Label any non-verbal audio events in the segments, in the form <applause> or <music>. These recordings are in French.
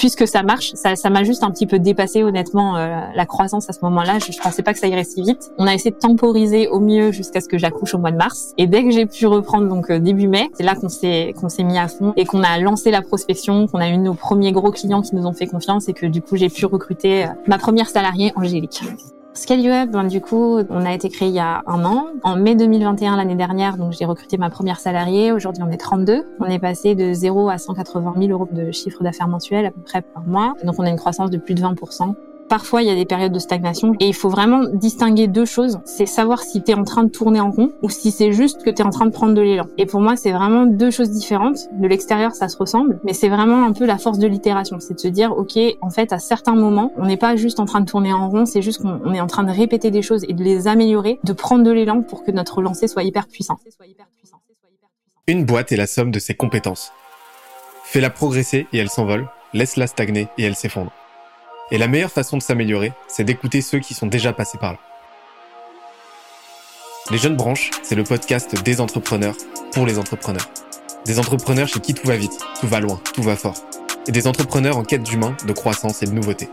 puisque ça marche, ça, ça m'a juste un petit peu dépassé honnêtement euh, la croissance à ce moment-là. Je, je pensais pas que ça irait si vite. On a essayé de temporiser au mieux jusqu'à ce que j'accouche au mois de mars. Et dès que j'ai pu reprendre donc euh, début mai, c'est là qu'on s'est qu'on s'est mis à fond et qu'on a lancé la prospection, qu'on a eu nos premiers gros clients qui nous ont fait confiance et que du coup j'ai pu recruter euh, ma première salariée Angélique. Scale Web, ben, du coup, on a été créé il y a un an. En mai 2021, l'année dernière, donc j'ai recruté ma première salariée. Aujourd'hui, on est 32. On est passé de 0 à 180 000 euros de chiffre d'affaires mensuel à peu près par mois. Donc, on a une croissance de plus de 20 Parfois, il y a des périodes de stagnation et il faut vraiment distinguer deux choses. C'est savoir si tu es en train de tourner en rond ou si c'est juste que tu es en train de prendre de l'élan. Et pour moi, c'est vraiment deux choses différentes. De l'extérieur, ça se ressemble, mais c'est vraiment un peu la force de l'itération. C'est de se dire, OK, en fait, à certains moments, on n'est pas juste en train de tourner en rond, c'est juste qu'on est en train de répéter des choses et de les améliorer, de prendre de l'élan pour que notre lancée soit hyper puissant. Une boîte est la somme de ses compétences. Fais-la progresser et elle s'envole, laisse-la stagner et elle s'effondre. Et la meilleure façon de s'améliorer, c'est d'écouter ceux qui sont déjà passés par là. Les Jeunes Branches, c'est le podcast des entrepreneurs pour les entrepreneurs. Des entrepreneurs chez qui tout va vite, tout va loin, tout va fort. Et des entrepreneurs en quête d'humain, de croissance et de nouveauté.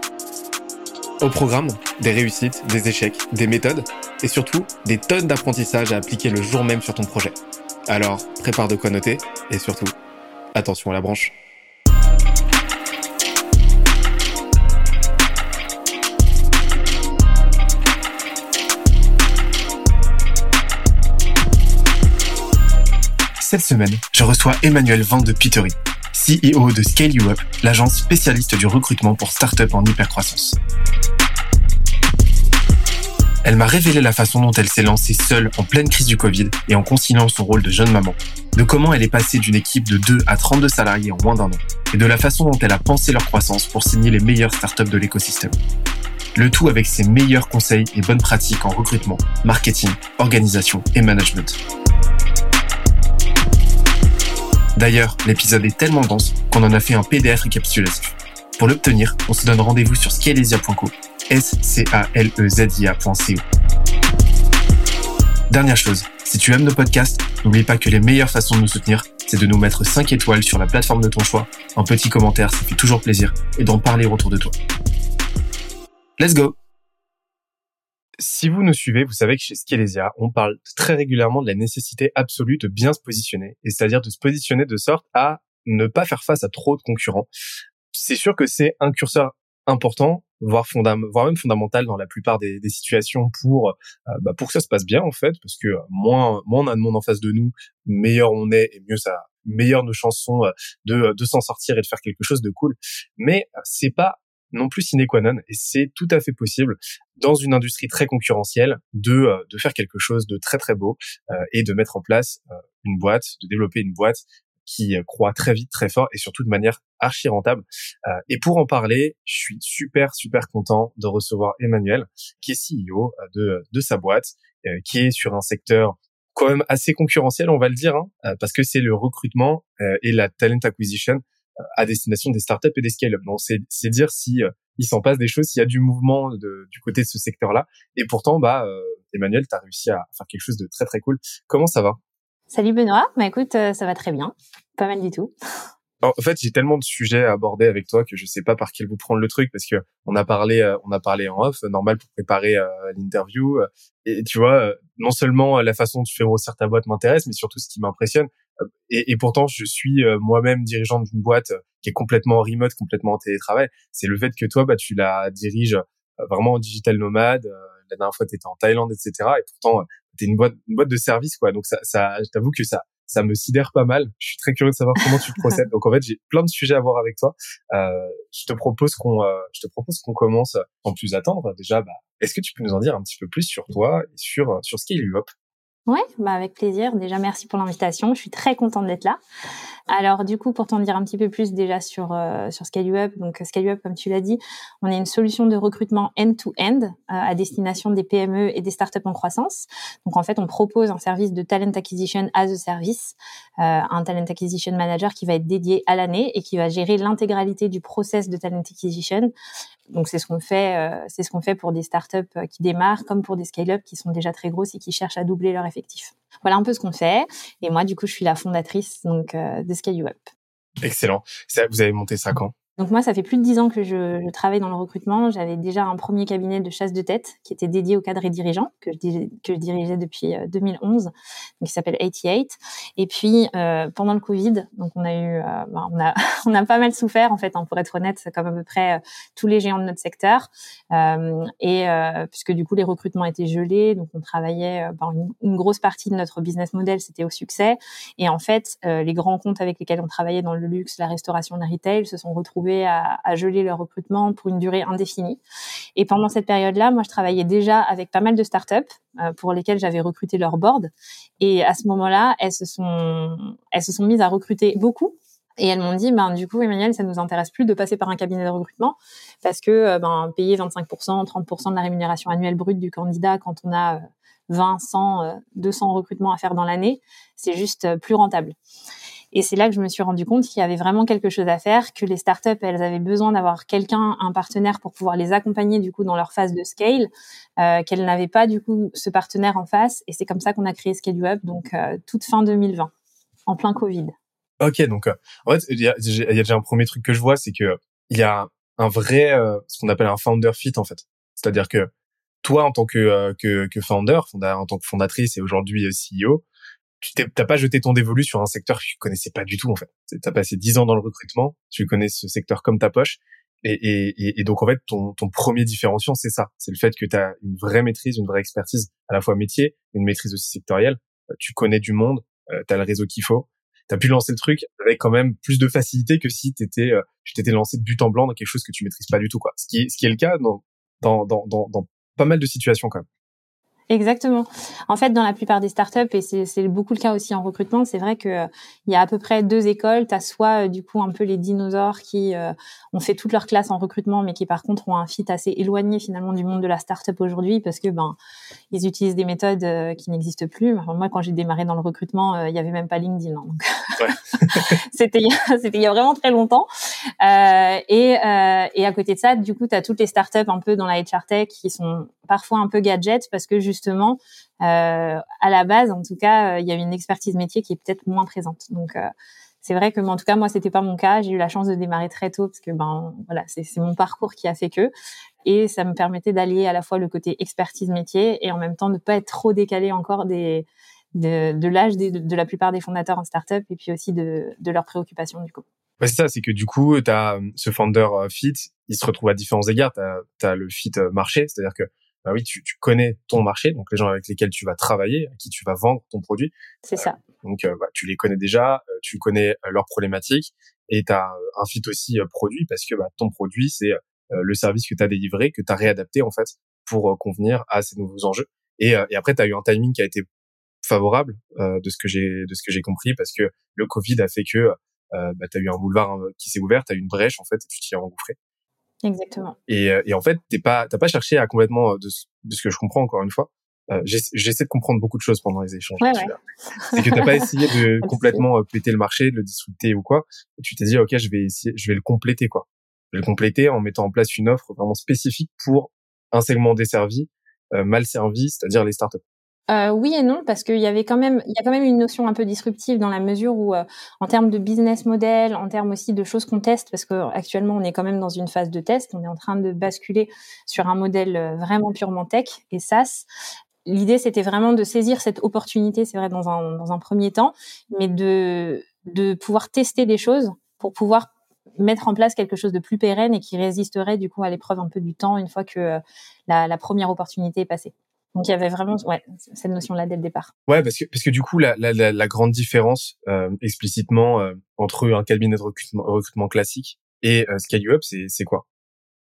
Au programme, des réussites, des échecs, des méthodes et surtout des tonnes d'apprentissages à appliquer le jour même sur ton projet. Alors, prépare de quoi noter et surtout, attention à la branche. Cette semaine, je reçois Emmanuel Van de Petery, CEO de Scale You Up, l'agence spécialiste du recrutement pour start-up en hypercroissance. Elle m'a révélé la façon dont elle s'est lancée seule en pleine crise du Covid et en conciliant son rôle de jeune maman, de comment elle est passée d'une équipe de 2 à 32 salariés en moins d'un an, et de la façon dont elle a pensé leur croissance pour signer les meilleures startups de l'écosystème. Le tout avec ses meilleurs conseils et bonnes pratiques en recrutement, marketing, organisation et management. D'ailleurs, l'épisode est tellement dense qu'on en a fait un PDF récapitulatif. Pour l'obtenir, on se donne rendez-vous sur scalezia.co, s c a l e z i a.co. Dernière chose, si tu aimes nos podcasts, n'oublie pas que les meilleures façons de nous soutenir, c'est de nous mettre 5 étoiles sur la plateforme de ton choix, un petit commentaire, ça fait toujours plaisir, et d'en parler autour de toi. Let's go si vous nous suivez, vous savez que chez Skelesia, on parle très régulièrement de la nécessité absolue de bien se positionner, et c'est-à-dire de se positionner de sorte à ne pas faire face à trop de concurrents. C'est sûr que c'est un curseur important, voire, voire même fondamental dans la plupart des, situations pour euh, bah, pour que ça se passe bien en fait, parce que moins moins on a de monde en face de nous, meilleur on est et mieux ça meilleures nos chances sont euh, de, de s'en sortir et de faire quelque chose de cool. Mais euh, c'est pas non plus sine qua non et c'est tout à fait possible dans une industrie très concurrentielle de euh, de faire quelque chose de très très beau euh, et de mettre en place euh, une boîte, de développer une boîte qui croît très vite, très fort et surtout de manière archi rentable. et pour en parler, je suis super super content de recevoir Emmanuel, qui est CEO de de sa boîte, qui est sur un secteur quand même assez concurrentiel, on va le dire, hein, parce que c'est le recrutement et la talent acquisition à destination des startups et des scale-up. Donc c'est dire si euh, il s'en passe des choses, s'il y a du mouvement de, du côté de ce secteur-là. Et pourtant, bah, euh, Emmanuel, tu as réussi à faire quelque chose de très très cool. Comment ça va? Salut Benoît, bah écoute, euh, ça va très bien, pas mal du tout. en fait, j'ai tellement de sujets à aborder avec toi que je sais pas par quel vous prendre le truc parce que on a parlé, on a parlé en off, normal pour préparer l'interview. et tu vois, non seulement la façon dont tu fais grossir ta boîte m'intéresse, mais surtout ce qui m'impressionne, et, et, pourtant, je suis euh, moi-même dirigeant d'une boîte euh, qui est complètement remote, complètement en télétravail. C'est le fait que toi, bah, tu la diriges euh, vraiment en digital nomade. La dernière fois, tu étais en Thaïlande, etc. Et pourtant, tu es une boîte, une boîte de service, quoi. Donc, ça, ça je t'avoue que ça, ça me sidère pas mal. Je suis très curieux de savoir comment tu procèdes. <laughs> Donc, en fait, j'ai plein de sujets à voir avec toi. Euh, je te propose qu'on, je te propose qu'on commence sans plus attendre. Déjà, bah, est-ce que tu peux nous en dire un petit peu plus sur toi et sur sur Scale Up Ouais, bah avec plaisir. Déjà, merci pour l'invitation. Je suis très contente d'être là. Alors du coup, pour t'en dire un petit peu plus déjà sur euh, sur ScaluUp, donc ScaluUp, comme tu l'as dit, on est une solution de recrutement end-to-end euh, à destination des PME et des startups en croissance. Donc en fait, on propose un service de talent acquisition as a service, euh, un talent acquisition manager qui va être dédié à l'année et qui va gérer l'intégralité du process de talent acquisition. Donc c'est ce qu'on fait, ce fait pour des startups qui démarrent, comme pour des scale-up qui sont déjà très grosses et qui cherchent à doubler leur effectif. Voilà un peu ce qu'on fait. Et moi, du coup, je suis la fondatrice donc de Up. Excellent. vous avez monté ça quand? Donc moi, ça fait plus de dix ans que je, travaille dans le recrutement. J'avais déjà un premier cabinet de chasse de tête qui était dédié aux cadres et dirigeants que je, dirigeais depuis 2011, donc qui s'appelle 88. Et puis euh, pendant le Covid, donc on a eu, euh, ben, on a, <laughs> on a pas mal souffert en fait, hein, pour être honnête, comme à peu près euh, tous les géants de notre secteur. Euh, et puisque du coup les recrutements étaient gelés, donc on travaillait ben, une, une, grosse partie de notre business model, c'était au succès. Et en fait, les grands comptes avec lesquels on travaillait dans le luxe, la restauration, le retail, se sont retrouvés à, geler leur recrutement pour une durée indéfinie. Et pendant cette période-là, moi, je travaillais déjà avec pas mal de startups euh, pour lesquelles j'avais recruté leur board. Et à ce moment-là, elles se sont, elles se sont mises à recruter beaucoup. Et elles m'ont dit, ben du coup, Emmanuel, ça nous intéresse plus de passer par un cabinet de recrutement parce que euh, ben payer 25%, 30% de la rémunération annuelle brute du candidat quand on a 20, 100, 200 recrutements à faire dans l'année, c'est juste euh, plus rentable. Et c'est là que je me suis rendu compte qu'il y avait vraiment quelque chose à faire, que les startups, elles avaient besoin d'avoir quelqu'un, un partenaire pour pouvoir les accompagner du coup dans leur phase de scale, euh, qu'elles n'avaient pas du coup ce partenaire en face. Et c'est comme ça qu'on a créé Scale Up, donc euh, toute fin 2020, en plein Covid. Ok, donc euh, en fait, il y, a, déjà un premier truc que je vois, c'est que il y a un vrai, euh, ce qu'on appelle un founder fit en fait. C'est-à-dire que toi, en tant que, euh, que, que founder, en tant que fondatrice et aujourd'hui CEO, tu t'as pas jeté ton dévolu sur un secteur que tu connaissais pas du tout en fait. T'as passé dix ans dans le recrutement, tu connais ce secteur comme ta poche, et, et, et donc en fait ton, ton premier différenciant c'est ça, c'est le fait que tu as une vraie maîtrise, une vraie expertise à la fois métier, une maîtrise aussi sectorielle. Euh, tu connais du monde, euh, tu as le réseau qu'il faut. Tu as pu lancer le truc avec quand même plus de facilité que si t'étais, euh, tu t'étais lancé de but en blanc dans quelque chose que tu maîtrises pas du tout quoi. Ce qui ce qui est le cas dans, dans, dans, dans pas mal de situations quand même. Exactement. En fait, dans la plupart des startups, et c'est beaucoup le cas aussi en recrutement, c'est vrai que euh, il y a à peu près deux écoles. Tu as soit euh, du coup un peu les dinosaures qui euh, ont fait toute leur classe en recrutement, mais qui par contre ont un fit assez éloigné finalement du monde de la startup aujourd'hui parce que ben ils utilisent des méthodes qui n'existent plus. moi, quand j'ai démarré dans le recrutement, il y avait même pas LinkedIn. Hein, donc <laughs> c'était c'était il y a vraiment très longtemps. et et à côté de ça, du coup, tu as toutes les startups un peu dans la HR tech qui sont parfois un peu gadgets parce que justement, euh, à la base, en tout cas, euh, il y a une expertise métier qui est peut-être moins présente. Donc, euh, c'est vrai que, en tout cas, moi, c'était pas mon cas. J'ai eu la chance de démarrer très tôt parce que, ben, voilà, c'est mon parcours qui a fait que, et ça me permettait d'allier à la fois le côté expertise métier et en même temps de pas être trop décalé encore de, l'âge de, la plupart des fondateurs en startup et puis aussi de, de leurs préoccupations du coup. c'est ça, c'est que du coup, tu as ce founder fit, il se retrouve à différents égards. Tu as, le fit marché, c'est-à-dire que bah oui, tu, tu, connais ton marché, donc les gens avec lesquels tu vas travailler, à qui tu vas vendre ton produit. C'est ça. Euh, donc euh, bah, tu les connais déjà, euh, tu connais leurs problématiques et tu as un fit aussi produit parce que bah, ton produit, c'est le service que tu as délivré, que tu as réadapté en fait pour convenir à ces nouveaux enjeux. Et, et après, tu as eu un timing qui a été favorable de ce que j'ai de ce que j'ai compris parce que le Covid a fait que bah, tu as eu un boulevard hein, qui s'est ouvert, tu as eu une brèche en fait et tu t'y es engouffré. Exactement. Et, euh, et en fait, t'es pas, t'as pas cherché à complètement euh, de, de, ce que je comprends encore une fois. Euh, J'essaie de comprendre beaucoup de choses pendant les échanges. Ouais, ouais. C'est que t'as pas essayé de <laughs> complètement euh, péter le marché, de le disrupter ou quoi. Tu t'es dit, ok, je vais essayer, je vais le compléter quoi. Je vais le compléter en mettant en place une offre vraiment spécifique pour un segment desservi, euh, mal servi, c'est-à-dire les startups. Euh, oui et non, parce qu'il y avait quand même, il y a quand même une notion un peu disruptive dans la mesure où, euh, en termes de business model, en termes aussi de choses qu'on teste, parce qu'actuellement on est quand même dans une phase de test, on est en train de basculer sur un modèle euh, vraiment purement tech et SaaS. L'idée c'était vraiment de saisir cette opportunité, c'est vrai dans un dans un premier temps, mais de de pouvoir tester des choses pour pouvoir mettre en place quelque chose de plus pérenne et qui résisterait du coup à l'épreuve un peu du temps une fois que la, la première opportunité est passée. Donc il y avait vraiment ouais, cette notion-là dès le départ. Ouais, parce que parce que du coup la, la, la grande différence euh, explicitement euh, entre un cabinet de recrutement, recrutement classique et euh, Scale Up, c'est c'est quoi?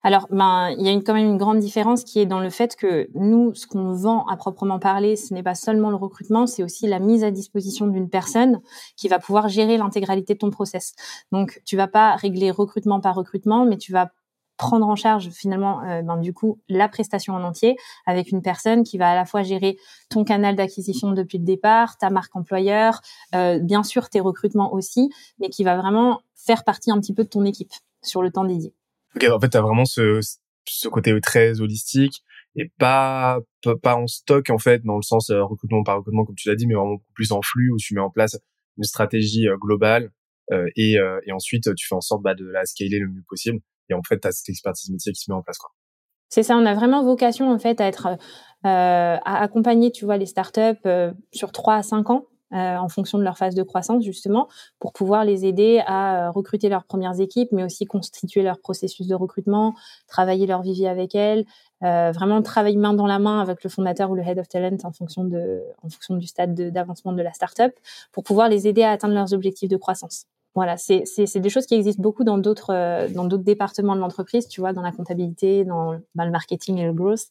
Alors, ben, il y a une, quand même une grande différence qui est dans le fait que nous, ce qu'on vend à proprement parler, ce n'est pas seulement le recrutement, c'est aussi la mise à disposition d'une personne qui va pouvoir gérer l'intégralité de ton process. Donc, tu vas pas régler recrutement par recrutement, mais tu vas prendre en charge finalement euh, ben, du coup la prestation en entier avec une personne qui va à la fois gérer ton canal d'acquisition depuis le départ, ta marque employeur, euh, bien sûr tes recrutements aussi, mais qui va vraiment faire partie un petit peu de ton équipe sur le temps dédié. Ok, en fait, tu as vraiment ce, ce côté très holistique et pas, pas en stock en fait dans le sens euh, recrutement par recrutement comme tu l'as dit, mais vraiment plus en flux où tu mets en place une stratégie globale et, et ensuite tu fais en sorte bah, de la scaler le mieux possible. Et en fait, tu as cette expertise métier qui se met en place. C'est ça, on a vraiment vocation en fait à être à accompagner, tu vois, les startups sur trois à cinq ans euh, en fonction de leur phase de croissance justement pour pouvoir les aider à euh, recruter leurs premières équipes mais aussi constituer leur processus de recrutement travailler leur vivier avec elles euh, vraiment travailler main dans la main avec le fondateur ou le head of talent en fonction de en fonction du stade d'avancement de, la startup pour pouvoir les aider à atteindre leurs objectifs de croissance voilà, c'est des choses qui existent beaucoup dans d'autres dans d'autres départements de l'entreprise, tu vois, dans la comptabilité, dans, dans le marketing et le growth,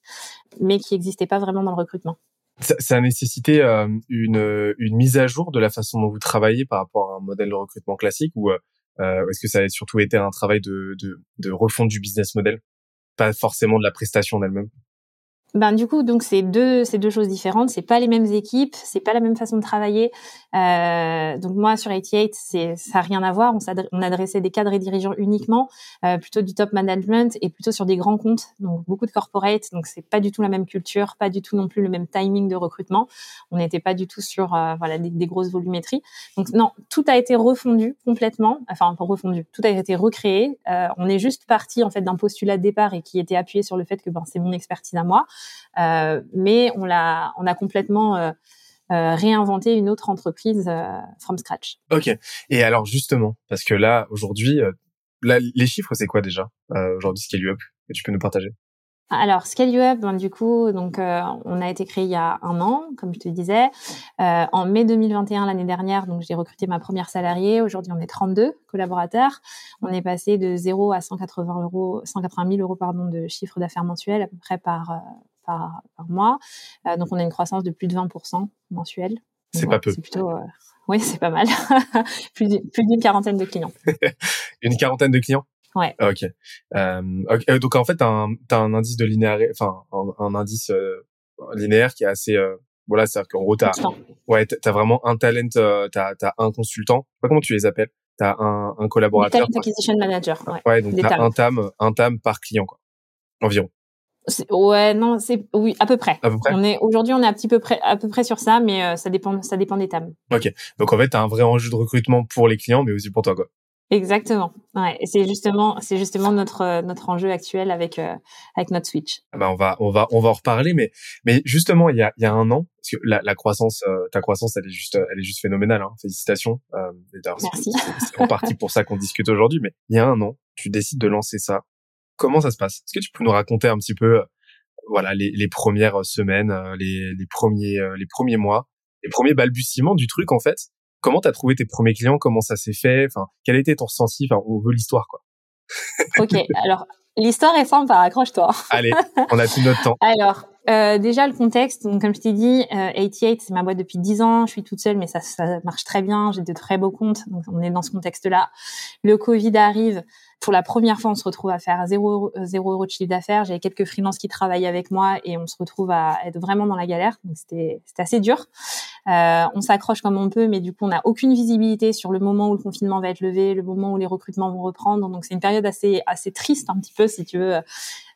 mais qui n'existaient pas vraiment dans le recrutement. Ça, a nécessité euh, une, une mise à jour de la façon dont vous travaillez par rapport à un modèle de recrutement classique ou euh, euh, est-ce que ça a surtout été un travail de, de, de refonte du business model, pas forcément de la prestation en elle-même ben du coup, donc c'est deux, c'est deux choses différentes. C'est pas les mêmes équipes, c'est pas la même façon de travailler. Euh, donc moi sur 88, c'est ça a rien à voir. On, on adressait des cadres et dirigeants uniquement, euh, plutôt du top management et plutôt sur des grands comptes, donc beaucoup de corporate. Donc c'est pas du tout la même culture, pas du tout non plus le même timing de recrutement. On n'était pas du tout sur euh, voilà des, grosses volumétries. Donc non, tout a été refondu complètement. Enfin refondu, tout a été recréé. Euh, on est juste parti en fait d'un postulat de départ et qui était appuyé sur le fait que ben c'est mon expertise à moi. Euh, mais on l'a, on a complètement euh, euh, réinventé une autre entreprise from scratch. Ok. Et alors justement, parce que là aujourd'hui, là, les chiffres c'est quoi déjà aujourd'hui Scale Up que tu peux nous partager? Alors, Scale You Up, ben, du coup, donc euh, on a été créé il y a un an, comme je te disais. Euh, en mai 2021, l'année dernière, donc j'ai recruté ma première salariée. Aujourd'hui, on est 32 collaborateurs. On est passé de 0 à 180 euros, 180 000 euros pardon de chiffre d'affaires mensuel à peu près par euh, par, par, mois. Euh, donc, on a une croissance de plus de 20% mensuel. C'est pas peu. C'est plutôt oui, c'est pas mal. <laughs> plus d'une quarantaine de clients. <laughs> une quarantaine de clients? Ouais. Ok. Euh, okay. Donc en fait, t'as un, as un indice de linéaire, enfin un, un indice euh, linéaire qui est assez, euh, voilà, c'est-à-dire qu'en gros t'as, ouais, t'as vraiment un talent, euh, t'as as un consultant. Pas comment tu les appelles. T'as un, un collaborateur. Talent acquisition manager. Ouais. ouais donc t'as un tam, un tam par client quoi, environ. Ouais, non, c'est oui, à peu près. À peu près. On est aujourd'hui, on est à petit peu près, à peu près sur ça, mais euh, ça dépend, ça dépend des TAM. Ok. Donc en fait, t'as un vrai enjeu de recrutement pour les clients, mais aussi pour toi, quoi. Exactement. Ouais, c'est justement c'est justement notre euh, notre enjeu actuel avec euh, avec notre switch. Ah bah on va on va on va en reparler mais mais justement il y a il y a un an parce que la, la croissance euh, ta croissance elle est juste elle est juste phénoménale hein. félicitations. Euh, Merci. C'est en partie pour ça qu'on discute aujourd'hui mais il y a un an tu décides de lancer ça. Comment ça se passe? Est-ce que tu peux nous raconter un petit peu voilà les, les premières semaines, les les premiers les premiers mois, les premiers balbutiements du truc en fait? Comment t'as trouvé tes premiers clients? Comment ça s'est fait? Enfin, quel était ton ressenti? Enfin, on veut l'histoire, quoi. ok, alors l'histoire est sympa, accroche-toi. <laughs> Allez, on a tout notre temps. Alors, euh, déjà le contexte, donc comme je t'ai dit, euh, 88 c'est ma boîte depuis 10 ans, je suis toute seule mais ça, ça marche très bien, j'ai de très beaux comptes, donc on est dans ce contexte-là. Le Covid arrive, pour la première fois on se retrouve à faire 0 zéro euro de chiffre d'affaires, j'ai quelques freelances qui travaillent avec moi et on se retrouve à être vraiment dans la galère, donc c'était assez dur. Euh, on s'accroche comme on peut mais du coup on n'a aucune visibilité sur le moment où le confinement va être levé, le moment où les recrutements vont reprendre, donc c'est une période assez assez triste un petit peu si tu veux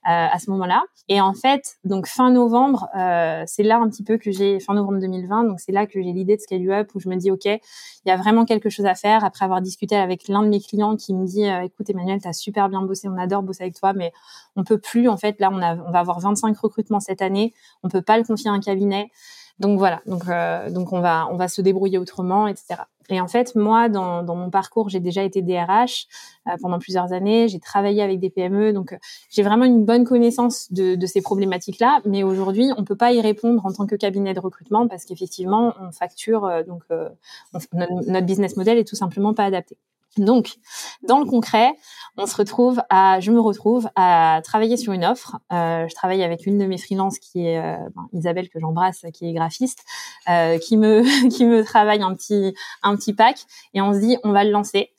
euh, à ce moment-là. Et en fait, donc fin novembre, euh, c'est là un petit peu que j'ai fin novembre 2020, donc c'est là que j'ai l'idée de Scale Up où je me dis ok, il y a vraiment quelque chose à faire. Après avoir discuté avec l'un de mes clients qui me dit euh, écoute Emmanuel, t'as super bien bossé, on adore bosser avec toi, mais on peut plus en fait. Là, on, a, on va avoir 25 recrutements cette année, on peut pas le confier à un cabinet. Donc voilà, donc euh, donc on va on va se débrouiller autrement, etc. Et en fait, moi, dans, dans mon parcours, j'ai déjà été DRH euh, pendant plusieurs années. J'ai travaillé avec des PME, donc euh, j'ai vraiment une bonne connaissance de, de ces problématiques-là. Mais aujourd'hui, on peut pas y répondre en tant que cabinet de recrutement parce qu'effectivement, on facture donc notre business model est tout simplement pas adapté. Donc, dans le concret, on se retrouve à, je me retrouve à travailler sur une offre. Euh, je travaille avec une de mes freelances qui est euh, ben, Isabelle que j'embrasse, qui est graphiste, euh, qui me <laughs> qui me travaille un petit un petit pack et on se dit on va le lancer.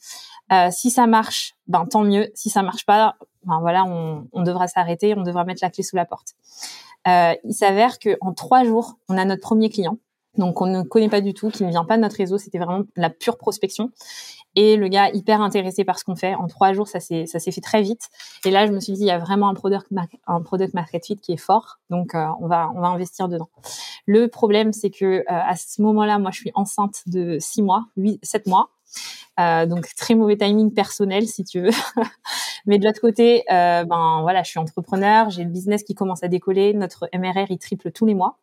Euh, si ça marche, ben tant mieux. Si ça marche pas, ben voilà, on, on devra s'arrêter, on devra mettre la clé sous la porte. Euh, il s'avère que en trois jours, on a notre premier client. Donc on ne connaît pas du tout, qui ne vient pas de notre réseau, c'était vraiment la pure prospection. Et le gars hyper intéressé par ce qu'on fait. En trois jours, ça s'est ça s'est fait très vite. Et là, je me suis dit, il y a vraiment un product un product market fit qui est fort. Donc, euh, on va on va investir dedans. Le problème, c'est que euh, à ce moment-là, moi, je suis enceinte de six mois, huit, sept mois. Euh, donc très mauvais timing personnel si tu veux. <laughs> Mais de l'autre côté, euh, ben voilà, je suis entrepreneur, j'ai le business qui commence à décoller, notre MRR il triple tous les mois.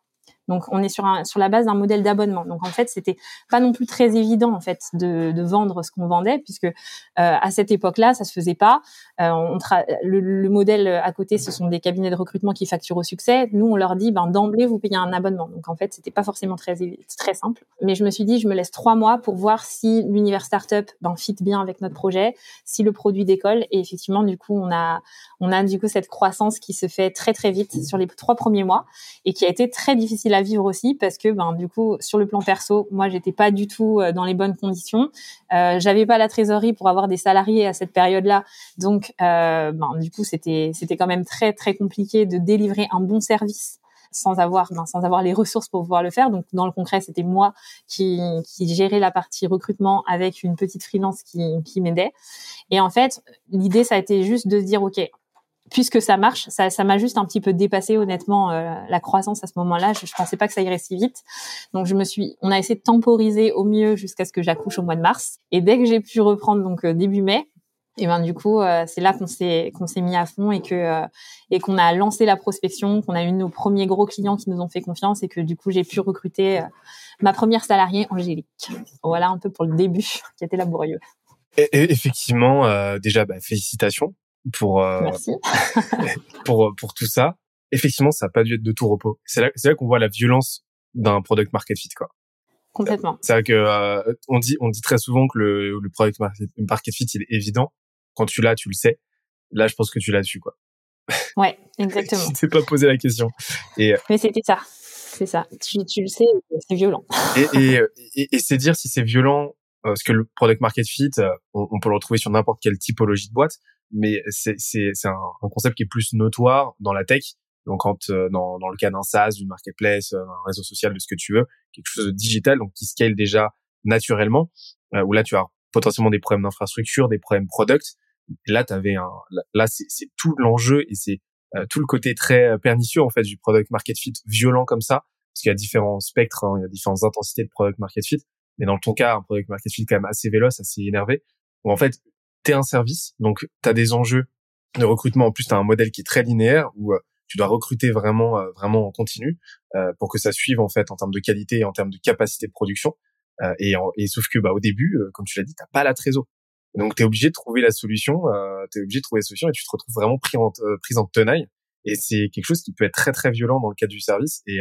Donc on est sur sur la base d'un modèle d'abonnement. Donc en fait, c'était pas non plus très évident en fait de, vendre ce qu'on vendait puisque euh, à cette époque-là, ça se faisait pas. Euh, le, modèle à côté, ce sont des cabinets de recrutement qui facturent au succès. Nous, on leur dit ben d'emblée vous payez un abonnement. Donc en fait, c'était pas forcément très très simple. Mais je me suis dit je me laisse trois mois pour voir si l'univers startup ben fit bien avec notre projet, si le produit décolle. Et effectivement, du coup, on a on a du coup cette croissance qui se fait très très vite sur les trois premiers mois et qui a été très difficile à vivre aussi parce que ben du coup sur le plan perso, moi j'étais pas du tout euh, dans les bonnes conditions. Euh, j'avais pas la trésorerie pour avoir des salariés à cette période-là, donc euh, ben du coup c'était c'était quand même très très compliqué de délivrer un bon service sans avoir ben, sans avoir les ressources pour pouvoir le faire. Donc dans le concret, c'était moi qui, qui gérais la partie recrutement avec une petite freelance qui, qui m'aidait. Et en fait, l'idée ça a été juste de se dire ok, puisque ça marche, ça, m'a juste un petit peu dépassé honnêtement euh, la croissance à ce moment-là. Je, je pensais pas que ça irait si vite, donc je me suis, on a essayé de temporiser au mieux jusqu'à ce que j'accouche au mois de mars. Et dès que j'ai pu reprendre donc euh, début mai, et ben du coup euh, c'est là qu'on s'est qu'on s'est mis à fond et que et qu'on a lancé la prospection, qu'on a eu nos premiers gros clients qui nous ont fait confiance et que du coup j'ai pu recruter ma première salariée Angélique. Voilà un peu pour le début <laughs> qui était laborieux. Et, effectivement, déjà bah, félicitations pour euh, <laughs> pour euh, pour tout ça. Effectivement, ça n'a pas dû être de tout repos. C'est là, c'est là qu'on voit la violence d'un product market fit, quoi. Complètement. C'est vrai que euh, on dit on dit très souvent que le, le product market, fit il est évident. Quand tu l'as, tu le sais. Là, je pense que tu l'as su, quoi. Ouais, <laughs> exactement. tu t'es pas posé la question. Et mais c'était ça. C'est ça. Tu, tu le sais, c'est violent. et, et, et, et c'est dire si c'est violent, parce que le product market fit, on, on peut le retrouver sur n'importe quelle typologie de boîte mais c'est un, un, concept qui est plus notoire dans la tech. Donc quand euh, dans dans le cas d'un SaaS, d'une marketplace, euh, d'un réseau social, de ce que tu veux, quelque chose de digital, donc qui scale déjà naturellement, euh, où là tu as potentiellement des problèmes d'infrastructure, des problèmes product. là, avais un là c'est tout l'enjeu et c'est tout le côté très pernicieux en fait du product market fit violent comme ça, parce qu'il y a différents spectres, hein, il y a différentes intensités de product market fit. Mais dans ton cas, un product market fit quand même assez véloce, assez énervé, où en fait t'es un service, donc tu as des enjeux de recrutement. En plus, tu as un modèle qui est très linéaire où euh, tu dois recruter vraiment, euh, vraiment en continu euh, pour que ça suive en fait en termes de qualité et en termes de capacité de production. et, et sauf que bah au début, comme tu l'as dit, t'as pas la trésor. Donc tu es obligé de trouver la solution, euh, tu es obligé de trouver la solution et tu te retrouves vraiment pris en, prise en tenaille. Et c'est quelque chose qui peut être très très violent dans le cadre du service et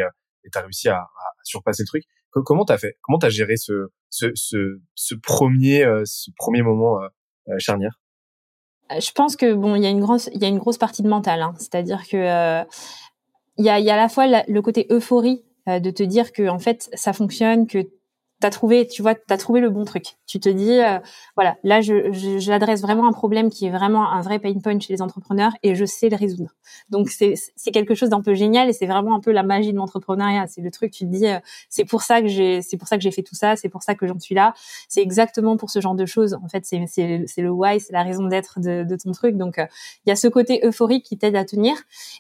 tu as réussi à, à, surpasser le truc. Comment t'as fait? Comment t'as géré ce, ce, ce, premier ce premier moment euh, charnière euh, Je pense que bon, il y a une grosse, il y a une grosse partie de mental. Hein. C'est-à-dire que euh, il y a, y a à la fois le côté euphorie de te dire que en fait ça fonctionne, que t'as trouvé, tu vois, t'as trouvé le bon truc. Tu te dis, euh, voilà, là, je, j'adresse vraiment un problème qui est vraiment un vrai pain point chez les entrepreneurs et je sais le résoudre. Donc c'est, c'est quelque chose d'un peu génial et c'est vraiment un peu la magie de l'entrepreneuriat. C'est le truc, tu te dis, euh, c'est pour ça que j'ai, c'est pour ça que j'ai fait tout ça, c'est pour ça que j'en suis là. C'est exactement pour ce genre de choses. En fait, c'est, c'est, c'est le why, c'est la raison d'être de, de ton truc. Donc euh, il y a ce côté euphorique qui t'aide à tenir.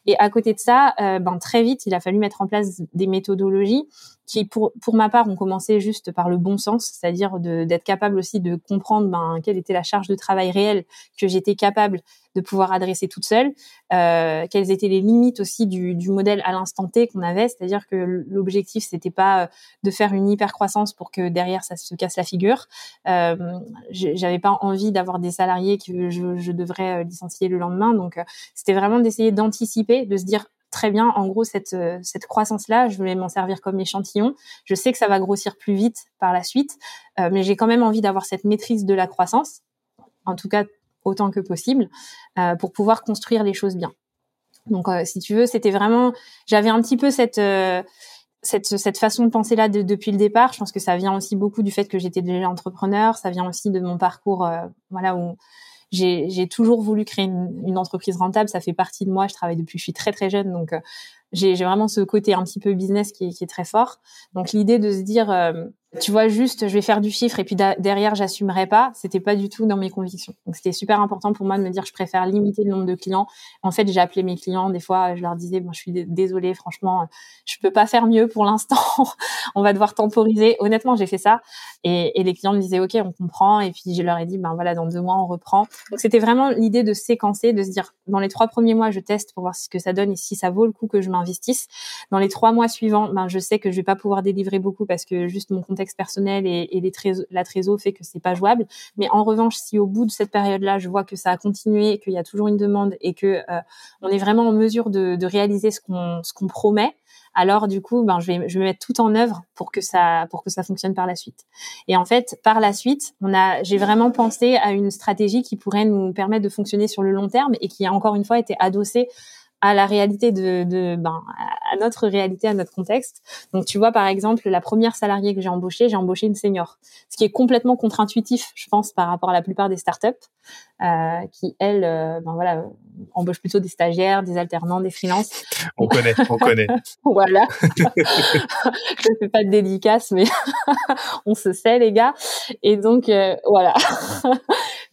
Et à côté de ça, ben très vite, il a fallu mettre en place des méthodologies qui pour pour ma part ont commencé juste par le bon sens, c'est-à-dire d'être capable aussi de comprendre ben, quelle était la charge de travail réelle que j'étais capable de pouvoir adresser toute seule, euh, quelles étaient les limites aussi du, modèle à l'instant T qu'on avait, c'est-à-dire que l'objectif c'était pas euh, de faire une hyper croissance pour que derrière ça se casse la figure. Euh, J'avais pas envie d'avoir des salariés que je, devrais euh, licencier le lendemain, donc c'était vraiment d'essayer d'anticiper, de se dire très bien, en gros, cette, euh, cette croissance-là, je vais m'en servir comme échantillon. Je sais que ça va grossir plus vite par la suite, euh, mais j'ai quand même envie d'avoir cette maîtrise de la croissance, en tout cas autant que possible, euh, pour pouvoir construire les choses bien. Donc, si tu veux, c'était vraiment, j'avais un petit peu cette cette, cette façon de penser là depuis le départ. Je pense que ça vient aussi beaucoup du fait que j'étais déjà entrepreneur. Ça vient aussi de mon parcours, voilà, où j'ai toujours voulu créer une, une, entreprise rentable. Ça fait partie de moi. Je travaille depuis je suis très très jeune, donc euh, j'ai vraiment ce côté un petit peu business qui qui est très fort. Donc l'idée de se dire, euh, tu vois juste je vais faire du chiffre et puis derrière j'assumerai pas. C'était pas du tout dans mes convictions. Donc c'était super important pour moi de me dire je préfère limiter le nombre de clients. En fait j'ai appelé mes clients. Des fois je leur disais bon je suis désolée franchement je peux pas faire mieux pour l'instant. <laughs> On va devoir temporiser. Honnêtement j'ai fait ça. Et, et, les clients me disaient ok on comprend. Et puis je leur ai dit ben voilà dans deux mois on reprend. Donc c'était vraiment l'idée de séquencer de se dire dans les trois premiers mois je teste pour voir ce que ça donne et si ça vaut le coup que je m'investisse. Dans les trois mois suivants ben je sais que je vais pas pouvoir délivrer beaucoup parce que juste mon contexte personnel et, la trésor fait que c'est pas jouable. Mais en revanche, si au bout de cette période-là, je vois que ça a continué, qu'il y a toujours une demande et que euh, on est vraiment en mesure de, de réaliser ce qu'on ce qu'on promet, alors du coup, ben je vais je vais mettre tout en œuvre pour que ça pour que ça fonctionne par la suite. Et en fait, par la suite, on a j'ai vraiment pensé à une stratégie qui pourrait nous permettre de fonctionner sur le long terme et qui a encore une fois été adossée à la réalité de, de ben, à notre réalité, à notre contexte. Donc, tu vois, par exemple, la première salariée que j'ai embauchée, j'ai embauché une senior, ce qui est complètement contre-intuitif, je pense, par rapport à la plupart des startups, euh, qui elles, euh, ben voilà, embauchent plutôt des stagiaires, des alternants, des freelances. On connaît, on <laughs> connaît. voilà. <laughs> je fais pas de dédicace, mais <laughs> on se sait, les gars. Et donc, euh, voilà.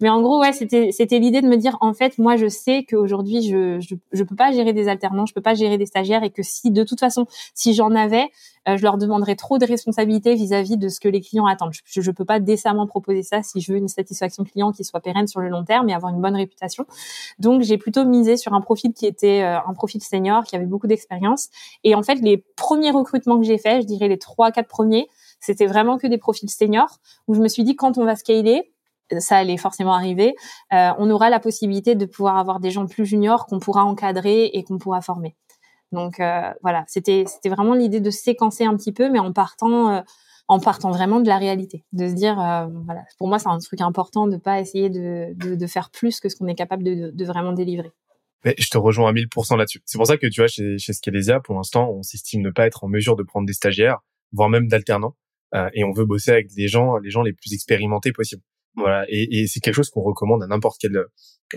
Mais en gros, ouais, c'était l'idée de me dire en fait, moi, je sais qu'aujourd'hui, je, je je peux pas gérer des alternants, je peux pas gérer des stagiaires, et que si de toute façon, si j'en avais, euh, je leur demanderais trop de responsabilités vis-à-vis de ce que les clients attendent. Je, je peux pas décemment proposer ça si je veux une satisfaction client qui soit pérenne sur le long terme et avoir une bonne réputation. Donc, j'ai plutôt misé sur un profil qui était euh, un profil senior, qui avait beaucoup d'expérience. Et en fait, les premiers recrutements que j'ai faits, je dirais les trois, quatre premiers, c'était vraiment que des profils seniors où je me suis dit quand on va scaler, ça allait forcément arriver, euh, on aura la possibilité de pouvoir avoir des gens plus juniors qu'on pourra encadrer et qu'on pourra former. Donc euh, voilà, c'était vraiment l'idée de séquencer un petit peu, mais en partant euh, en partant vraiment de la réalité, de se dire voilà, pour moi c'est un truc important de pas essayer de, de, faire plus que ce qu'on est capable de, de, vraiment délivrer. Mais je te rejoins à 1000% là-dessus. C'est pour ça que tu vois chez chez pour l'instant on s'estime ne pas être en mesure de prendre des stagiaires, voire même d'alternants, et on veut bosser avec des gens les gens les plus expérimentés possibles. Voilà, et, et c'est quelque chose qu'on recommande à n'importe quelle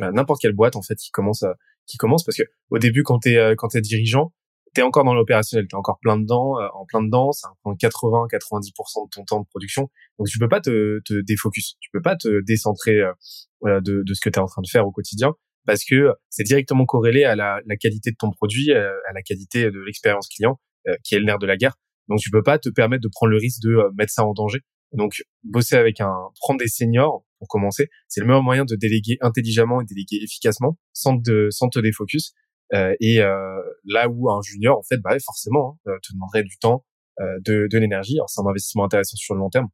n'importe quelle boîte en fait qui commence qui commence parce que au début quand t'es euh, quand t'es dirigeant, t'es encore dans l'opérationnel, t'es encore plein dedans, euh, en plein dedans, ça prend 80 90% de ton temps de production. Donc tu peux pas te, te défocus, tu peux pas te décentrer euh, de, de ce que tu es en train de faire au quotidien parce que c'est directement corrélé à la, la, qualité de ton produit, à la qualité de l'expérience client, qui est le nerf de la guerre. Donc tu peux pas te permettre de prendre le risque de mettre ça en danger donc, bosser avec un, prendre des seniors pour commencer, c'est le meilleur moyen de déléguer intelligemment et déléguer efficacement sans te, sans te défocus. Euh, et euh, là où un junior, en fait, bah forcément, hein, euh, te demanderait du temps, euh, de, de l'énergie. Alors, c'est un investissement intéressant sur le long terme,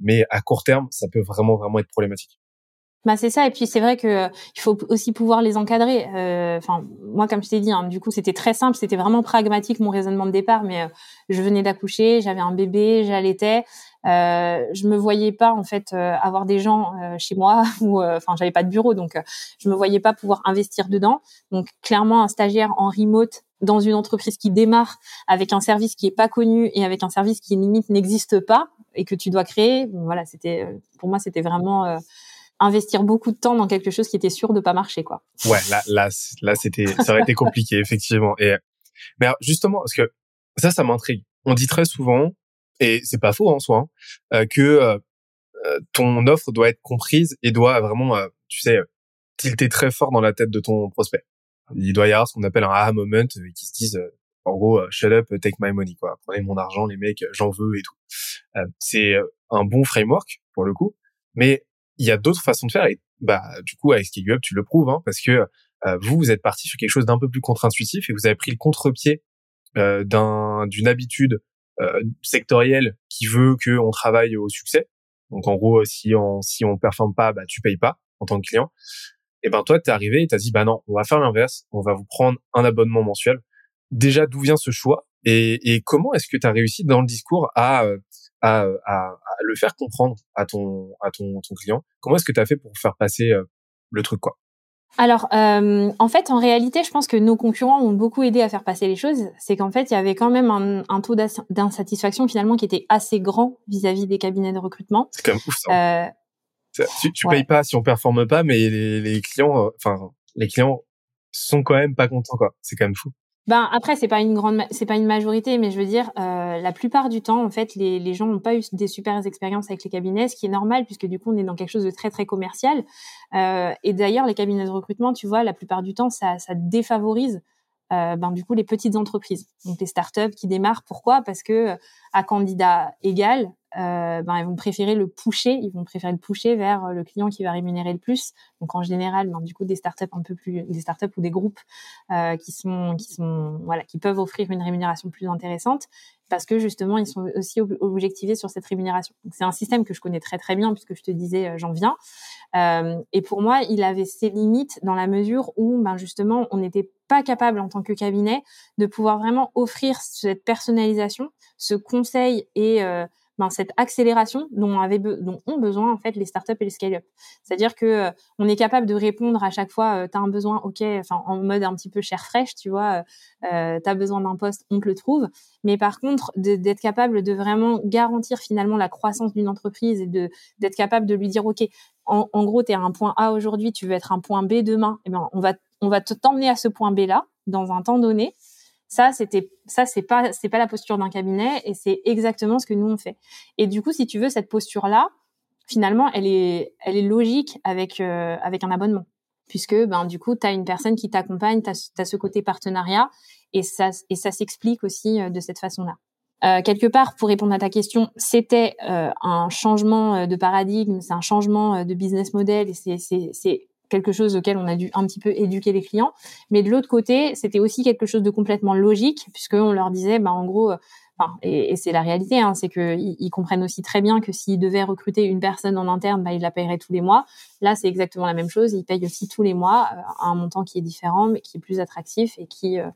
mais à court terme, ça peut vraiment, vraiment être problématique. Bah c'est ça et puis c'est vrai que euh, il faut aussi pouvoir les encadrer. Enfin moi comme je t'ai dit, hein, du coup c'était très simple, c'était vraiment pragmatique mon raisonnement de départ. Mais je venais d'accoucher, j'avais un bébé, j'allaitais, euh, je me voyais pas en fait euh, avoir des gens euh, chez moi <laughs> ou euh, enfin j'avais pas de bureau donc je me voyais pas pouvoir investir dedans. Donc clairement un stagiaire en remote dans une entreprise qui démarre avec un service qui est pas connu et avec un service qui limite n'existe pas et que tu dois créer, bon, voilà, c'était pour moi c'était vraiment investir beaucoup de temps dans quelque chose qui était sûr de pas marcher quoi. Ouais, là là là c'était ça aurait été <laughs> compliqué effectivement et mais justement parce que ça ça m'intrigue. On dit très souvent et c'est pas faux en soi, hein, euh, que euh, euh, ton offre doit être comprise et doit vraiment, tu sais, tilter très fort dans la tête de ton prospect. Il doit y avoir ce qu'on appelle un aha moment qui se disent en gros shut up take my money quoi prenez mon argent les mecs j'en veux et tout c'est un bon framework pour le coup mais il y a d'autres façons de faire et bah du coup avec Scale Up tu le prouves hein, parce que vous vous êtes parti sur quelque chose d'un peu plus contre-intuitif et vous avez pris le contre-pied d'un d'une habitude sectoriel qui veut qu'on travaille au succès. Donc en gros, si on si on performe pas, bah tu payes pas en tant que client. Et ben toi, t'es arrivé et t'as dit bah non, on va faire l'inverse, on va vous prendre un abonnement mensuel. Déjà, d'où vient ce choix? Et, et comment est-ce que tu as réussi dans le discours à, à, à, à, le faire comprendre à ton à ton, ton client? Comment est-ce que tu as fait pour faire passer euh, le truc quoi? Alors, euh, en fait, en réalité, je pense que nos concurrents ont beaucoup aidé à faire passer les choses. C'est qu'en fait, il y avait quand même un, un taux d'insatisfaction finalement qui était assez grand vis-à-vis des cabinets de recrutement. C'est quand même ouf ça. Euh, tu, tu payes pas si on performe pas, mais les, les clients, euh, enfin, les clients sont quand même pas contents quoi. C'est quand même fou. Ben après c'est pas une grande c'est pas une majorité mais je veux dire euh, la plupart du temps en fait les, les gens n'ont pas eu des super expériences avec les cabinets ce qui est normal puisque du coup on est dans quelque chose de très très commercial. Euh, et d'ailleurs les cabinets de recrutement tu vois la plupart du temps ça ça défavorise euh, ben du coup les petites entreprises donc les startups qui démarrent pourquoi? Parce que à candidat égal euh, ben, ils vont préférer le pousser, ils vont préférer le pousser vers euh, le client qui va rémunérer le plus. Donc en général, ben, du coup des startups un peu plus, des startups ou des groupes euh, qui sont, qui sont, voilà, qui peuvent offrir une rémunération plus intéressante parce que justement ils sont aussi objectivés sur cette rémunération. C'est un système que je connais très très bien puisque je te disais euh, j'en viens. Euh, et pour moi, il avait ses limites dans la mesure où ben justement on n'était pas capable en tant que cabinet de pouvoir vraiment offrir cette personnalisation, ce conseil et euh, ben, cette accélération dont, avait dont ont besoin en fait les startups et les scale-up. C'est-à-dire que euh, on est capable de répondre à chaque fois, euh, tu as un besoin, ok, enfin en mode un petit peu cher fraîche, tu vois, euh, tu as besoin d'un poste, on te le trouve. Mais par contre, d'être capable de vraiment garantir finalement la croissance d'une entreprise et d'être capable de lui dire, ok, en, en gros, tu es à un point A aujourd'hui, tu veux être un point B demain, et eh ben on va on va te t'emmener à ce point B là dans un temps donné ça, c'était, ça, c'est pas, c'est pas la posture d'un cabinet et c'est exactement ce que nous on fait. Et du coup, si tu veux, cette posture-là, finalement, elle est, elle est logique avec, euh, avec un abonnement. Puisque, ben, du coup, tu as une personne qui t'accompagne, tu as, ce côté partenariat et ça, et ça s'explique aussi euh, de cette façon-là. Euh, quelque part, pour répondre à ta question, c'était euh, un changement de paradigme, c'est un changement de business model et c'est quelque chose auquel on a dû un petit peu éduquer les clients. Mais de l'autre côté, c'était aussi quelque chose de complètement logique, puisqu'on leur disait, bah, en gros, euh, et, c'est la réalité, hein, c'est qu'ils ils comprennent aussi très bien que s'ils devaient recruter une personne en interne, bah, ils la paieraient tous les mois. Là, c'est exactement la même chose. Ils payent aussi tous les mois euh, un montant qui est différent, mais qui est plus attractif et qui, euh,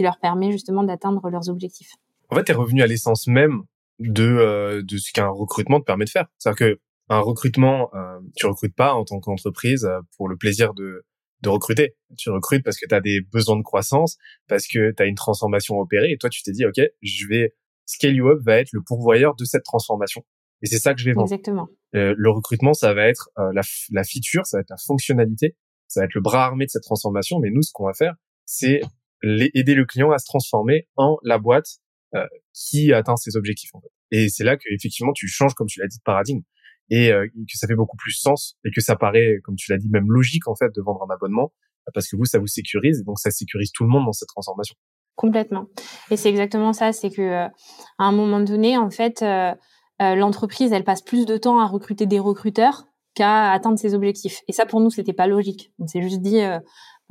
leur permet justement d'atteindre leurs objectifs. En fait, tu es revenu à l'essence même de, de ce qu'un recrutement te permet de faire. C'est-à-dire que un recrutement, euh, tu recrutes pas en tant qu'entreprise euh, pour le plaisir de, de recruter. Tu recrutes parce que tu as des besoins de croissance, parce que tu as une transformation opérée et toi tu t'es dit OK, je vais Scale You Up va être le pourvoyeur de cette transformation. Et c'est ça que je vais vendre. Exactement. Euh, le recrutement, ça va être euh, la, la feature, ça va être la fonctionnalité, ça va être le bras armé de cette transformation. Mais nous, ce qu'on va faire, c'est aider le client à se transformer en la boîte euh, qui atteint ses objectifs. En fait. Et c'est là que effectivement, tu changes, comme tu l'as dit, de paradigme et euh, que ça fait beaucoup plus sens et que ça paraît, comme tu l'as dit, même logique en fait de vendre un abonnement parce que vous, ça vous sécurise et donc ça sécurise tout le monde dans cette transformation. Complètement. Et c'est exactement ça, c'est que euh, à un moment donné, en fait, euh, l'entreprise, elle passe plus de temps à recruter des recruteurs qu'à atteindre ses objectifs. Et ça, pour nous, c'était pas logique. On s'est juste dit,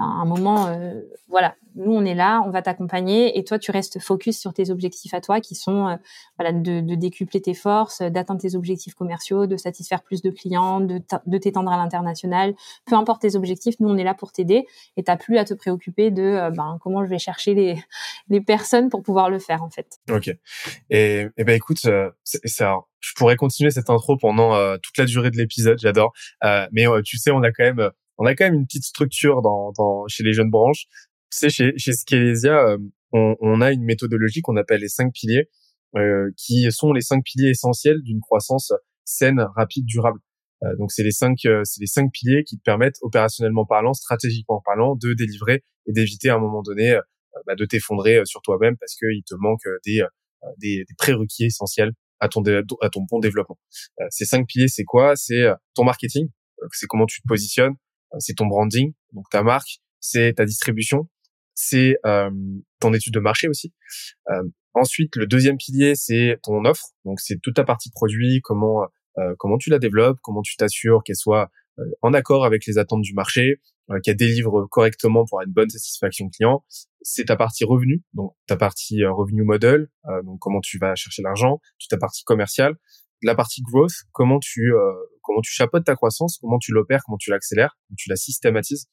à un moment, euh, voilà, nous on est là, on va t'accompagner et toi tu restes focus sur tes objectifs à toi qui sont euh, voilà de, décupler tes forces, d'atteindre tes objectifs commerciaux, de satisfaire plus de clients, de, t'étendre à l'international. Peu importe tes objectifs, nous on est là pour t'aider et t'as plus à te préoccuper de euh, ben, comment je vais chercher les, les personnes pour pouvoir le faire en fait. Ok. Et, et ben écoute, ça, je pourrais continuer cette intro pendant toute la durée de l'épisode, j'adore. mais tu sais, on a quand même on a quand même une petite structure dans, dans chez les jeunes branches. Tu sais, chez, chez Scalesia, euh, on, on, a une méthodologie qu'on appelle les cinq piliers, euh, qui sont les cinq piliers essentiels d'une croissance saine, rapide, durable. Euh, donc c'est les cinq, c'est les cinq piliers qui te permettent, opérationnellement parlant, stratégiquement parlant, de délivrer et d'éviter à un moment donné bah, de t'effondrer sur toi-même parce qu'il te manque des, des, des prérequis essentiels à ton, à ton bon développement. ces cinq piliers, c'est quoi? C'est ton marketing, c'est comment tu te positionnes, c'est ton branding, donc ta marque, c'est ta distribution, c'est euh, ton étude de marché aussi. Euh, ensuite, le deuxième pilier, c'est ton offre, donc c'est toute ta partie produit, comment euh, comment tu la développes, comment tu t'assures qu'elle soit en accord avec les attentes du marché, qu'elle délivre correctement pour une bonne satisfaction client. C'est ta partie revenu, donc ta partie revenu model, donc comment tu vas chercher l'argent, toute ta partie commerciale, la partie growth, comment tu comment tu chapeautes ta croissance, comment tu l'opères, comment tu l'accélères, comment tu la systématises.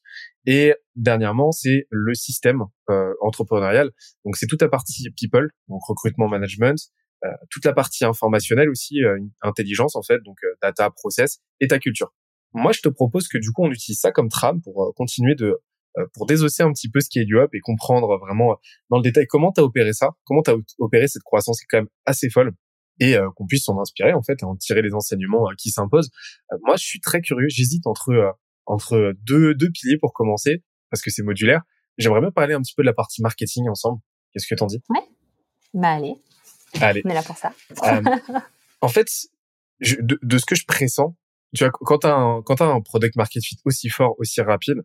Et dernièrement, c'est le système euh, entrepreneurial. Donc c'est toute la partie people, donc recrutement, management, euh, toute la partie informationnelle aussi, euh, intelligence en fait, donc data, process et ta culture. Moi, je te propose que du coup, on utilise ça comme trame pour continuer de pour désosser un petit peu ce qui est du up et comprendre vraiment dans le détail comment tu as opéré ça, comment tu as opéré cette croissance qui est quand même assez folle et euh, qu'on puisse s'en inspirer en fait et en tirer les enseignements euh, qui s'imposent. Euh, moi, je suis très curieux. J'hésite entre entre deux deux piliers pour commencer parce que c'est modulaire. j'aimerais bien parler un petit peu de la partie marketing ensemble. Qu'est-ce que t'en dis? Ouais. Bah allez. Allez. On est là pour ça. Euh, <laughs> en fait, je, de, de, ce que je pressens, tu vois, quand t'as un, quand as un product market fit aussi fort, aussi rapide,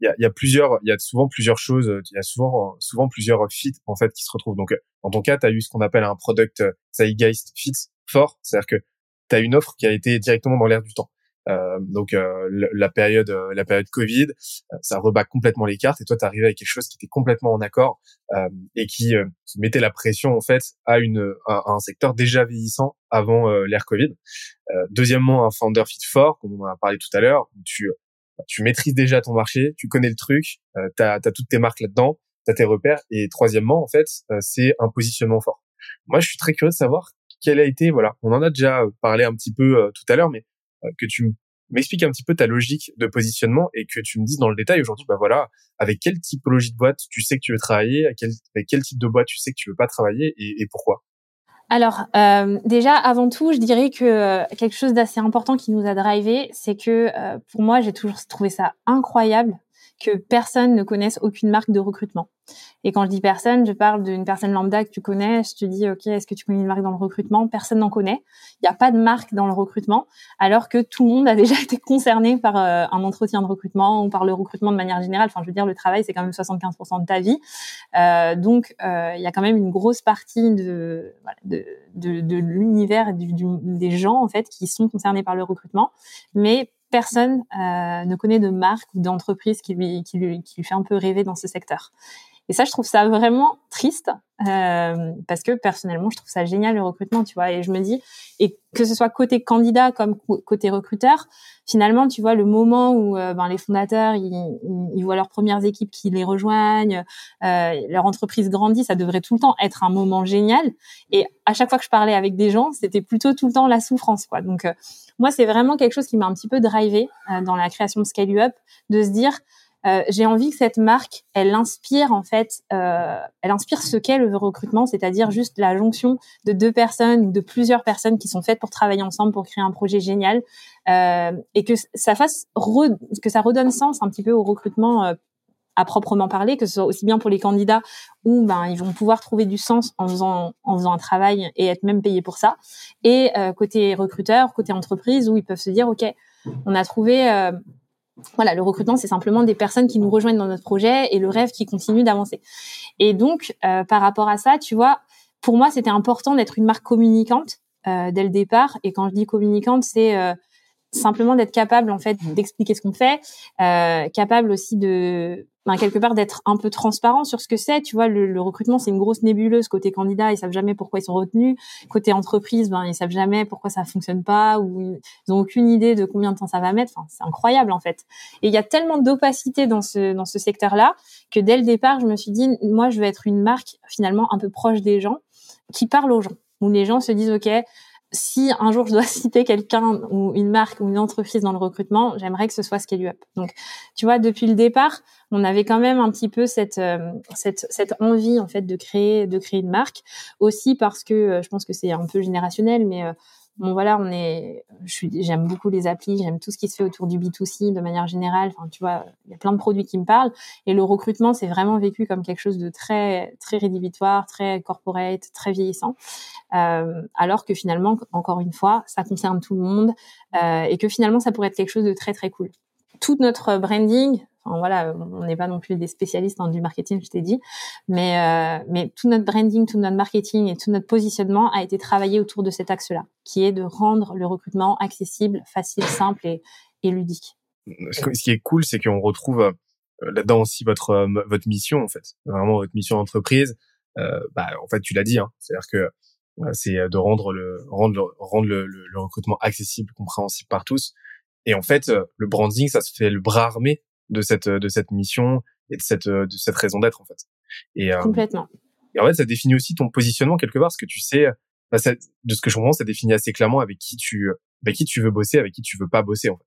il y a, y a, plusieurs, il y a souvent plusieurs choses, il y a souvent, souvent plusieurs fits en fait qui se retrouvent. Donc, dans ton cas, tu as eu ce qu'on appelle un product zeitgeist fit fort, c'est-à-dire que tu as une offre qui a été directement dans l'air du temps. Euh, donc euh, la période euh, la période Covid, ça rebat complètement les cartes et toi tu arrivé avec quelque chose qui était complètement en accord et qui, qui, mettait la pression en fait à une à, un secteur déjà vieillissant avant l'ère Covid. deuxièmement, un founder fit fort, comme on en a parlé tout à l'heure, tu tu maîtrises déjà ton marché, tu connais le truc, tu as, toutes tes marques là-dedans, tu as tes repères. Et troisièmement, en fait, c'est un positionnement fort. Moi, je suis très curieux de savoir quel a été, voilà, on en a déjà parlé un petit peu tout à l'heure, mais euh, que tu m'expliques un petit peu ta logique de positionnement et que tu me dises dans le détail aujourd'hui, bah voilà, avec quelle typologie de boîte tu sais que tu veux travailler, avec quel, type de boîte tu sais que tu veux pas travailler et, pourquoi? Alors euh, déjà avant tout, je dirais que euh, quelque chose d'assez important qui nous a drivé, c'est que pour moi j'ai toujours trouvé ça incroyable que personne ne connaisse aucune marque de recrutement. Et quand je dis personne, je parle d'une personne lambda que tu connais. Je te dis, OK, est-ce que tu connais une marque dans le recrutement? Personne n'en connaît. Il n'y a pas de marque dans le recrutement, alors que tout le monde a <laughs> déjà été concerné par euh, un entretien de recrutement ou par le recrutement de manière générale. Enfin, je veux dire, le travail, c'est quand même 75% de ta vie. Euh, donc, euh, il y a quand même une grosse partie de, de, de, de l'univers des gens, en fait, qui sont concernés par le recrutement. Mais personne euh, ne connaît de marque ou d'entreprise qui lui, qui, lui, qui lui fait un peu rêver dans ce secteur. Et ça, je trouve ça vraiment triste euh, parce que personnellement, je trouve ça génial le recrutement, tu vois. Et je me dis, et que ce soit côté candidat comme côté recruteur, finalement, tu vois, le moment où euh, ben, les fondateurs ils, ils, voient leurs premières équipes qui les rejoignent, euh, leur entreprise grandit, ça devrait tout le temps être un moment génial. Et à chaque fois que je parlais avec des gens, c'était plutôt tout le temps la souffrance, quoi. Donc euh, moi, c'est vraiment quelque chose qui m'a un petit peu drivé euh, dans la création de Scale Up, de se dire euh, j'ai envie que cette marque, elle inspire en fait, euh, elle inspire ce qu'est le recrutement, c'est-à-dire juste la jonction de deux personnes ou de plusieurs personnes qui sont faites pour travailler ensemble pour créer un projet génial, euh, et que ça fasse que ça redonne sens un petit peu au recrutement à proprement parler, que ce soit aussi bien pour les candidats où ben ils vont pouvoir trouver du sens en faisant en faisant un travail et être même payés pour ça, et côté recruteur, côté entreprise où ils peuvent se dire ok, on a trouvé voilà, le recrutement, c'est simplement des personnes qui nous rejoignent dans notre projet et le rêve qui continue d'avancer. Et donc, euh, par rapport à ça, tu vois, pour moi, c'était important d'être une marque communicante euh, dès le départ. Et quand je dis communicante, c'est euh, simplement d'être capable, en fait, d'expliquer ce qu'on fait, capable aussi de ben, quelque part d'être un peu transparent sur ce que c'est. Tu vois, le, recrutement, c'est une grosse nébuleuse. Côté candidat, ils savent jamais pourquoi ils sont retenus. Côté entreprise, ben, ils savent jamais pourquoi ça fonctionne pas ou ils ont aucune idée de combien de temps ça va mettre. C'est incroyable, en fait. Et il y a tellement d'opacité dans ce, dans ce secteur-là que dès le départ, je me suis dit, moi, je veux être une marque finalement un peu proche des gens qui parle aux gens où les gens se disent, OK, si un jour je dois <laughs> citer quelqu'un ou une marque ou une entreprise dans le recrutement, j'aimerais que ce soit Scale Up. Donc, tu vois, depuis le départ, on avait quand même un petit peu cette euh, cette, cette envie en fait de créer de créer une marque, aussi parce que euh, je pense que c'est un peu générationnel, mais euh, bon voilà, on est, j'aime beaucoup les applis, j'aime tout ce qui se fait autour du B2C de manière générale. Enfin, tu vois, il y a plein de produits qui me parlent. Et le recrutement, c'est vraiment vécu comme quelque chose de très, très rédhibitoire, très corporate, très vieillissant. Euh, alors que finalement, encore une fois, ça concerne tout le monde euh, et que finalement, ça pourrait être quelque chose de très, très cool. Tout notre branding, voilà, on n'est pas non plus des spécialistes dans du marketing, je t'ai dit, mais euh, mais tout notre branding, tout notre marketing et tout notre positionnement a été travaillé autour de cet axe-là, qui est de rendre le recrutement accessible, facile, simple et, ludique. Ce qui est cool, c'est qu'on retrouve euh, là-dedans aussi votre euh, votre mission en fait, vraiment votre mission d'entreprise. Bah, en fait, tu l'as dit, hein, c'est-à-dire que c'est de rendre le rendre rendre le, recrutement accessible, compréhensible par tous. Et en fait, le branding, ça se fait le bras armé de cette de cette mission et de cette de cette raison d'être en fait. Et euh, complètement. Et en fait, ça définit aussi ton positionnement quelque part, parce que tu sais, bah, ça, de ce que je comprends, ça définit assez clairement avec qui tu avec qui tu veux bosser, avec qui tu veux pas bosser en fait.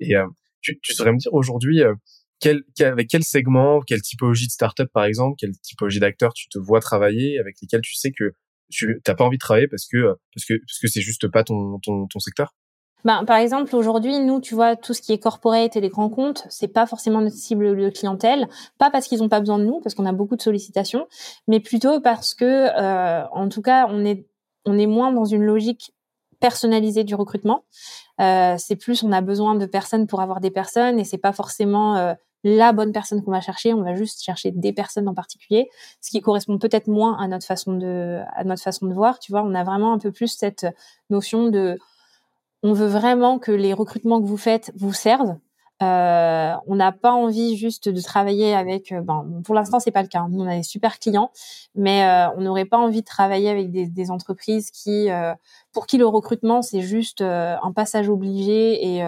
Et euh, tu, tu saurais me dire aujourd'hui euh, quel, avec quel segment, quelle typologie de startup par exemple, quelle typologie d'acteurs tu te vois travailler, avec lesquels tu sais que tu t'as pas envie de travailler parce que parce que parce que c'est juste pas ton ton, ton secteur? Ben, par exemple, aujourd'hui, nous, tu vois, tout ce qui est corporate et les grands comptes, c'est pas forcément notre cible de clientèle. Pas parce qu'ils ont pas besoin de nous, parce qu'on a beaucoup de sollicitations, mais plutôt parce que, euh, en tout cas, on est, on est moins dans une logique personnalisée du recrutement. Euh, c'est plus, on a besoin de personnes pour avoir des personnes, et c'est pas forcément euh, la bonne personne qu'on va chercher. On va juste chercher des personnes en particulier, ce qui correspond peut-être moins à notre façon de, à notre façon de voir. Tu vois, on a vraiment un peu plus cette notion de on veut vraiment que les recrutements que vous faites vous servent. Euh, on n'a pas envie juste de travailler avec. Euh, ben, pour l'instant, c'est pas le cas. Nous, on a des super clients, mais euh, on n'aurait pas envie de travailler avec des, des entreprises qui, pour qui le recrutement c'est juste un passage obligé et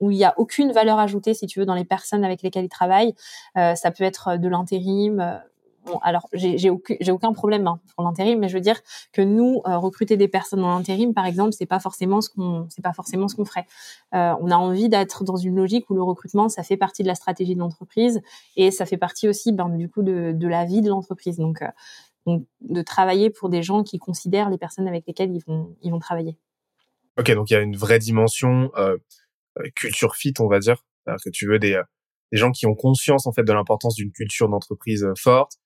où il y a aucune valeur ajoutée, si tu veux, dans les personnes avec lesquelles ils travaillent. ça peut être de l'intérim alors j'ai aucun, problème hein, pour l'intérim, mais je veux dire que nous euh, recruter des personnes en intérim, par exemple, c'est pas forcément ce qu'on, c'est pas forcément ce qu'on ferait. Euh, on a envie d'être dans une logique où le recrutement, ça fait partie de la stratégie de l'entreprise et ça fait partie aussi, ben, du coup, de, la vie de l'entreprise. Donc, euh, donc, de travailler pour des gens qui considèrent les personnes avec lesquelles ils vont, ils vont travailler. Ok, donc il y a une vraie dimension culture fit, on va dire, que tu veux des des gens qui ont conscience en fait de l'importance d'une culture d'entreprise forte,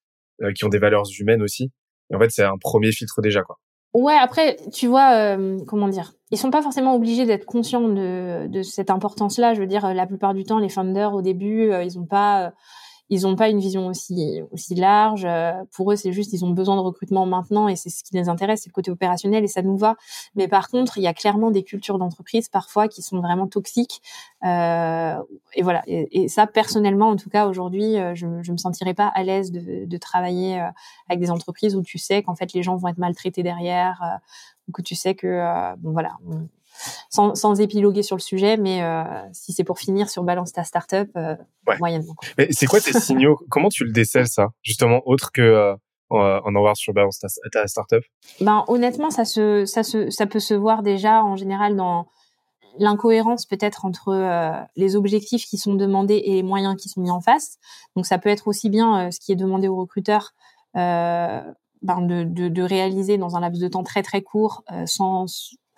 euh, qui ont des valeurs humaines aussi. Et en fait, c'est un premier filtre déjà, quoi. Ouais, après, tu vois, euh, comment dire, ils sont pas forcément obligés d'être conscients de, de cette importance-là. Je veux dire, la plupart du temps, les founders au début, euh, ils ont pas ils n'ont pas une vision aussi aussi large. Euh, pour eux, c'est juste ils ont besoin de recrutement maintenant et c'est ce qui les intéresse, c'est le côté opérationnel et ça nous va. Mais par contre, il y a clairement des cultures d'entreprise parfois qui sont vraiment toxiques. Euh, et voilà. Et, ça, personnellement, en tout cas aujourd'hui, euh, je, je me sentirais pas à l'aise de, de travailler euh, avec des entreprises où tu sais qu'en fait les gens vont être maltraités derrière, ou que tu sais que bon voilà sans, sans épiloguer sur le sujet, mais euh, si c'est pour finir sur balance ta startup, euh, moyennement. Mais c'est quoi tes <laughs> signaux? Comment tu le décèles ça, justement, autre que euh, en avoir sur balance ta, ta startup? Ben honnêtement, ça se, ça se, ça peut se voir déjà en général dans l'incohérence peut-être entre euh, les objectifs qui sont demandés et les moyens qui sont mis en face. Donc ça peut être aussi bien ce qui est demandé aux recruteurs. Ben de, de, de, réaliser dans un laps de temps très très court sans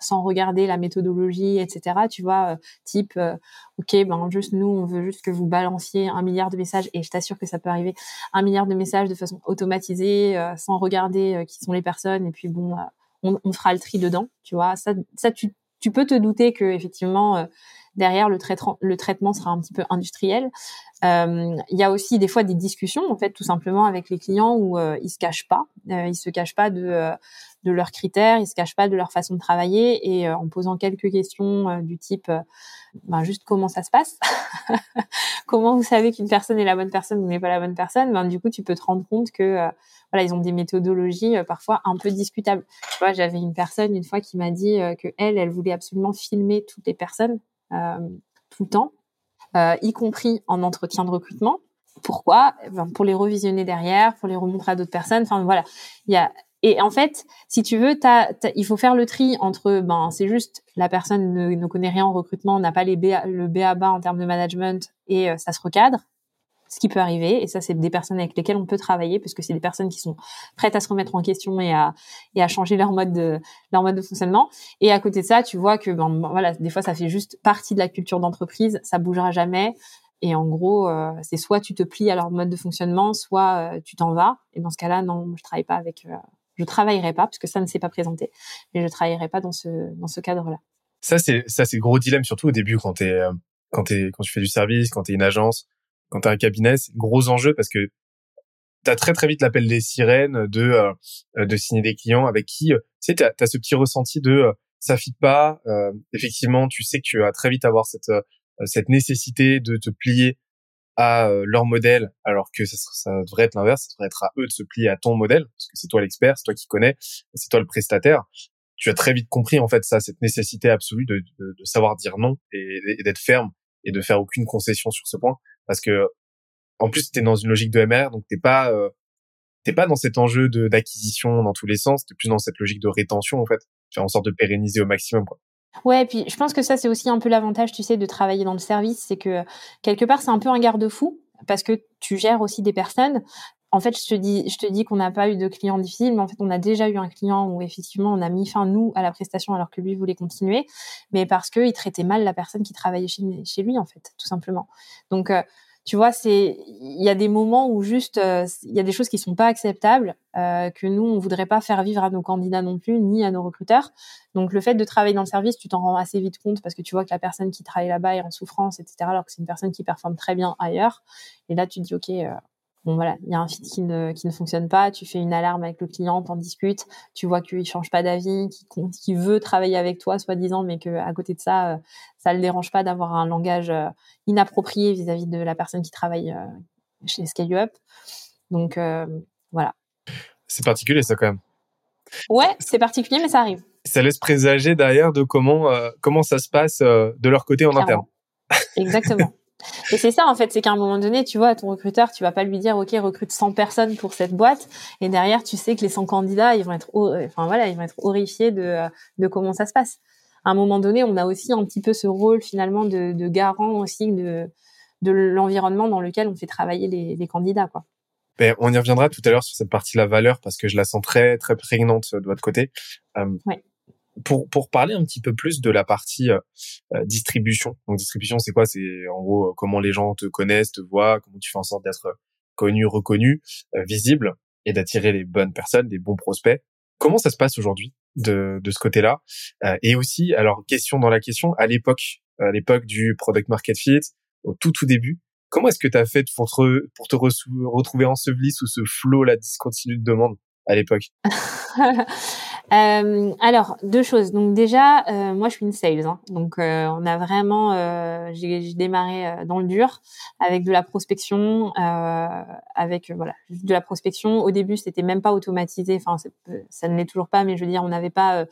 sans regarder la méthodologie, etc. Tu vois, euh, type, euh, ok, ben juste nous, on veut juste que vous balanciez un milliard de messages, et je t'assure que ça peut arriver, un milliard de messages de façon automatisée, euh, sans regarder qui sont les personnes, et puis bon, on, on, fera le tri dedans, tu vois. Ça, ça tu, tu peux te douter que effectivement derrière le, traitement, le traitement sera un petit peu industriel. Euh, il y a aussi des fois des discussions en fait tout simplement avec les clients où euh, ils se cachent pas, euh, ils se cachent pas de de leurs critères, ils se cachent pas de leur façon de travailler et en posant quelques questions du type ben juste comment ça se passe, <laughs> comment vous savez qu'une personne est la bonne personne ou n'est pas la bonne personne, ben du coup tu peux te rendre compte que voilà ils ont des méthodologies parfois un peu discutables. Tu vois j'avais une personne une fois qui m'a dit que elle elle voulait absolument filmer toutes les personnes euh, tout le temps, euh, y compris en entretien de recrutement. Pourquoi? Ben, Pour les revisionner derrière, pour les remontrer à d'autres personnes. Enfin voilà, il y a et en fait, si tu veux, il faut faire le tri entre, ben, c'est juste la personne ne, connaît rien en recrutement, n'a pas les le BABA en termes de management et euh, ça se recadre ce qui peut arriver. Et ça, c'est des personnes avec lesquelles on peut travailler, puisque c'est des personnes qui sont prêtes à se remettre en question et à, et à changer leur mode de leur mode de fonctionnement. Et à côté de ça, tu vois que ben, voilà, des fois, ça fait juste partie de la culture d'entreprise, ça bougera jamais. Et en gros, euh, c'est soit tu te plies à leur mode de fonctionnement, soit euh, tu t'en vas. Et dans ce cas-là, non, je travaille pas avec, euh, je travaillerai pas parce que ça ne s'est pas présenté, mais je travaillerai pas dans ce dans ce cadre-là. Ça c'est ça c'est gros dilemme surtout au début quand t'es quand t'es quand tu fais du service, quand t'es une agence quand t'as un cabinet, c'est gros enjeu parce que t'as très très vite l'appel des sirènes de euh, de signer des clients avec qui euh, tu sais t'as as ce petit ressenti de euh, ça fit pas effectivement tu sais que tu vas très vite avoir cette cette nécessité de te plier à leur modèle alors que ça, ça devrait être l'inverse ça devrait être à eux de se plier à ton modèle parce que c'est toi l'expert c'est toi qui connais c'est toi le prestataire tu as très vite compris en fait ça cette nécessité absolue de, de, de savoir dire non et, d'être ferme et de faire aucune concession sur ce point parce que en plus t'es dans une logique de MR, donc t'es pas euh, t'es pas dans cet enjeu d'acquisition dans tous les sens, t'es plus dans cette logique de rétention en fait, faire en sorte de pérenniser au maximum quoi. Ouais, et puis je pense que ça c'est aussi un peu l'avantage, tu sais, de travailler dans le service, c'est que quelque part c'est un peu un garde-fou parce que tu gères aussi des personnes en fait, je te dis, je te dis qu'on n'a pas eu de client difficile, mais en fait, on a déjà eu un client où effectivement, on a mis fin nous à la prestation alors que lui voulait continuer, mais parce qu'il traitait mal la personne qui travaillait chez, chez lui, en fait, tout simplement. Donc, euh, tu vois, c'est, il y a des moments où juste, euh, il y a des choses qui sont pas acceptables, euh, que nous, on voudrait pas faire vivre à nos candidats non plus, ni à nos recruteurs. Donc, le fait de travailler dans le service, tu t'en rends assez vite compte parce que tu vois que la personne qui travaille là-bas est en souffrance, etc., alors que c'est une personne qui performe très bien ailleurs. Et là, tu te dis, OK, euh, bon voilà, il y a un fit qui ne, qui ne fonctionne pas, tu fais une alarme avec le client, t'en discutes, tu vois qu'il change pas d'avis, qu'il veut travailler avec toi, soi-disant, mais que à côté de ça, euh, ça le dérange pas d'avoir un langage euh, inapproprié vis-à-vis de la personne qui travaille euh, chez Scale Up. Donc voilà. C'est particulier ça quand même. Ouais, c'est particulier, mais ça arrive. Ça laisse présager derrière de comment comment ça se passe de leur côté en interne. Exactement. Et c'est ça en fait, c'est qu'à un moment donné, tu vois, ton recruteur, tu vas pas lui dire OK, recrute 100 personnes pour cette boîte et derrière, tu sais que les 100 candidats, ils vont être enfin voilà, ils vont être horrifiés de de comment ça se passe. À un moment donné, on a aussi un petit peu ce rôle finalement de, de garant aussi de de l'environnement dans lequel on fait travailler les, les candidats quoi. Ben, on y reviendra tout à l'heure sur cette partie de la valeur parce que je la sens très très prégnante de votre côté. Euh, ouais pour pour parler un petit peu plus de la partie euh, euh, distribution. Donc distribution, c'est quoi? C'est en gros euh, comment les gens te connaissent, te voient, comment tu fais en sorte d'être connu, reconnu, visible et d'attirer les bonnes personnes, des bons prospects. Comment ça se passe aujourd'hui de de ce côté-là? Et aussi, alors question dans la question, à l'époque, à l'époque du product market fit, au tout tout début, comment est-ce que tu as fait pour te, pour te retrouver enseveli sous ce flot là discontinu de demande à l'époque? <laughs> Euh, alors, deux choses. Donc déjà, euh, moi, je suis une sales. Hein. Donc, euh, on a vraiment, j'ai démarré dans le dur avec de la prospection, avec voilà, de la prospection. Au début, c'était même pas automatisé. Enfin, ça ne l'est toujours pas, mais je veux dire, on n'avait pas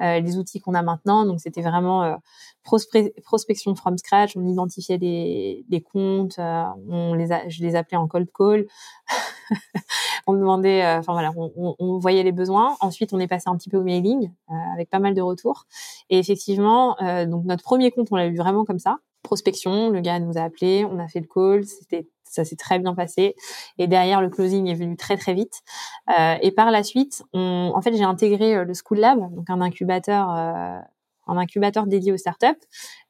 les outils qu'on a maintenant. Donc, c'était vraiment prospection from scratch. On identifiait des, comptes, on les je les appelais en cold call. <laughs> on demandait, enfin voilà, on, voyait les besoins. Ensuite, on est passé un petit peu au mailing euh, avec pas mal de retours. Et effectivement, euh, donc notre premier compte, on l'a eu vraiment comme ça, prospection. Le gars nous a appelé, on a fait le call, c'était ça s'est très bien passé. Et derrière, le closing est venu très très vite. et par la suite, on, en fait, j'ai intégré le School Lab, donc un incubateur un incubateur dédié aux startups.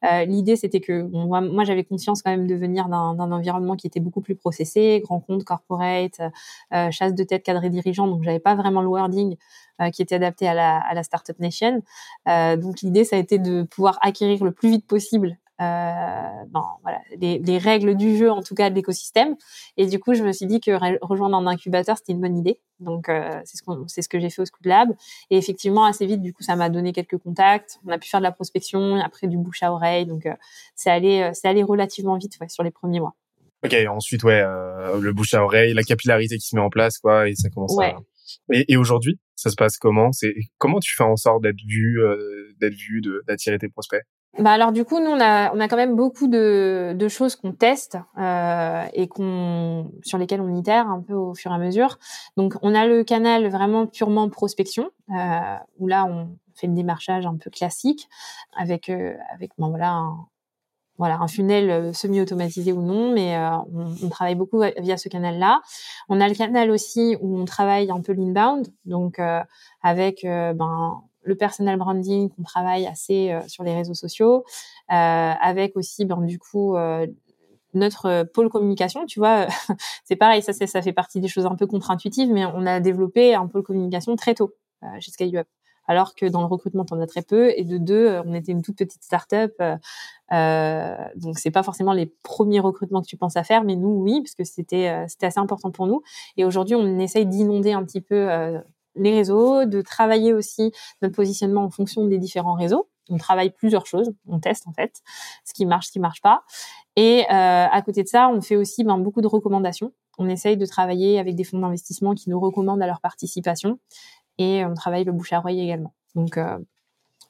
Euh, L'idée, c'était que moi, moi j'avais conscience quand même de venir d'un environnement qui était beaucoup plus processé, grand compte, corporate, euh, chasse de tête, cadre dirigeant. Donc, j'avais pas vraiment le wording euh, qui était adapté à la, à la startup nation. Euh, donc, l'idée, ça a été de pouvoir acquérir le plus vite possible euh, ben, voilà, les, les, règles du jeu, en tout cas de l'écosystème. Et du coup, je me suis dit que rejoindre un incubateur, c'était une bonne idée. Donc, euh, c'est ce, c'est ce que j'ai fait au Scoot Lab. Et effectivement, assez vite, du coup, ça m'a donné quelques contacts. On a pu faire de la prospection, après du bouche à oreille. Donc, euh, c'est allé, euh, c'est allé relativement vite ouais, sur les premiers mois. Ok, ensuite, ouais, euh, le bouche à oreille, la capillarité qui se met en place, quoi, et ça commence ouais. à... Et, et aujourd'hui, ça se passe comment? C'est comment tu fais en sorte d'être vu, d'être vu, d'attirer tes prospects? Bah alors du coup, nous on a on a quand même beaucoup de, de choses qu'on teste euh, et qu'on sur lesquelles on itère un peu au fur et à mesure. Donc on a le canal vraiment purement prospection euh, où là on fait le démarchage un peu classique avec euh, avec bon voilà un, voilà un funnel euh, semi-automatisé ou non, mais euh, on, travaille beaucoup via ce canal-là. On a le canal aussi où on travaille un peu l'inbound, donc euh, avec ben le personal branding qu'on travaille assez euh, sur les réseaux sociaux, euh, avec aussi ben, du coup euh, notre pôle communication, tu vois, <laughs> c'est pareil, ça, ça fait partie des choses un peu contre-intuitives, mais on a développé un pôle communication très tôt chez SkyUp. Alors que dans le recrutement, on a très peu. Et de deux, on était une toute petite start-up. Euh, donc, c'est pas forcément les premiers recrutements que tu penses à faire, mais nous, oui, parce que c'était assez important pour nous. Et aujourd'hui, on essaye d'inonder un petit peu les réseaux, de travailler aussi notre positionnement en fonction des différents réseaux. On travaille plusieurs choses, on teste en fait ce qui marche, ce qui marche pas. Et euh, à côté de ça, on fait aussi ben, beaucoup de recommandations. On essaye de travailler avec des fonds d'investissement qui nous recommandent à leur participation et on travaille le bouche à oreille également. Donc euh,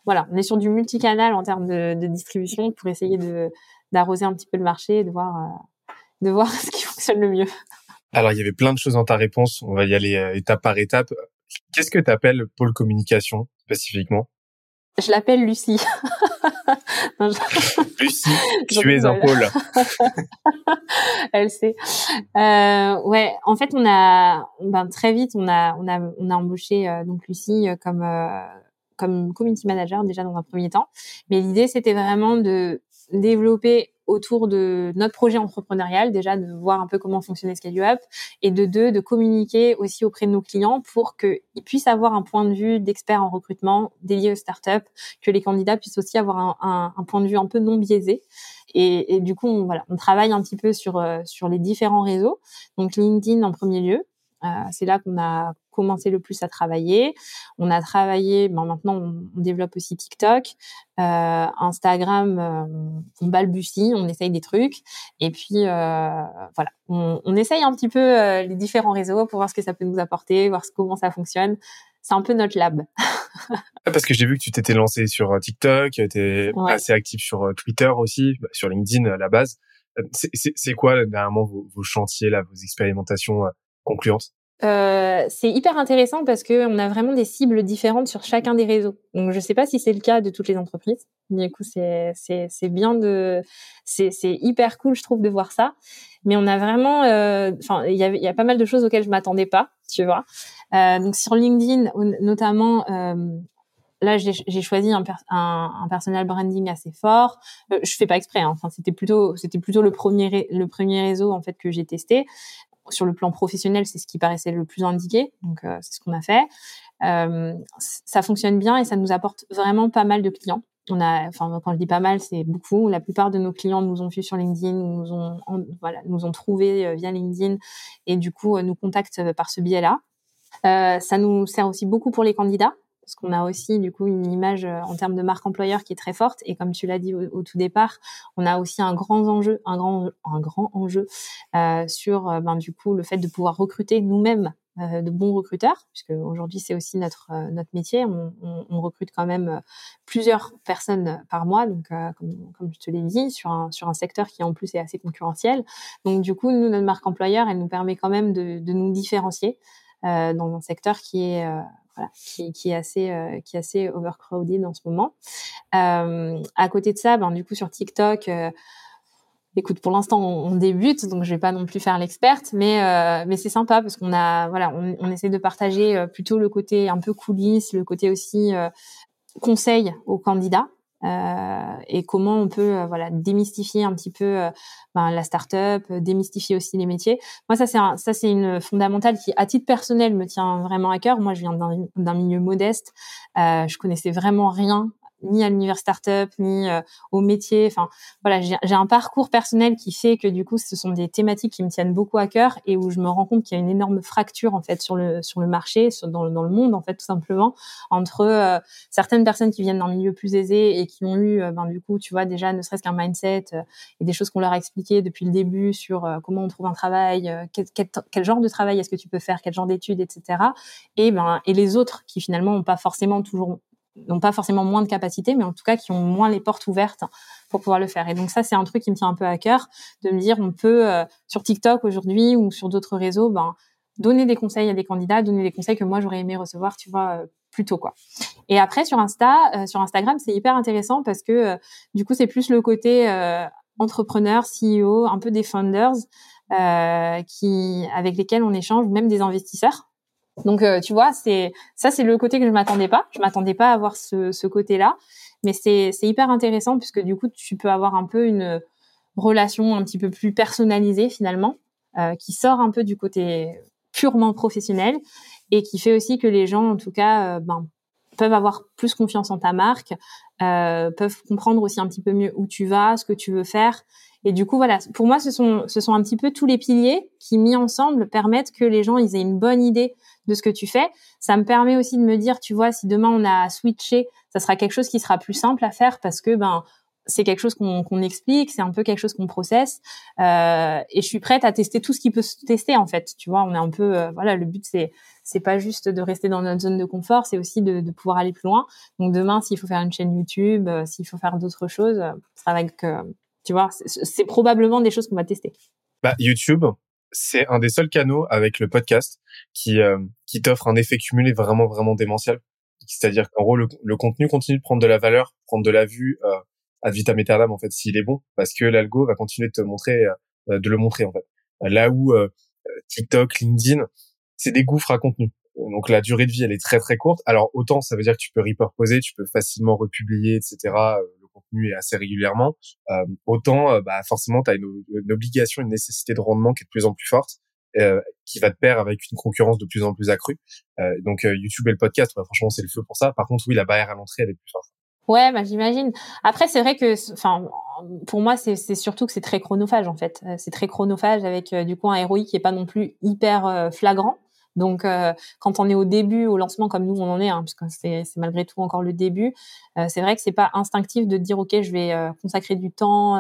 voilà, on est sur du multicanal en termes de, distribution pour essayer d'arroser un petit peu le marché et de voir euh, de voir <laughs> ce qui fonctionne le mieux. Alors, il y avait plein de choses dans ta réponse. On va y aller étape par étape. Qu'est-ce que tu appelles pôle communication spécifiquement? Je l'appelle Lucie. <laughs> Lucie, <laughs> tu es un pôle. <laughs> Elle sait. Euh, ouais, en fait, on a, ben, très vite, on a, on a, on a embauché euh, donc Lucie euh, comme euh, comme community manager déjà dans un premier temps. Mais l'idée, c'était vraiment de développer autour de notre projet entrepreneurial, déjà de voir un peu comment fonctionnait Scale Up, et de deux, de communiquer aussi auprès de nos clients pour qu'ils puissent avoir un point de vue d'expert en recrutement dédié aux startups, que les candidats puissent aussi avoir un, point de vue un peu non biaisé. Et, du coup, on, voilà, on travaille un petit peu sur euh, sur les différents réseaux. Donc LinkedIn en premier lieu, c'est là qu'on a commencé le plus à travailler. On a travaillé, ben maintenant on, développe aussi TikTok, euh, Instagram, euh, on balbutie, on essaye des trucs, et puis euh, voilà, on, on, essaye un petit peu euh, les différents réseaux pour voir ce que ça peut nous apporter, voir comment ça fonctionne. C'est un peu notre lab. <laughs> Ah, parce que j'ai vu que tu t'étais lancé sur euh, TikTok, tu es assez actif sur Twitter aussi, bah, sur LinkedIn à la base. C'est quoi dernièrement vos, vos chantiers là, vos expérimentations euh, c'est hyper intéressant parce que on a vraiment des cibles différentes sur chacun des réseaux. Donc je sais pas si c'est le cas de toutes les entreprises. Du coup c'est c'est bien de c'est c'est hyper cool je trouve de voir ça. Mais on a vraiment euh, enfin il y a il y a pas mal de choses auxquelles je m'attendais pas, tu vois. Euh, donc sur LinkedIn notamment là j'ai choisi un, un, un, personal branding assez fort. Euh, je fais pas exprès. Hein. C'était plutôt c'était plutôt le premier le premier réseau en fait que j'ai testé sur le plan professionnel, c'est ce qui paraissait le plus indiqué. Donc, euh, c'est ce qu'on a fait. Euh, ça fonctionne bien et ça nous apporte vraiment pas mal de clients. On a, enfin, quand je dis pas mal, c'est beaucoup. La plupart de nos clients nous ont vus sur LinkedIn, nous ont, voilà, nous ont trouvé euh, via LinkedIn et du coup nous contactent par ce biais-là. ça nous sert aussi beaucoup pour les candidats parce qu'on a aussi du coup une image euh, en termes de marque employeur qui est très forte et comme tu l'as dit au, tout départ, on a aussi un grand enjeu, un grand un grand enjeu euh, sur euh, ben du coup le fait de pouvoir recruter nous-mêmes de bons recruteurs, puisque aujourd'hui c'est aussi notre notre métier. On, recrute quand même plusieurs personnes par mois, donc comme, je te l'ai dit, sur un sur un secteur qui en plus est assez concurrentiel. Donc du coup, nous notre marque employeur, elle nous permet quand même de, nous différencier dans un secteur qui est voilà, qui, qui, est assez euh, qui est assez overcrowded en ce moment. Euh, à côté de ça, ben du coup sur TikTok. Euh, écoute, pour l'instant, on, débute, donc je vais pas non plus faire l'experte, mais euh, mais c'est sympa parce qu'on a, voilà, on, on, essaie de partager plutôt le côté un peu coulisses, le côté aussi euh, conseil aux candidats. Euh, et comment on peut euh, voilà démystifier un petit peu euh, ben, la start-up, démystifier aussi les métiers. Moi ça c'est ça c'est une fondamentale qui à titre personnel me tient vraiment à cœur. Moi je viens d'un milieu modeste, je connaissais vraiment rien ni à l'univers startup, ni euh, au métier. Enfin, voilà, j'ai un parcours personnel qui fait que du coup, ce sont des thématiques qui me tiennent beaucoup à cœur et où je me rends compte qu'il y a une énorme fracture en fait sur le sur le marché, sur, dans, dans le monde en fait tout simplement entre euh, certaines personnes qui viennent d'un milieu plus aisé et qui ont eu, euh, ben du coup, tu vois déjà ne serait-ce qu'un mindset et des choses qu'on leur a expliquées depuis le début sur comment on trouve un travail, quel, quel, quel, genre de travail est-ce que tu peux faire, quel genre d'études, etc. Et ben et les autres qui finalement n'ont pas forcément toujours n'ont pas forcément moins de capacité, mais en tout cas qui ont moins les portes ouvertes pour pouvoir le faire. Et donc ça, c'est un truc qui me tient un peu à cœur, de me dire, on peut euh, sur TikTok aujourd'hui ou sur d'autres réseaux, ben donner des conseils à des candidats, donner des conseils que moi j'aurais aimé recevoir, tu vois, euh, plus tôt quoi. Et après sur Insta, euh, sur Instagram, c'est hyper intéressant parce que du coup c'est plus le côté entrepreneur, CEO, un peu des founders qui avec lesquels on échange, même des investisseurs donc euh, tu vois, c'est ça c'est le côté que je m'attendais pas. Je m'attendais pas à avoir ce, ce côté-là, mais c'est hyper intéressant puisque du coup tu peux avoir un peu une relation un petit peu plus personnalisée finalement, euh, qui sort un peu du côté purement professionnel et qui fait aussi que les gens en tout cas euh, ben peuvent avoir plus confiance en ta marque, euh, peuvent comprendre aussi un petit peu mieux où tu vas, ce que tu veux faire. Et du coup, voilà, pour moi, ce sont, ce sont un petit peu tous les piliers qui, mis ensemble, permettent que les gens ils aient une bonne idée de ce que tu fais. Ça me permet aussi de me dire, tu vois, si demain on a switché, ça sera quelque chose qui sera plus simple à faire parce que ben c'est quelque chose qu'on explique, c'est un peu quelque chose qu'on processe, euh, et je suis prête à tester tout ce qui peut se tester en fait. Tu vois, on est un peu, euh, voilà, le but c'est c'est pas juste de rester dans notre zone de confort, c'est aussi de, pouvoir aller plus loin. Donc demain, s'il faut faire une chaîne YouTube, euh, s'il faut faire d'autres choses, ça va avec, tu vois, c'est probablement des choses qu'on va tester. Bah, YouTube, c'est un des seuls canaux avec le podcast qui qui t'offre un effet cumulé vraiment vraiment démentiel. C'est-à-dire qu'en gros, le, contenu continue de prendre de la valeur, prendre de la vue ad vitam aeternam en fait s'il est bon parce que l'algo va continuer de te montrer de le montrer en fait. Là où TikTok LinkedIn c'est des gouffres à contenu. Donc la durée de vie elle est très très courte. Alors autant ça veut dire que tu peux repurposer tu peux facilement republier etc contenu est assez régulièrement autant bah forcément tu as une, une obligation une nécessité de rendement qui est de plus en plus forte euh, qui va de pair avec une concurrence de plus en plus accrue. Euh, donc euh, YouTube et le podcast, franchement, c'est le feu pour ça. Par contre, oui, la barrière à l'entrée, elle est plus forte. Ouais, bah, j'imagine. Après, c'est vrai que, enfin, pour moi, c'est surtout que c'est très chronophage en fait. C'est très chronophage avec du coup un ROI qui est pas non plus hyper flagrant. Donc, quand on est au début, au lancement, comme nous on en est, hein, parce c'est malgré tout encore le début, c'est vrai que c'est pas instinctif de dire ok, je vais consacrer du temps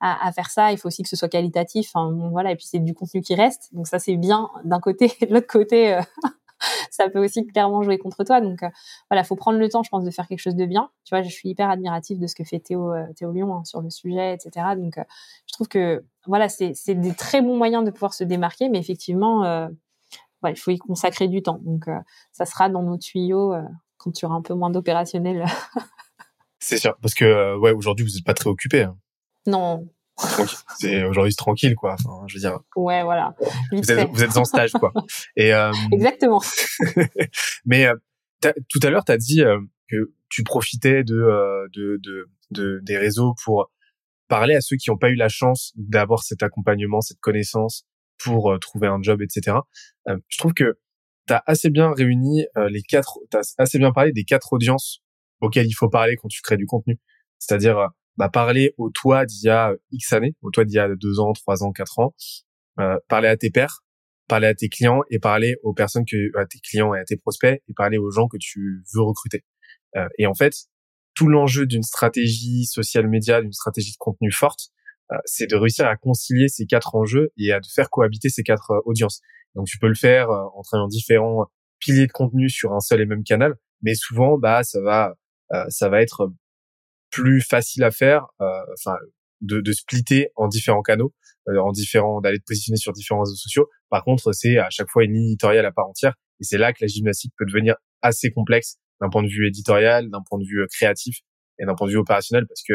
à, faire ça. Il faut aussi que ce soit qualitatif. Enfin, voilà, et puis c'est du contenu qui reste. Donc ça c'est bien d'un côté. <laughs> de l'autre côté, euh, <laughs> ça peut aussi clairement jouer contre toi. Donc euh, voilà, faut prendre le temps, je pense, de faire quelque chose de bien. Tu vois, je suis hyper admirative de ce que fait Théo, euh, Théo Lyon hein, sur le sujet, etc. Donc je trouve que voilà, c'est des très bons moyens de pouvoir se démarquer, mais effectivement, ouais, il faut y consacrer du temps. Donc ça sera dans nos tuyaux quand tu auras un peu moins d'opérationnel. <laughs> c'est sûr, parce que ouais, aujourd'hui vous n'êtes pas très occupé. Hein. Non. C'est <laughs> aujourd'hui tranquille, quoi. Enfin, je veux dire. Ouais, voilà. Vous êtes, vous êtes, en stage, quoi. <laughs> Et euh... exactement. Mais euh, tout à l'heure, tu as dit euh, que tu profitais de, euh, de, de, de, des réseaux pour parler à ceux qui n'ont pas eu la chance d'avoir cet accompagnement, cette connaissance pour trouver un job, etc. je trouve que tu as assez bien réuni les quatre, tu as assez bien parlé des quatre audiences auxquelles il faut parler quand tu crées du contenu. C'est-à-dire bah, parler au toi d'il y a X années, au toi d'il y a deux ans, trois ans, quatre ans, euh, parler à tes pairs, parler à tes clients et parler aux personnes que, à tes clients et à tes prospects et parler aux gens que tu veux recruter. Euh, et en fait, tout l'enjeu d'une stratégie social média, d'une stratégie de contenu forte, euh, c'est de réussir à concilier ces quatre enjeux et à faire cohabiter ces quatre euh, audiences. Donc tu peux le faire euh, en travaillant différents piliers de contenu sur un seul et même canal, mais souvent bah ça va ça va être plus facile à faire, euh, enfin de, de splitter en différents canaux, euh, en différents d'aller te positionner sur différents réseaux sociaux. Par contre, c'est à chaque fois une ligne éditoriale à part entière, et c'est là que la gymnastique peut devenir assez complexe d'un point de vue éditorial, d'un point de vue euh, créatif et d'un point de vue opérationnel, parce que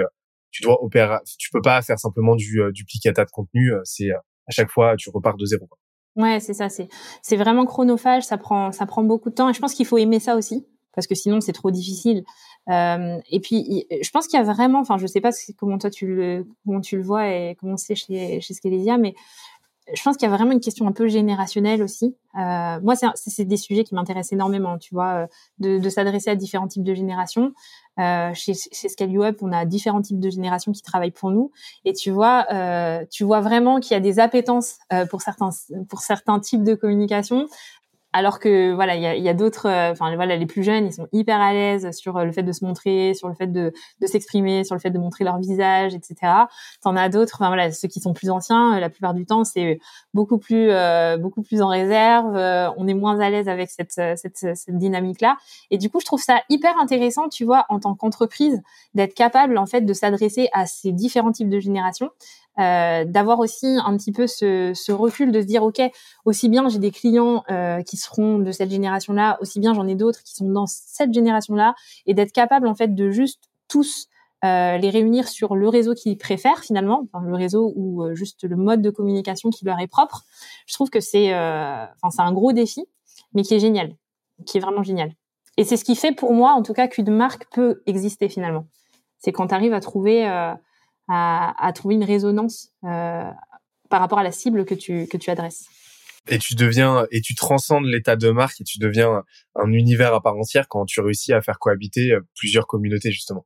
tu dois opérer, tu peux pas faire simplement du duplicata de contenu. C'est à chaque fois tu repars de zéro. Ouais, c'est ça. C'est c'est vraiment chronophage. Ça prend ça prend beaucoup de temps. Et je pense qu'il faut aimer ça aussi parce que sinon c'est trop difficile. Euh, et puis, je pense qu'il y a vraiment, enfin, je sais pas comment toi tu le, comment tu le vois et comment c'est chez chez Skelesia, mais je pense qu'il y a vraiment une question un peu générationnelle aussi. Euh, moi, c'est des sujets qui m'intéressent énormément, tu vois, euh, de, de s'adresser à différents types de générations. Euh, chez, chez Scale Up, on a différents types de générations qui travaillent pour nous, et tu vois, euh, tu vois vraiment qu'il y a des appétences euh, pour certains pour certains types de communication alors que voilà, il y a, y a d'autres, euh, enfin voilà, les plus jeunes, ils sont hyper à l'aise sur euh, le fait de se montrer, sur le fait de, de s'exprimer, sur le fait de montrer leur visage, etc. T'en as d'autres, enfin voilà, ceux qui sont plus anciens, euh, la plupart du temps, c'est beaucoup plus, beaucoup plus en réserve. on est moins à l'aise avec cette, cette, cette dynamique-là. Et du coup, je trouve ça hyper intéressant, tu vois, en tant qu'entreprise, d'être capable en fait de s'adresser à ces différents types de générations euh, d'avoir aussi un petit peu ce, ce, recul de se dire ok aussi bien j'ai des clients euh, qui seront de cette génération là aussi bien j'en ai d'autres qui sont dans cette génération là et d'être capable en fait de juste tous euh, les réunir sur le réseau qu'ils préfèrent finalement le réseau ou euh, juste le mode de communication qui leur est propre je trouve que c'est euh, c'est un gros défi mais qui est génial qui est vraiment génial. Et c'est ce qui fait pour moi en tout cas qu'une marque peut exister finalement. C'est quand tu arrives à trouver à, à trouver une résonance euh, par rapport à la cible que tu, que tu adresses. Et tu deviens, et tu transcendes l'état de marque et tu deviens un univers à part entière quand tu réussis à faire cohabiter euh, plusieurs communautés, justement.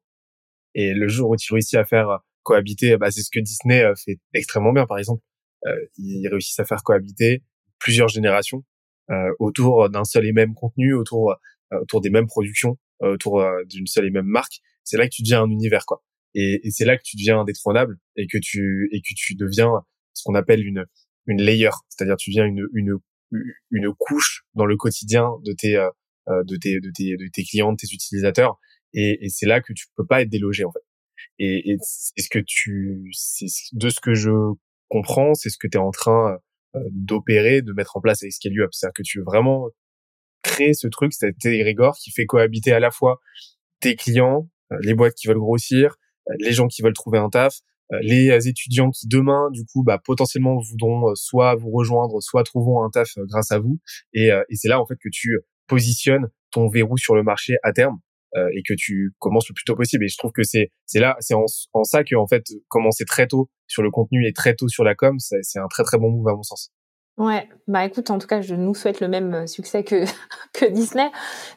Et le jour où tu réussis à faire cohabiter, bah, c'est ce que Disney euh, fait extrêmement bien, par exemple. Euh, ils réussissent à faire cohabiter plusieurs générations euh, autour d'un seul et même contenu, autour, autour des mêmes productions, autour d'une seule et même marque. C'est là que tu deviens un univers, quoi et, et c'est là que tu deviens indétrônable et que tu et que tu deviens ce qu'on appelle une une layer, c'est-à-dire tu deviens une une une couche dans le quotidien de tes euh, euh, de tes de tes de tes clients, de tes utilisateurs. Et, et c'est là que tu peux pas être délogé en fait. Et, et c'est ce que tu c'est de ce que je comprends, c'est ce que tu es en train euh, d'opérer, de mettre en place avec Scale Up, c'est-à-dire que tu veux vraiment créer ce truc, cet égrégore qui fait cohabiter à la fois tes clients, les boîtes qui veulent grossir, les gens qui veulent trouver un taf, les étudiants qui demain, du coup, bah, potentiellement voudront soit vous rejoindre, soit trouveront un taf grâce à vous. Et, et c'est là en fait que tu positionnes ton verrou sur le marché à terme euh, et que tu commences le plus tôt possible. Et je trouve que c'est c'est là, c'est en, en, ça que en fait commencer très tôt sur le contenu et très tôt sur la com, c'est un très très bon move à mon sens. Ouais, bah écoute, en tout cas, je nous souhaite le même euh, succès que <laughs> que Disney,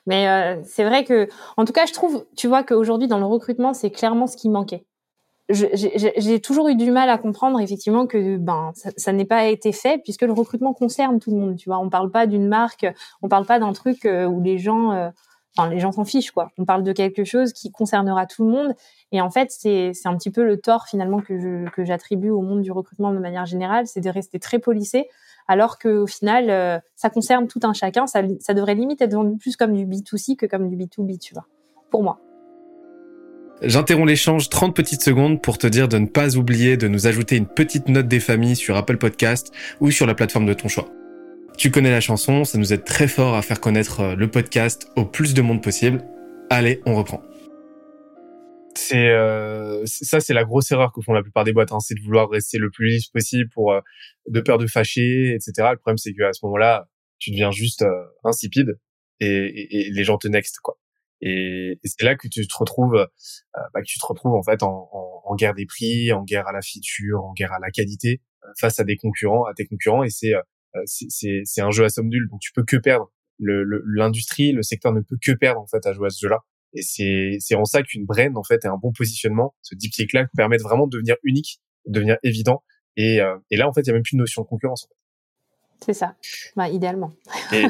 mais euh, c'est vrai que, en tout cas, je trouve, tu vois, qu'aujourd'hui dans le recrutement, c'est clairement ce qui manquait. J'ai toujours eu du mal à comprendre effectivement que ben ça, ça n'est pas été fait puisque le recrutement concerne tout le monde. Tu vois, on parle pas d'une marque, on parle pas d'un truc où les gens enfin les gens s'en fichent quoi. On parle de quelque chose qui concernera tout le monde et en fait c'est un petit peu le tort finalement que j'attribue au monde du recrutement de manière générale, c'est de rester très policé alors qu'au final euh, ça concerne tout un chacun, ça ça devrait limite être vendu plus comme du B2C que comme du B2B, tu vois. Pour moi. J'interromps l'échange 30 petites secondes pour te dire de ne pas oublier de nous ajouter une petite note des familles sur Apple Podcast ou sur la plateforme de ton choix. Tu connais la chanson, ça nous aide très fort à faire connaître euh, le podcast au plus de monde possible. Allez, on reprend. C'est euh, ça, c'est la grosse erreur que font la plupart des boîtes, hein, c'est de vouloir rester le plus lisse possible pour euh, de peur de fâcher, etc. Le problème, c'est qu'à ce moment-là, tu deviens juste insipide et, les gens te next quoi. Et, c'est là que tu te retrouves, bah, que tu te retrouves en fait en, en, guerre des prix, en guerre à la feature, en guerre à la qualité face à des concurrents, à tes concurrents. Et c'est euh, c'est un jeu à somme nulle, donc tu peux que perdre. L'industrie, le, le, secteur ne peut que perdre en fait à jouer à ce jeu-là. Et c'est c'est en ça qu'une brand en fait et un bon positionnement, ce diptyque-là, permettent vraiment de devenir unique, de devenir évident. Et, euh, et là en fait, il y a même plus de notion de concurrence. En fait. C'est ça, bah, idéalement. Et,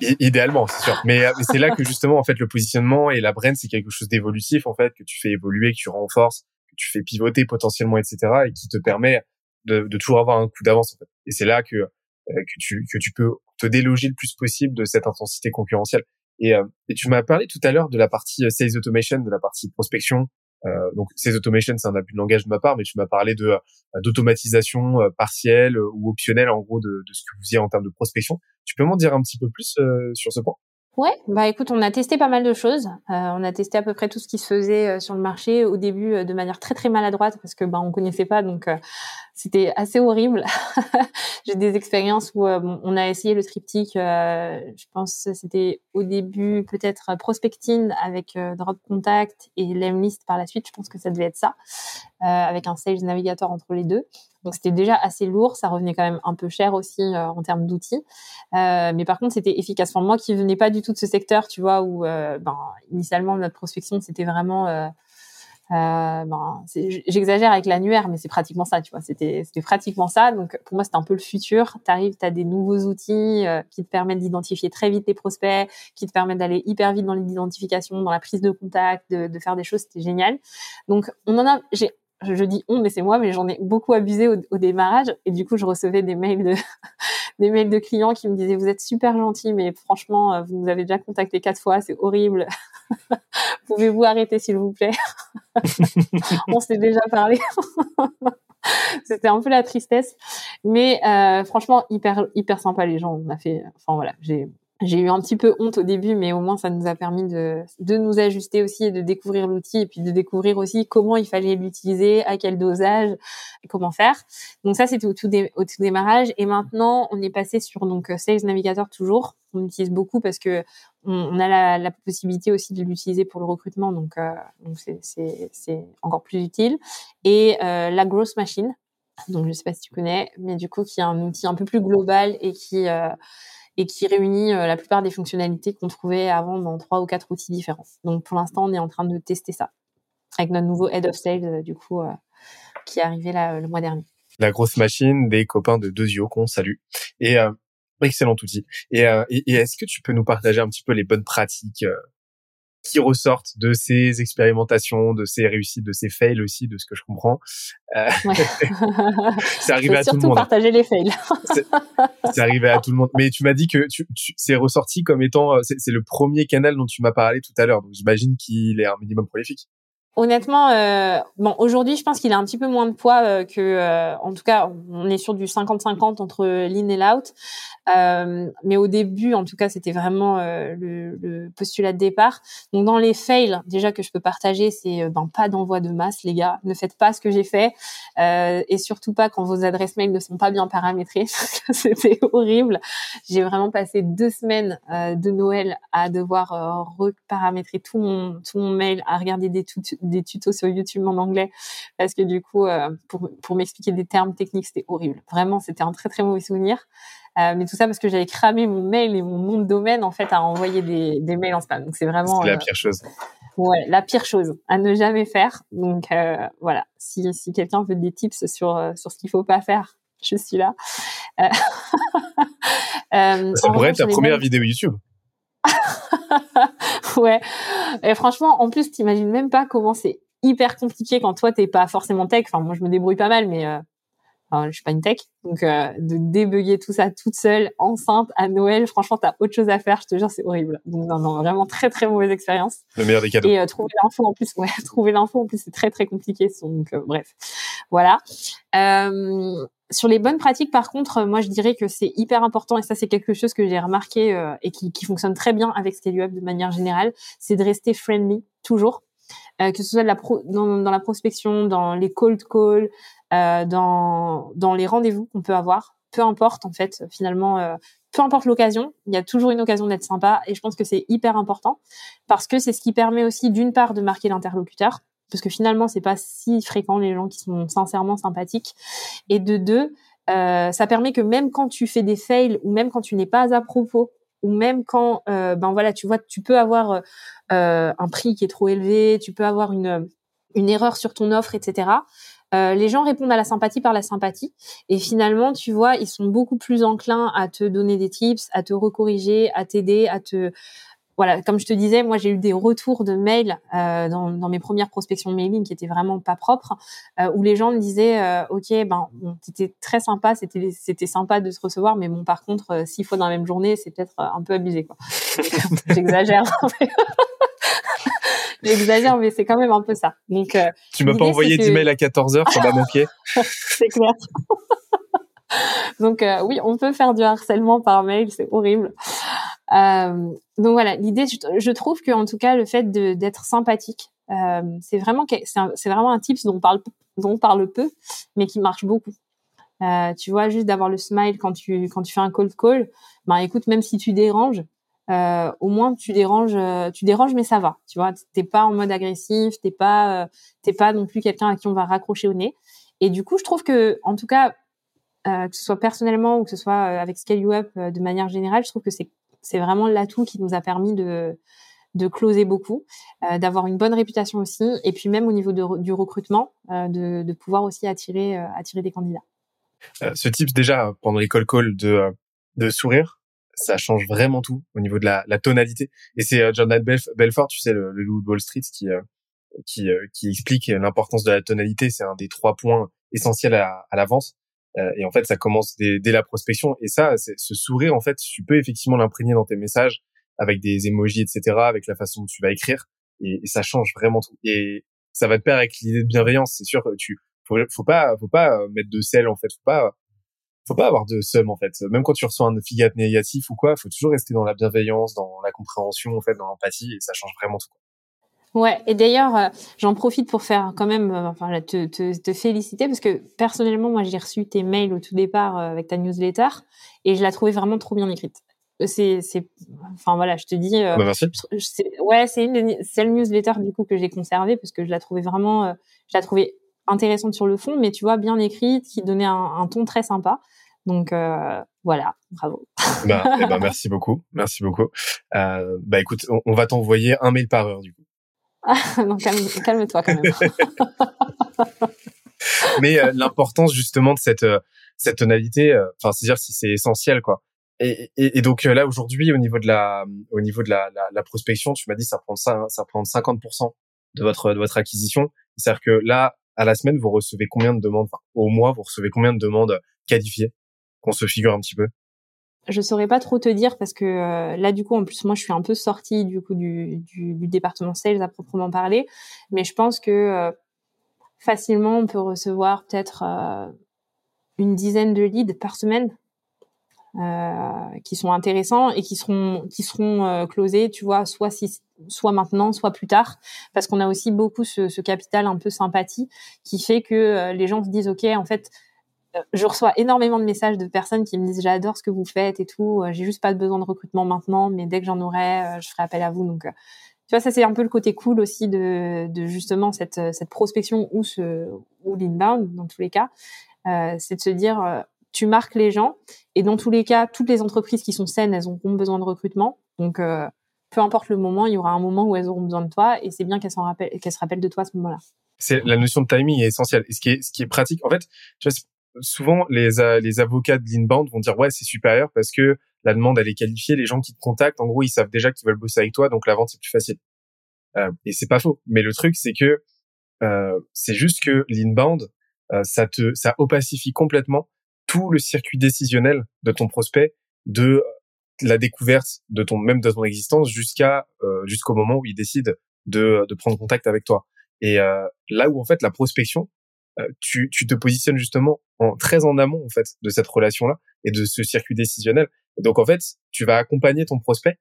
<laughs> idéalement, c'est sûr. Mais, mais c'est là que justement, en fait, le positionnement et la brand, c'est quelque chose d'évolutif, en fait, que tu fais évoluer, que tu renforces, que tu fais pivoter potentiellement, etc., et qui te permet de, de toujours avoir un coup d'avance. En fait. Et c'est là que euh, que tu que tu peux te déloger le plus possible de cette intensité concurrentielle. Et, euh, et tu m'as parlé tout à l'heure de la partie euh, sales automation, de la partie prospection. Euh, donc sales automation, c'est un abus de langage de ma part, mais tu m'as parlé de d'automatisation partielle ou optionnelle en gros de, de ce que vous faisiez en termes de prospection. Tu peux m'en dire un petit peu plus sur ce point? Ouais, bah écoute, on a testé pas mal de choses. Euh, on a testé à peu près tout ce qui se faisait euh, sur le marché au début euh, de manière très très maladroite parce que bah on connaissait pas, donc c'était assez horrible. <laughs> J'ai des expériences où on a essayé le triptyque. je pense c'était au début peut-être prospecting avec drop contact et lemlist par la suite. Je pense que ça devait être ça, avec un sales navigator entre les deux. Donc c'était déjà assez lourd, ça revenait quand même un peu cher aussi euh, en termes d'outils. Euh, mais par contre, c'était efficace. Pour moi qui venais pas du tout de ce secteur, tu vois, où euh, ben, initialement notre prospection c'était vraiment euh, euh ben, j'exagère avec l'annuaire, mais c'est pratiquement ça, tu vois. C'était, c'était pratiquement ça. Donc, pour moi, c'était un peu le futur. T'arrives, t'as des nouveaux outils qui te permettent d'identifier très vite les prospects, qui te permettent d'aller hyper vite dans l'identification, dans la prise de contact, de, de faire des choses. C'était génial. Donc, on en a, j'ai je dis on, mais c'est moi, mais j'en ai beaucoup abusé au, démarrage. Et du coup, je recevais des mails de <laughs> des mails de clients qui me disaient vous êtes super gentil, mais franchement, euh, vous nous avez déjà contacté quatre fois, c'est horrible. <laughs> Pouvez-vous arrêter s'il vous plaît? <laughs> On s'est déjà parlé. C'était un peu la tristesse, mais euh, franchement hyper hyper sympa les gens. On a fait, enfin voilà, j'ai j'ai eu un petit peu honte au début, mais au moins ça nous a permis de, de nous ajuster aussi et de découvrir l'outil et puis de découvrir aussi comment il fallait l'utiliser, à quel dosage, et comment faire. Donc ça c'était au tout, démarrage et maintenant on est passé sur donc euh, Sales Navigator toujours. On l'utilise beaucoup parce que on, a la, possibilité aussi de l'utiliser pour le recrutement, donc euh, c'est encore plus utile. Et euh, la Growth Machine, donc je sais pas si tu connais, mais du coup qui est un outil un peu plus global et qui euh, et qui réunit euh, la plupart des fonctionnalités qu'on trouvait avant dans trois ou quatre outils différents. Donc pour l'instant, on est en train de tester ça avec notre nouveau head of sales euh, du coup euh, qui est arrivé le mois dernier. La grosse machine des copains de yeux qu'on salue. Et excellent outil. Et, est-ce que tu peux nous partager un petit peu les bonnes pratiques qui ressortent de ces expérimentations, de ces réussites, de ces fails aussi, de ce que je comprends. Euh, ouais. <laughs> <laughs> c'est arrivé à tout le monde. Surtout partager les fails. c'est arrivé à tout le monde. Mais tu m'as dit que tu, tu c'est ressorti comme étant, euh, c'est le premier canal dont tu m'as parlé tout à l'heure. Donc j'imagine qu'il est un minimum prolifique. Honnêtement, euh, bon, aujourd'hui, je pense qu'il a un petit peu moins de poids euh, que, euh, en tout cas, on est sur du 50-50 entre l'in et l'out. Euh, mais au début, en tout cas, c'était vraiment euh, le, le, postulat de départ. Donc, dans les fails, déjà que je peux partager, c'est ben pas d'envoi de masse, les gars. Ne faites pas ce que j'ai fait, et surtout pas quand vos adresses mail ne sont pas bien paramétrées. <laughs> c'était horrible. J'ai vraiment passé deux semaines de Noël à devoir reparamétrer tout mon tout mon mail, à regarder des tutos des tutos sur YouTube en anglais parce que du coup, euh, pour, pour m'expliquer des termes techniques, c'était horrible. Vraiment, c'était un très très mauvais souvenir. Euh, mais tout ça parce que j'avais cramé mon mail et mon nom de domaine en fait à envoyer des, des mails en spam. Donc c'est vraiment la euh, pire chose. Ouais, la pire chose à ne jamais faire. Donc voilà, si, si quelqu'un veut des tips sur sur ce qu'il faut pas faire, je suis là. <laughs> ça pourrait être ta première vidéo YouTube. <laughs> <laughs> ouais. Et franchement, en plus, t'imagines même pas comment c'est hyper compliqué quand toi t'es pas forcément tech. Enfin, moi je me débrouille pas mal, mais euh, je suis pas une tech, donc euh, de débugger tout ça toute seule, enceinte à Noël, franchement t'as autre chose à faire. Je te jure, c'est horrible. Donc non, non, vraiment très très mauvaise expérience. Le meilleur des cadeaux. Et euh, trouver l'info en plus, <laughs> ouais, trouver l'info en plus c'est très très compliqué. Donc euh, bref, voilà. Euh, sur les bonnes pratiques, par contre, euh, moi je dirais que c'est hyper important et ça c'est quelque chose que j'ai remarqué euh, et qui, qui, fonctionne très bien avec ScaleUp de manière générale, c'est de rester friendly toujours, euh, que ce soit de la pro, dans, dans, la prospection, dans les cold calls, euh, dans dans les rendez-vous qu'on peut avoir, peu importe en fait finalement, euh, peu importe l'occasion, il y a toujours une occasion d'être sympa et je pense que c'est hyper important parce que c'est ce qui permet aussi d'une part de marquer l'interlocuteur parce que finalement c'est pas si fréquent les gens qui sont sincèrement sympathiques. Et de deux euh, ça permet que même quand tu fais des fails ou même quand tu n'es pas à propos ou même quand euh, ben voilà tu vois tu peux avoir euh, un prix qui est trop élevé tu peux avoir une une erreur sur ton offre etc les gens répondent à la sympathie par la sympathie. Et finalement tu vois ils sont beaucoup plus enclins à te donner des tips à te recorriger à t'aider à te voilà, comme je te disais, moi j'ai eu des retours de mails euh, dans, dans, mes premières prospections mailing qui étaient vraiment pas propres, euh, où les gens me disaient, euh, ok, ben bon, c'était très sympa, c'était c'était sympa de se recevoir, mais bon par contre six fois dans la même journée, c'est peut-être un peu abusé quoi. <laughs> J'exagère. <laughs> J'exagère, mais c'est quand même un peu ça. Donc, tu m'as pas envoyé d'email à 14 heures, ça m'a manqué. <laughs> c'est clair. <laughs> Donc oui, on peut faire du harcèlement par mail, c'est horrible. Euh, donc voilà, l'idée, je, trouve que en tout cas, le fait d'être sympathique, euh, c'est vraiment c'est vraiment un tips dont on parle dont on parle peu, mais qui marche beaucoup. Euh, tu vois, juste d'avoir le smile quand tu quand tu fais un cold call. Ben écoute, même si tu déranges, euh, au moins tu déranges, euh, tu déranges, mais ça va. Tu vois, t'es pas en mode agressif, t'es pas euh, t'es pas non plus quelqu'un à qui on va raccrocher au nez. Et du coup, je trouve que, en tout cas, euh, que ce soit personnellement ou que ce soit avec Scale You Up de manière générale, je trouve que c'est vraiment l'atout qui nous a permis de de closer beaucoup, euh, d'avoir une bonne réputation aussi, et puis même au niveau de, du recrutement, euh, de, de, pouvoir aussi attirer euh, attirer des candidats. Euh, ce type déjà pendant les call call de de sourire, ça change vraiment tout au niveau de la, la tonalité. Et c'est Jordan Belfort, tu sais le, le loup de Wall Street, qui qui, qui explique l'importance de la tonalité. C'est un des trois points essentiels à, à la vente. Euh, et en fait, ça commence dès, dès la prospection. Et ça, ce sourire, en fait, tu peux effectivement l'imprégner dans tes messages avec des emojis, etc., avec la façon dont tu vas écrire. Et, ça change vraiment tout. Et ça va te pair avec l'idée de bienveillance. C'est sûr, tu faut, faut pas, faut pas euh, mettre de sel en fait. Faut pas, faut pas avoir de seum en fait. Même quand tu reçois un feedback négatif ou quoi, faut toujours rester dans la bienveillance, dans la compréhension en fait, dans l'empathie. Et ça change vraiment tout. Ouais, et d'ailleurs, euh, j'en profite pour faire quand même, euh, enfin, te, te, te, féliciter parce que personnellement, moi, j'ai reçu tes mails au tout départ euh, avec ta newsletter et je la trouvais vraiment trop bien écrite. C'est, c'est, enfin voilà, je te dis. bah, merci. ouais, c'est une seule newsletter du coup que j'ai conservée parce que je la trouvais vraiment, je la trouvais intéressante sur le fond, mais tu vois, bien écrite, qui donnait un, un ton très sympa. Donc euh, voilà, bravo. Bah, eh ben, <laughs> merci beaucoup, merci beaucoup. Euh, bah écoute, on, on va t'envoyer un mail par heure du coup. Non, calme, toi quand même. <laughs> Mais euh, l'importance justement de cette euh, cette tonalité, euh, enfin, c'est-à-dire si c'est essentiel quoi. Et, donc là aujourd'hui au niveau de la au niveau de la prospection, tu m'as dit ça prend ça ça prend 50% de votre de votre acquisition. C'est-à-dire que là à la semaine vous recevez combien de demandes, enfin, au mois vous recevez combien de demandes qualifiées? Qu'on se figure un petit peu je saurais pas trop te dire parce que euh, là du coup en plus moi je suis un peu sortie du coup du, département sales à proprement parler, mais je pense que euh, facilement on peut recevoir peut-être euh, une dizaine de leads par semaine qui sont intéressants et qui seront qui seront closés, tu vois, soit soit maintenant, soit plus tard, parce qu'on a aussi beaucoup ce, ce, capital un peu sympathie qui fait que les gens se disent ok en fait je reçois énormément de messages de personnes qui me disent j'adore ce que vous faites et tout. Euh, j'ai juste pas besoin de recrutement maintenant, mais dès que j'en aurai, euh, je ferai appel à vous. Donc, tu vois, ça c'est un peu le côté cool aussi de, justement cette, cette prospection ou ce ou l'inbound dans tous les cas, euh, c'est de se dire tu marques les gens et dans tous les cas, toutes les entreprises qui sont saines, elles auront besoin de recrutement. Donc peu importe le moment, il y aura un moment où elles auront besoin de toi et c'est bien qu'elles rappellent, qu'elles se rappellent de toi à ce moment-là. C'est la notion de timing est essentielle. Et ce qui est, ce qui est pratique, en fait, tu vois, souvent les, les avocats de l'inbound vont dire ouais c'est supérieur parce que la demande elle est qualifiée, les gens qui te contactent en gros ils savent déjà qu'ils veulent bosser avec toi donc la vente c'est plus facile. Euh, et c'est pas faux, mais le truc c'est que euh, c'est juste que l'inbound euh, ça te ça opacifie complètement tout le circuit décisionnel de ton prospect de la découverte de ton même de ton existence jusqu'à euh, jusqu'au moment où il décide de, de prendre contact avec toi. Et euh, là où en fait la prospection tu, tu te positionnes justement en, très en amont en fait de cette relation-là et de ce circuit décisionnel. donc en fait, tu vas accompagner ton prospect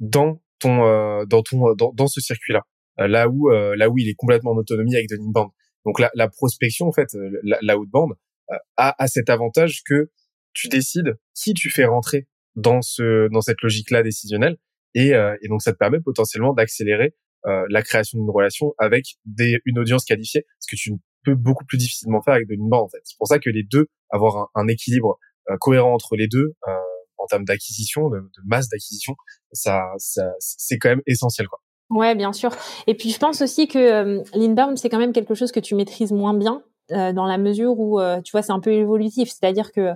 dans ton euh, dans ton dans, dans ce circuit-là, euh, là où là où il est complètement en autonomie avec de l'inbound. Donc la, la prospection en fait, la, la outbound a, a cet avantage que tu décides qui tu fais rentrer dans ce dans cette logique-là décisionnelle et, et donc ça te permet potentiellement d'accélérer la création d'une relation avec des, une audience qualifiée, ce que tu peut beaucoup plus difficilement faire avec de l'inbound en fait. C'est pour ça que les deux, avoir un, équilibre euh, cohérent entre les deux euh, en termes d'acquisition, de, masse d'acquisition, ça, ça c'est quand même essentiel quoi. Ouais, bien sûr. Et puis je pense aussi que euh, l'inbound c'est quand même quelque chose que tu maîtrises moins bien dans la mesure où tu vois c'est un peu évolutif c'est-à-dire que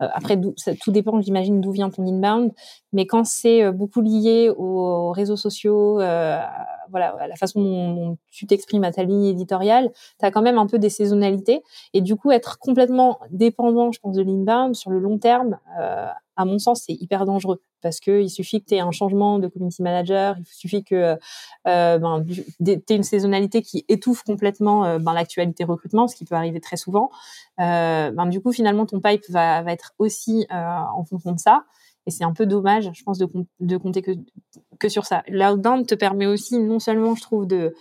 après tout dépend j'imagine d'où vient ton inbound mais quand c'est beaucoup lié aux réseaux sociaux voilà à la façon dont, tu t'exprimes à ta ligne éditoriale tu as quand même un peu des saisonnalités et du coup être complètement dépendant je pense de l'inbound sur le long terme à mon sens c'est hyper dangereux parce que il suffit que tu aies un changement de community manager, il suffit que euh, ben, tu aies une saisonnalité qui étouffe complètement euh, ben, l'actualité recrutement, ce qui peut arriver très souvent. Euh, ben, du coup, finalement, ton pipe va, va être aussi euh, en fonction de ça. Et c'est un peu dommage, je pense, de, de compter que, que sur ça. L'outbound te permet aussi, non seulement, je trouve, de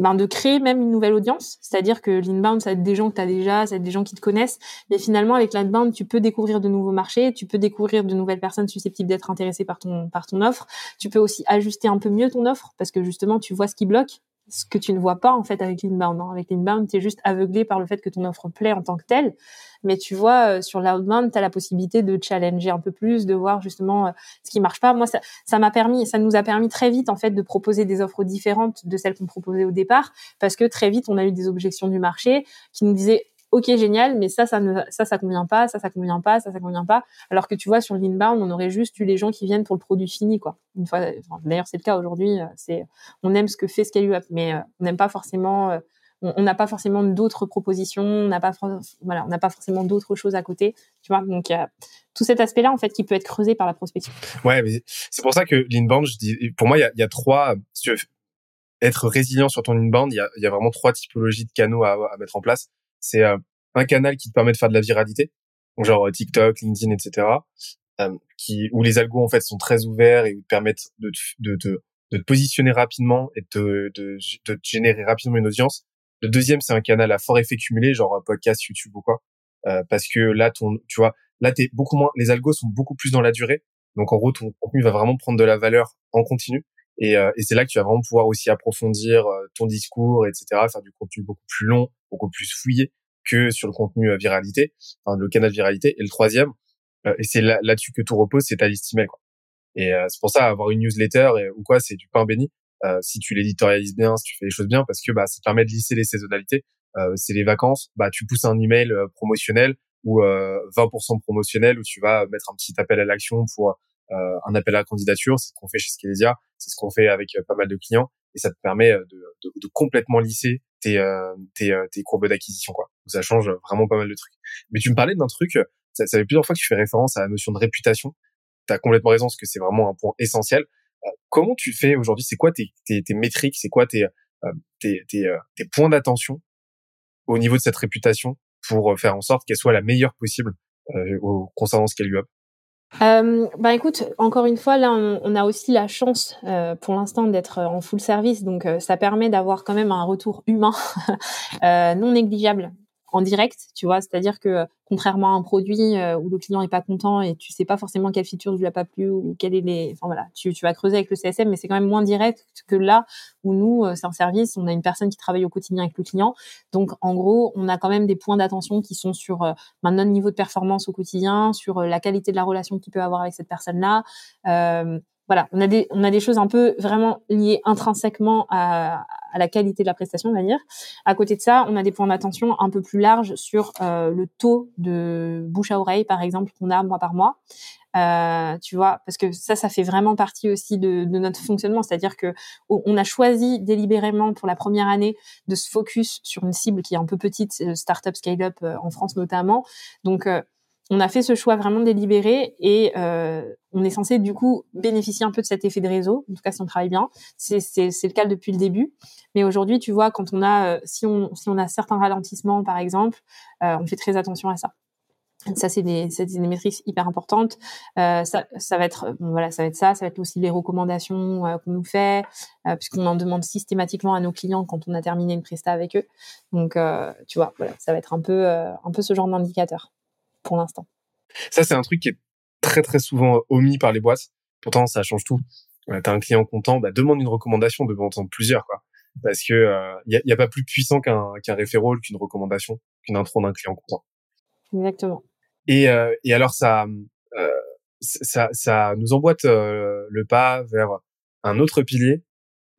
ben, de créer même une nouvelle audience. C'est-à-dire que l'inbound, ça va des gens que tu as déjà, ça va des gens qui te connaissent. Mais finalement, avec l'outbound, tu peux découvrir de nouveaux marchés, tu peux découvrir de nouvelles personnes susceptibles d'être intéressées par ton, par ton offre. Tu peux aussi ajuster un peu mieux ton offre parce que justement, tu vois ce qui bloque ce que tu ne vois pas en fait avec l'inbound. Hein. Avec l'inbound, tu es juste aveuglé par le fait que ton offre plaît en tant que telle. Mais tu vois, euh, sur l'outbound, tu as la possibilité de challenger un peu plus, de voir justement euh, ce qui marche pas. Moi, ça, ça m'a permis, ça nous a permis très vite en fait de proposer des offres différentes de celles qu'on proposait au départ, parce que très vite on a eu des objections du marché qui nous disaient ok génial mais ça ça ne ça ça convient pas ça ça convient pas ça ça convient pas. Alors que tu vois sur l'inbound on aurait juste eu les gens qui viennent pour le produit fini quoi. Une fois d'ailleurs c'est le cas aujourd'hui euh, c'est on aime ce que fait Scaleup mais euh, on n'aime pas forcément euh, on n'a pas forcément d'autres propositions on n'a pas voilà on n'a pas forcément d'autres choses à côté tu vois. Donc a tout cet aspect là en fait qui peut être creusé par la prospection. Ouais c'est pour ça que l'inbound je dis pour moi il y a, y a trois si tu veux être résilient sur ton inbound il y a, y a vraiment trois typologies de canaux à mettre en place c'est euh, un canal qui te permet de faire de la viralité, genre euh, TikTok, LinkedIn, etc. Euh, qui où les algos en fait sont très ouverts et te permettent de de, de, de te positionner rapidement et de, de, de générer rapidement une audience. Le deuxième, c'est un canal à fort effet cumulé, genre un podcast, YouTube ou quoi, euh, parce que là, ton, tu vois, là, t'es beaucoup moins, les algos sont beaucoup plus dans la durée. Donc en gros, ton contenu va vraiment prendre de la valeur en continu. Et, euh, et c'est là que tu vas vraiment pouvoir aussi approfondir ton discours, etc., faire du contenu beaucoup plus long, beaucoup plus fouillé que sur le contenu euh, viralité, le canal viralité. Et le troisième, euh, et c'est là-dessus que tout repose, c'est ta liste email. Quoi. Et euh, c'est pour ça avoir une newsletter ou quoi, c'est du pain béni. si tu l'éditorialises bien, si tu fais les choses bien, parce que bah ça te permet de lisser les saisonnalités. c'est les vacances, bah tu pousses un email promotionnel ou 20% promotionnel où tu vas mettre un petit appel à l'action pour un appel à la candidature. C'est ce qu'on fait chez Skelesia, c'est ce qu'on fait avec pas mal de clients et ça te permet de, de, de complètement lisser tes, euh, tes, euh, tes courbes d'acquisition quoi. Donc ça change vraiment pas mal de trucs. Mais tu me parlais d'un truc ça, ça fait plusieurs fois que tu fais référence à la notion de réputation. Tu as complètement raison, parce que c'est vraiment un point essentiel. Euh, comment tu fais aujourd'hui? C'est quoi tes, tes, tes métriques? C'est quoi tes, tes, tes, tes points d'attention au niveau de cette réputation pour faire en sorte qu'elle soit la meilleure possible euh, concernant Scale Up euh, bah écoute, encore une fois, là, on, a aussi la chance euh, pour l'instant d'être en full service, donc ça permet d'avoir quand même un retour humain <laughs> non négligeable en direct, tu vois, c'est-à-dire que contrairement à un produit euh, où le client est pas content et tu sais pas forcément quelle feature ne lui a pas plu ou quelle est les, enfin voilà, tu, tu vas creuser avec le CSM, mais c'est quand même moins direct que là où nous, euh, c'est un service, on a une personne qui travaille au quotidien avec le client, donc en gros, on a quand même des points d'attention qui sont sur euh, notre niveau de performance au quotidien, sur la qualité de la relation qu'il peut avoir avec cette personne-là. Euh, voilà, on a des on a des choses un peu vraiment liées intrinsèquement à, à la qualité de la prestation, on va dire. À côté de ça, on a des points d'attention un peu plus larges sur euh, le taux de bouche à oreille, par exemple, qu'on a mois par mois. Euh, tu vois, parce que ça, ça fait vraiment partie aussi de, de notre fonctionnement. C'est-à-dire que on a choisi délibérément pour la première année de se focus sur une cible qui est un peu petite, startup scale-up euh, en France notamment. Donc euh, on a fait ce choix vraiment délibéré et euh, on est censé du coup bénéficier un peu de cet effet de réseau. En tout cas, si on travaille bien, c'est le cas depuis le début. Mais aujourd'hui, tu vois, quand on a, euh, si on si on a certains ralentissements, par exemple, euh, on fait très attention à ça. Ça, c'est des, des hyper importantes. Ça, ça va être, voilà, ça va être ça. Ça va être aussi les recommandations qu'on nous fait, puisqu'on en demande systématiquement à nos clients quand on a terminé une presta avec eux. Donc, tu vois, voilà, ça va être un peu, un peu ce genre d'indicateur pour l'instant. Ça, c'est un truc qui est très très souvent omis par les boîtes. Pourtant, ça change tout. Ouais, T'as un client content, bah, demande une recommandation, demande plusieurs, quoi. Parce que il euh, y, a, pas plus puissant qu'un qu'un référent, qu'une recommandation, qu'une intro d'un client content. Exactement. Et, euh, et alors ça, euh, ça, ça nous emboîte euh, le pas vers un autre pilier.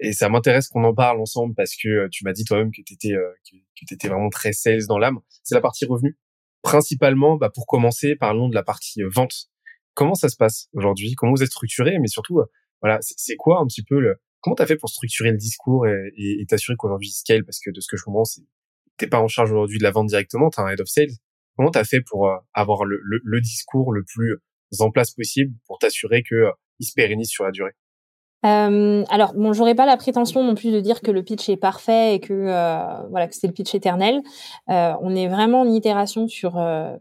Et ça m'intéresse qu'on en parle ensemble parce que tu m'as dit toi-même que tu étais que, que étais vraiment très sales dans l'âme. C'est la partie revenu principalement, bah, pour commencer, parlons de la partie euh, vente. Comment ça se passe aujourd'hui? Comment vous êtes structuré? Mais surtout, euh, voilà, c'est quoi un petit peu le comment t'as fait pour structurer le discours et t'assurer qu'aujourd'hui scale? Parce que de ce que je comprends, c'est t'es pas en charge aujourd'hui de la vente directement, t'as un head of sales. Comment t'as fait pour euh, avoir le, le, discours le plus en place possible pour t'assurer que il se pérennise sur la durée? Euh, alors, bon, j'aurais pas la prétention non plus de dire que le pitch est parfait et que euh, voilà que c'est le pitch éternel. Euh, on est vraiment en itération sur euh,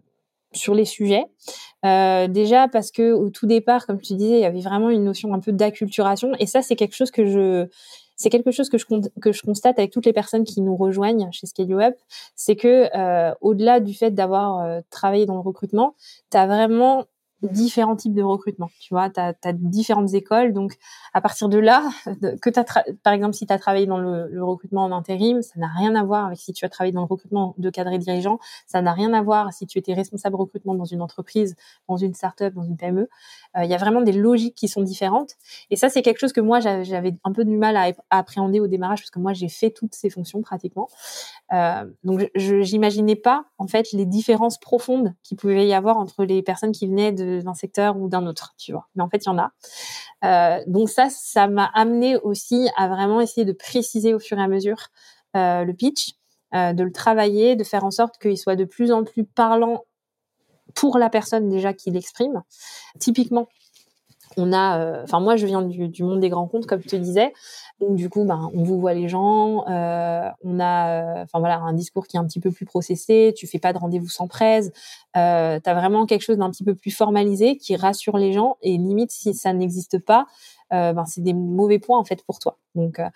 sur les sujets. Euh, déjà parce que au tout départ, comme tu disais, il y avait vraiment une notion un peu d'acculturation et ça, c'est quelque chose que je c'est quelque chose que je, que je constate avec toutes les personnes qui nous rejoignent chez Scale Up, c'est que euh, au-delà du fait d'avoir travaillé dans le recrutement, tu as vraiment différents types de recrutement. Tu vois, tu as, différentes écoles. Donc, à partir de là, que as par exemple, si tu as travaillé dans le, recrutement en intérim, ça n'a rien à voir avec si tu as travaillé dans le recrutement de cadre et dirigeant. Ça n'a rien à voir si tu étais responsable recrutement dans une entreprise, dans une start-up, dans une PME. Euh, il y a vraiment des logiques qui sont différentes. Et ça, c'est quelque chose que moi, j'avais un peu du mal à, appréhender au démarrage parce que moi, j'ai fait toutes ces fonctions pratiquement. Euh, donc, je n'imaginais pas, en fait, les différences profondes qui pouvait y avoir entre les personnes qui venaient de d'un secteur ou d'un autre, tu vois. Mais en fait, il y en a. Euh, donc ça, ça m'a amené aussi à vraiment essayer de préciser au fur et à mesure euh, le pitch, euh, de le travailler, de faire en sorte qu'il soit de plus en plus parlant pour la personne déjà qui l'exprime. Typiquement, on a, euh, enfin moi je viens du, du, monde des grands comptes comme je te disais, donc du coup ben on vous voit les gens, euh, on a, enfin voilà un discours qui est un petit peu plus processé, tu fais pas de rendez-vous sans presse, euh, tu as vraiment quelque chose d'un petit peu plus formalisé qui rassure les gens et limite si ça n'existe pas, euh, ben c'est des mauvais points en fait pour toi. Donc euh,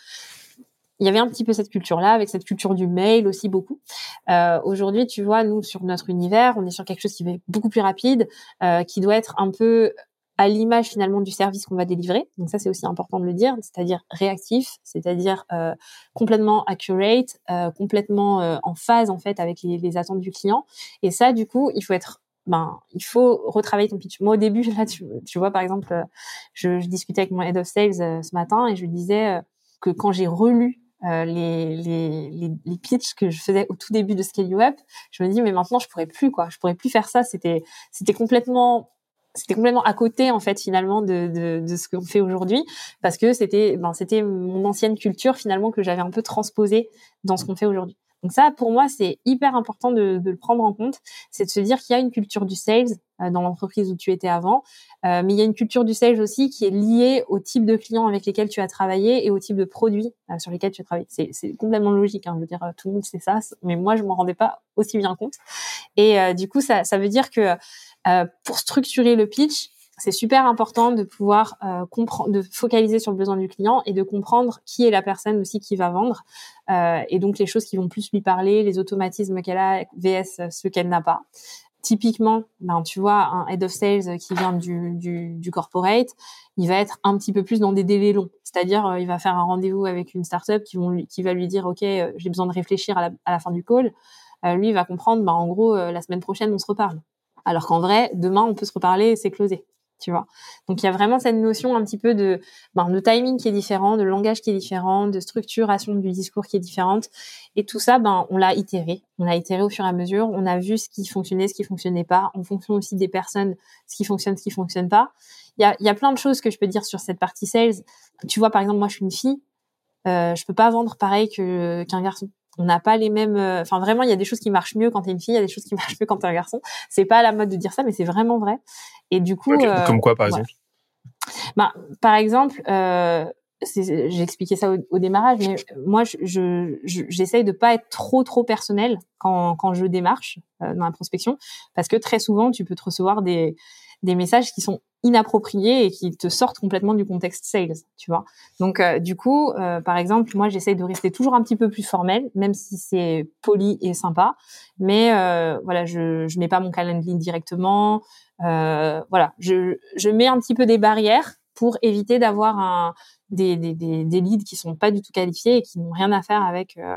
il y avait un petit peu cette culture-là, avec cette culture du mail aussi beaucoup. Euh, Aujourd'hui, tu vois, nous sur notre univers, on est sur quelque chose qui va être beaucoup plus rapide, euh, qui doit être un peu à l'image finalement du service qu'on va délivrer. Donc ça, c'est aussi important de le dire, c'est-à-dire réactif, c'est-à-dire euh, complètement accurate, euh, complètement euh, en phase en fait avec les, les, attentes du client. Et ça, du coup, il faut être ben, il faut retravailler ton pitch. Moi, au début, <laughs> là, tu, tu vois, par exemple, euh, je, je, discutais avec mon head of sales euh, ce matin et je lui disais que quand j'ai relu euh, les, les, les, les pitchs que je faisais au tout début de Scale Up, je me dis mais maintenant je pourrais plus quoi, je pourrais plus faire ça. C'était c'était complètement c'était complètement à côté en fait finalement de, de, ce qu'on fait aujourd'hui parce que c'était ben, c'était mon ancienne culture finalement que j'avais un peu transposée dans ce qu'on fait aujourd'hui. Donc ça, pour moi, c'est hyper important de, le prendre en compte. C'est de se dire qu'il y a une culture du sales euh, dans l'entreprise où tu étais avant, euh, mais il y a une culture du sales aussi qui est liée au type de clients avec lesquels tu as travaillé et au type de produits euh, sur lesquels tu as travaillé. C'est, complètement logique. Hein, je veux dire, tout le monde sait ça, mais moi, je m'en rendais pas aussi bien compte. Et du coup, ça, ça veut dire que pour structurer le pitch, c'est super important de pouvoir euh, comprendre, de focaliser sur le besoin du client et de comprendre qui est la personne aussi qui va vendre euh, et donc les choses qui vont plus lui parler, les automatismes qu'elle a vs ceux qu'elle n'a pas. Typiquement, ben tu vois un head of sales qui vient du, du, du, corporate, il va être un petit peu plus dans des délais longs. C'est-à-dire, euh, il va faire un rendez-vous avec une startup qui, vont qui va lui dire, ok, euh, j'ai besoin de réfléchir à la, à la fin du call. Euh, lui, il va comprendre, ben en gros, la semaine prochaine, on se reparle. Alors qu'en vrai, demain, on peut se reparler et c'est closé tu vois. Donc il y a vraiment cette notion un petit peu de, ben, de timing qui est différent, de langage qui est différent, de structuration du discours qui est différente. Et tout ça, ben, on l'a itéré. On l'a itéré au fur et à mesure. On a vu ce qui fonctionnait, ce qui fonctionnait pas, en fonction aussi des personnes, ce qui fonctionne, ce qui fonctionne pas. Il y a, y a plein de choses que je peux dire sur cette partie sales. Tu vois, par exemple, moi, je suis une fille. Euh, je peux pas vendre pareil que qu'un garçon on n'a pas les mêmes. Euh, enfin, vraiment, il y a des choses qui marchent mieux quand t'es une fille, il y a des choses qui <laughs> marchent mieux quand t'es un garçon. C'est pas à la mode de dire ça, mais c'est vraiment vrai. Et du coup, euh, comme quoi, par exemple? Bah, par exemple, euh, j'ai expliqué ça au, démarrage, mais moi, je, j'essaye de pas être trop trop personnel quand quand je démarche euh, dans la prospection, parce que très souvent, tu peux te recevoir des des messages qui sont inappropriés et qui te sortent complètement du contexte sales, tu vois. Donc euh, du coup, euh, par exemple, moi j'essaye de rester toujours un petit peu plus formel, même si c'est poli et sympa, mais euh, voilà, je je mets pas mon calendrier directement, voilà, je je mets un petit peu des barrières pour éviter d'avoir un des, des, des, leads qui sont pas du tout qualifiés et qui n'ont rien à faire avec euh,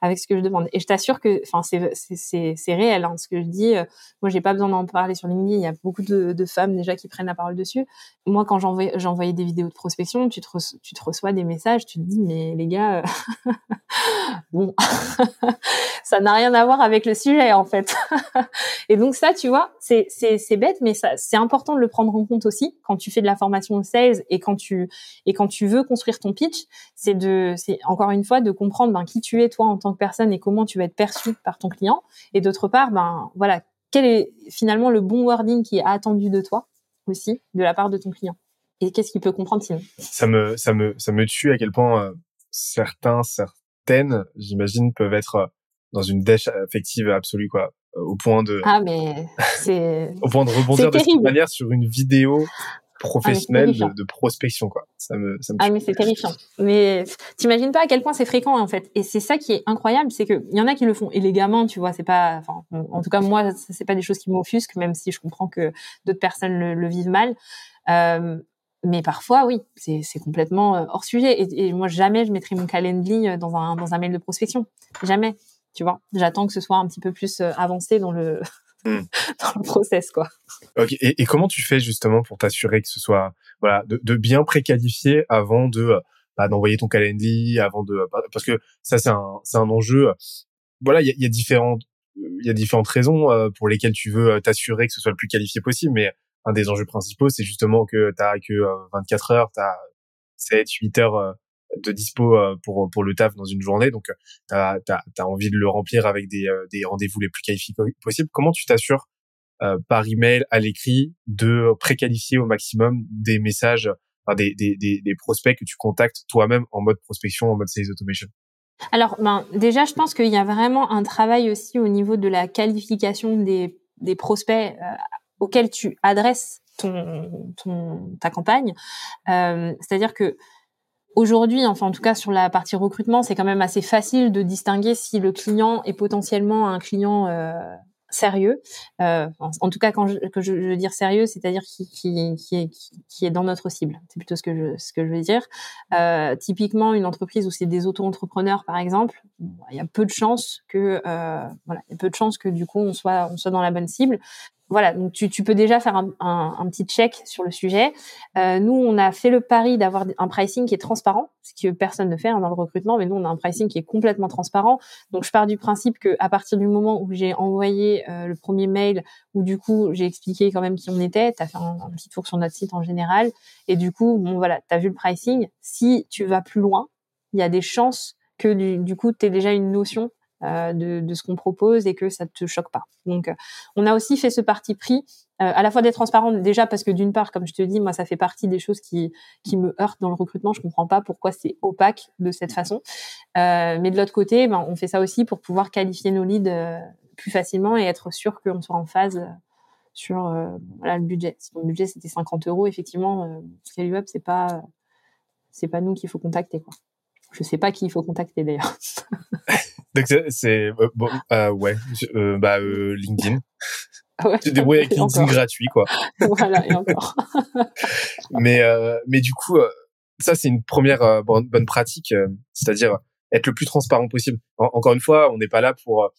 avec ce que je demande. Et je t'assure que, enfin, c'est c'est c'est réel hein, ce que je dis. Euh, moi, j'ai pas besoin d'en parler sur LinkedIn. Il y a beaucoup de, femmes déjà qui prennent la parole dessus. Moi, quand j'envoyais des vidéos de prospection, tu te tu te reçois des messages, tu te dis mais les gars, euh, <laughs> bon, <laughs> ça n'a rien à voir avec le sujet en fait. <laughs> et donc ça, tu vois, c'est c'est c'est bête, mais ça c'est important de le prendre en compte aussi quand tu fais de la formation sales et quand tu et quand tu veux construire ton pitch, c'est de, c'est encore une fois de comprendre ben, qui tu es toi en tant que personne et comment tu vas être perçu par ton client. Et d'autre part, ben voilà, quel est finalement le bon wording qui est attendu de toi aussi de la part de ton client? Et qu'est-ce qu'il peut comprendre sinon? Ça me, ça me, ça me tue à quel point euh, certains, certaines, j'imagine, peuvent être euh, dans une dèche affective absolue, quoi, euh, au point de. Ah mais c'est. <laughs> au point de rebondir de cette manière sur une vidéo professionnel de, de, prospection quoi. Ça me, ça me ah mais c'est terrifiant. Mais t'imagines pas à quel point c'est fréquent en fait. Et c'est ça qui est incroyable, c'est que y en a qui le font élégamment, tu vois. C'est pas, enfin, en tout cas moi, c'est pas des choses qui m'offusquent, même si je comprends que d'autres personnes le, le, vivent mal. Euh, mais parfois, oui, c'est complètement euh, hors sujet. Et, et, moi, jamais je mettrai mon calendrier dans un dans un mail de prospection. Jamais. Tu vois. J'attends que ce soit un petit peu plus euh, avancé dans le Hmm. <laughs> dans le process, quoi. Ok. Et, et, comment tu fais justement pour t'assurer que ce soit, voilà, de, de bien préqualifier avant de euh, bah, d'envoyer ton calendrier, avant de, bah, parce que ça c'est un c'est un enjeu. Voilà, il y a, y a différentes il y a différentes raisons euh, pour lesquelles tu veux euh, t'assurer que ce soit le plus qualifié possible, mais un des enjeux principaux, c'est justement que tu as que 24 heures, tu as 7, 8 heures de dispo euh, pour pour le taf dans une journée. Donc tu as, envie de le remplir avec des, euh, des rendez-vous les plus qualifiés possibles. Comment tu t'assures euh, par email à l'écrit de préqualifier au maximum des messages enfin, des, des, des, des prospects que tu contactes toi-même en mode prospection en mode sales automation? Alors ben déjà je pense qu'il y a vraiment un travail aussi au niveau de la qualification des, des prospects auxquels tu adresses ton, ton ta campagne. Euh, c'est-à-dire que Aujourd'hui, enfin en tout cas sur la partie recrutement, c'est quand même assez facile de distinguer si le client est potentiellement un client euh, sérieux. Euh, en, tout cas, quand je, que veux dire sérieux, c'est-à-dire qui, est, dans notre cible. C'est plutôt ce que je, veux dire. Euh, typiquement, une entreprise où c'est des auto-entrepreneurs, par exemple, il y a peu de chances que voilà, il y a peu de chances que du coup on soit dans la bonne cible voilà, donc tu, tu, peux déjà faire un, un, un, petit check sur le sujet. Euh, nous, on a fait le pari d'avoir un pricing qui est transparent, ce que personne ne fait hein, dans le recrutement, mais nous, on a un pricing qui est complètement transparent. Donc, je pars du principe que à partir du moment où j'ai envoyé euh, le premier mail, où du coup, j'ai expliqué quand même qui on était, tu as fait un, petit tour sur notre site en général, et du coup, bon voilà, tu as vu le pricing. Si tu vas plus loin, il y a des chances que du, du coup, tu aies déjà une notion de, de, ce qu'on propose et que ça te choque pas. Donc, on a aussi fait ce parti pris à la fois d'être transparent déjà parce que d'une part, comme je te dis, moi, ça fait partie des choses qui qui me heurtent dans le recrutement. Je comprends pas pourquoi c'est opaque de cette façon. mais de l'autre côté, ben, on fait ça aussi pour pouvoir qualifier nos leads plus facilement et être sûr qu'on soit en phase sur voilà, le budget. Si mon budget c'était 50 euros, effectivement, euh, Scale c'est pas c'est pas nous qu'il faut contacter quoi. Je sais pas qui il faut contacter d'ailleurs. <laughs> Donc c'est euh, bon euh, ouais euh, bah euh, LinkedIn. Ah ouais, tu te débrouilles avec LinkedIn gratuit quoi. <laughs> voilà et encore. <laughs> mais mais du coup ça c'est une première bonne, bonne pratique, c'est-à-dire être le plus transparent possible. encore une fois, on n'est pas là pour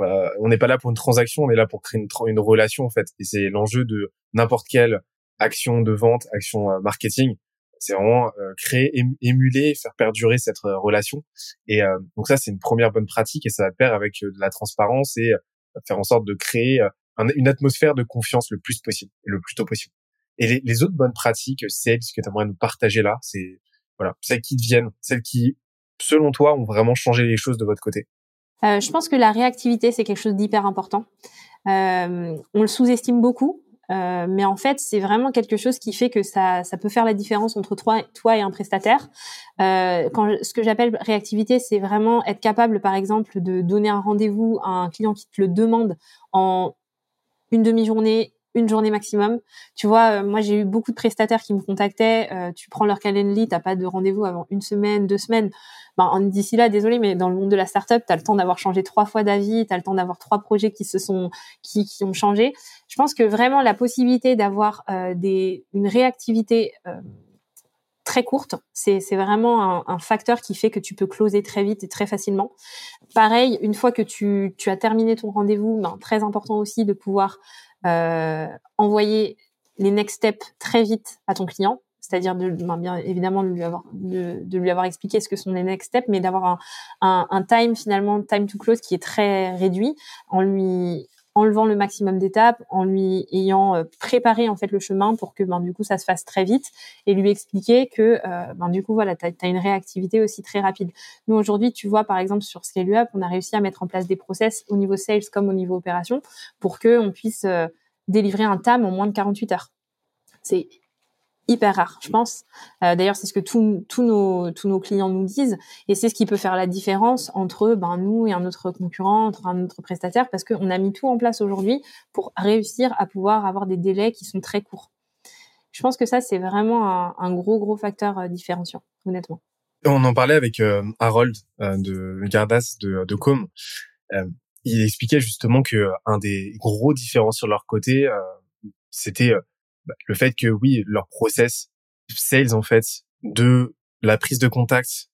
euh, on n'est pas là pour une transaction, on est là pour créer une, une relation en fait. Et c'est l'enjeu de n'importe quelle action de vente, action euh, marketing. C'est vraiment euh, créer, émuler, faire perdurer cette relation. Et donc ça, c'est une première bonne pratique et ça va avec de la transparence et faire en sorte de créer une atmosphère de confiance le plus possible le plus tôt possible. Et les, les autres bonnes pratiques, celles que tu aimerais nous partager là, c'est voilà, celles qui deviennent, celles qui, selon toi, ont vraiment changé les choses de votre côté. Euh, je pense que la réactivité, c'est quelque chose d'hyper important. Euh, on le sous-estime beaucoup, euh, mais en fait, c'est vraiment quelque chose qui fait que ça, ça peut faire la différence entre toi, toi et un prestataire. Euh, quand ce que j'appelle réactivité, c'est vraiment être capable, par exemple, de donner un rendez-vous à un client qui te le demande en une demi-journée, une journée maximum. Tu vois, euh, moi j'ai eu beaucoup de prestataires qui me contactaient. Euh, tu prends leur calendrier, t'as pas de rendez-vous avant une semaine, deux semaines. Ben, d'ici là, désolé, mais dans le monde de la startup, tu as le temps d'avoir changé trois fois d'avis, tu as le temps d'avoir trois projets qui se sont qui, qui ont changé. Je pense que vraiment la possibilité d'avoir euh, des une réactivité très courte, c'est vraiment un, un, facteur qui fait que tu peux closer très vite et très facilement. Pareil, une fois que tu, tu as terminé ton rendez-vous, ben, très important aussi de pouvoir envoyer les next steps très vite à ton client, c'est-à-dire de ben, bien évidemment de lui avoir expliqué ce que sont les next steps, mais d'avoir un, time finalement time to close qui est très réduit, en lui enlevant le maximum d'étapes, en lui ayant euh, préparé en fait le chemin pour que ben du coup ça se fasse très vite et lui expliquer que euh, ben du coup voilà tu as, une réactivité aussi très rapide. Nous aujourd'hui tu vois par exemple sur Scale Up on a réussi à mettre en place des process au niveau sales comme au niveau opération pour que on puisse euh, délivrer un TAM en moins de 48 heures. C'est hyper rare, je pense. Euh, D'ailleurs, c'est ce que tous nos, tous nos clients nous disent, et c'est ce qui peut faire la différence entre ben, nous et un autre concurrent, entre un autre prestataire, parce qu'on a mis tout en place aujourd'hui pour réussir à pouvoir avoir des délais qui sont très courts. Je pense que ça, c'est vraiment un, gros, gros facteur euh, différenciant, honnêtement. On en parlait avec euh, Harold de Gardas de, de Com. il expliquait justement que un des gros différences sur leur côté, c'était bah, le fait que oui, leur process sales en fait de la prise de contact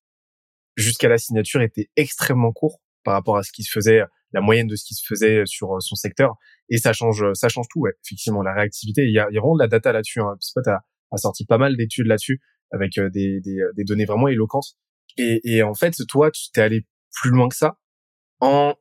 jusqu'à la signature était extrêmement court par rapport à ce qui se faisait la moyenne de ce qui se faisait sur euh, son secteur. Et ça change ça change tout effectivement la réactivité. Il y a, il vraiment de la data là-dessus hein. Spot a, a sorti pas mal d'études là-dessus avec euh, des, des, euh, données vraiment éloquentes. Et, en fait toi tu t'es allé plus loin que ça en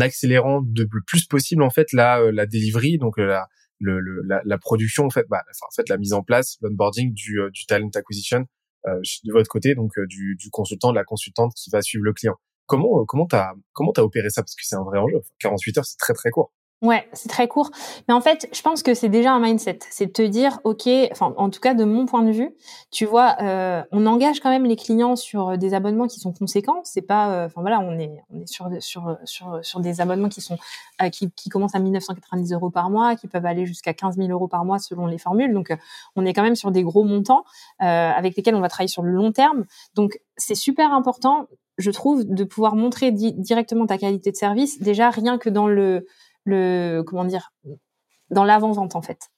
accélérant de plus possible en fait la la delivery donc la le, la, la, production en fait, bah, enfin, en fait la mise en place, l'onboarding du, euh, du talent acquisition euh, de votre côté, donc euh, du, du consultant, de la consultante qui va suivre le client. Comment comment t'as comment t'as opéré ça? Parce que c'est un vrai enjeu. 48 heures, c'est très très court. Ouais, c'est très court. Mais en fait, je pense que c'est déjà un mindset. C'est de te dire, OK, enfin, en tout cas, de mon point de vue, tu vois, euh, on engage quand même les clients sur des abonnements qui sont conséquents. C'est pas, euh, enfin voilà, on est, on est sur, sur, sur, sur des abonnements qui sont, euh, qui, qui commencent à 1990 euros par mois, qui peuvent aller jusqu'à 15 000 euros par mois selon les formules. Donc, on est quand même sur des gros montants avec lesquels on va travailler sur le long terme. Donc, c'est super important, je trouve, de pouvoir montrer directement ta qualité de service. Déjà, rien que dans le le comment dire dans l'avant-vente en fait.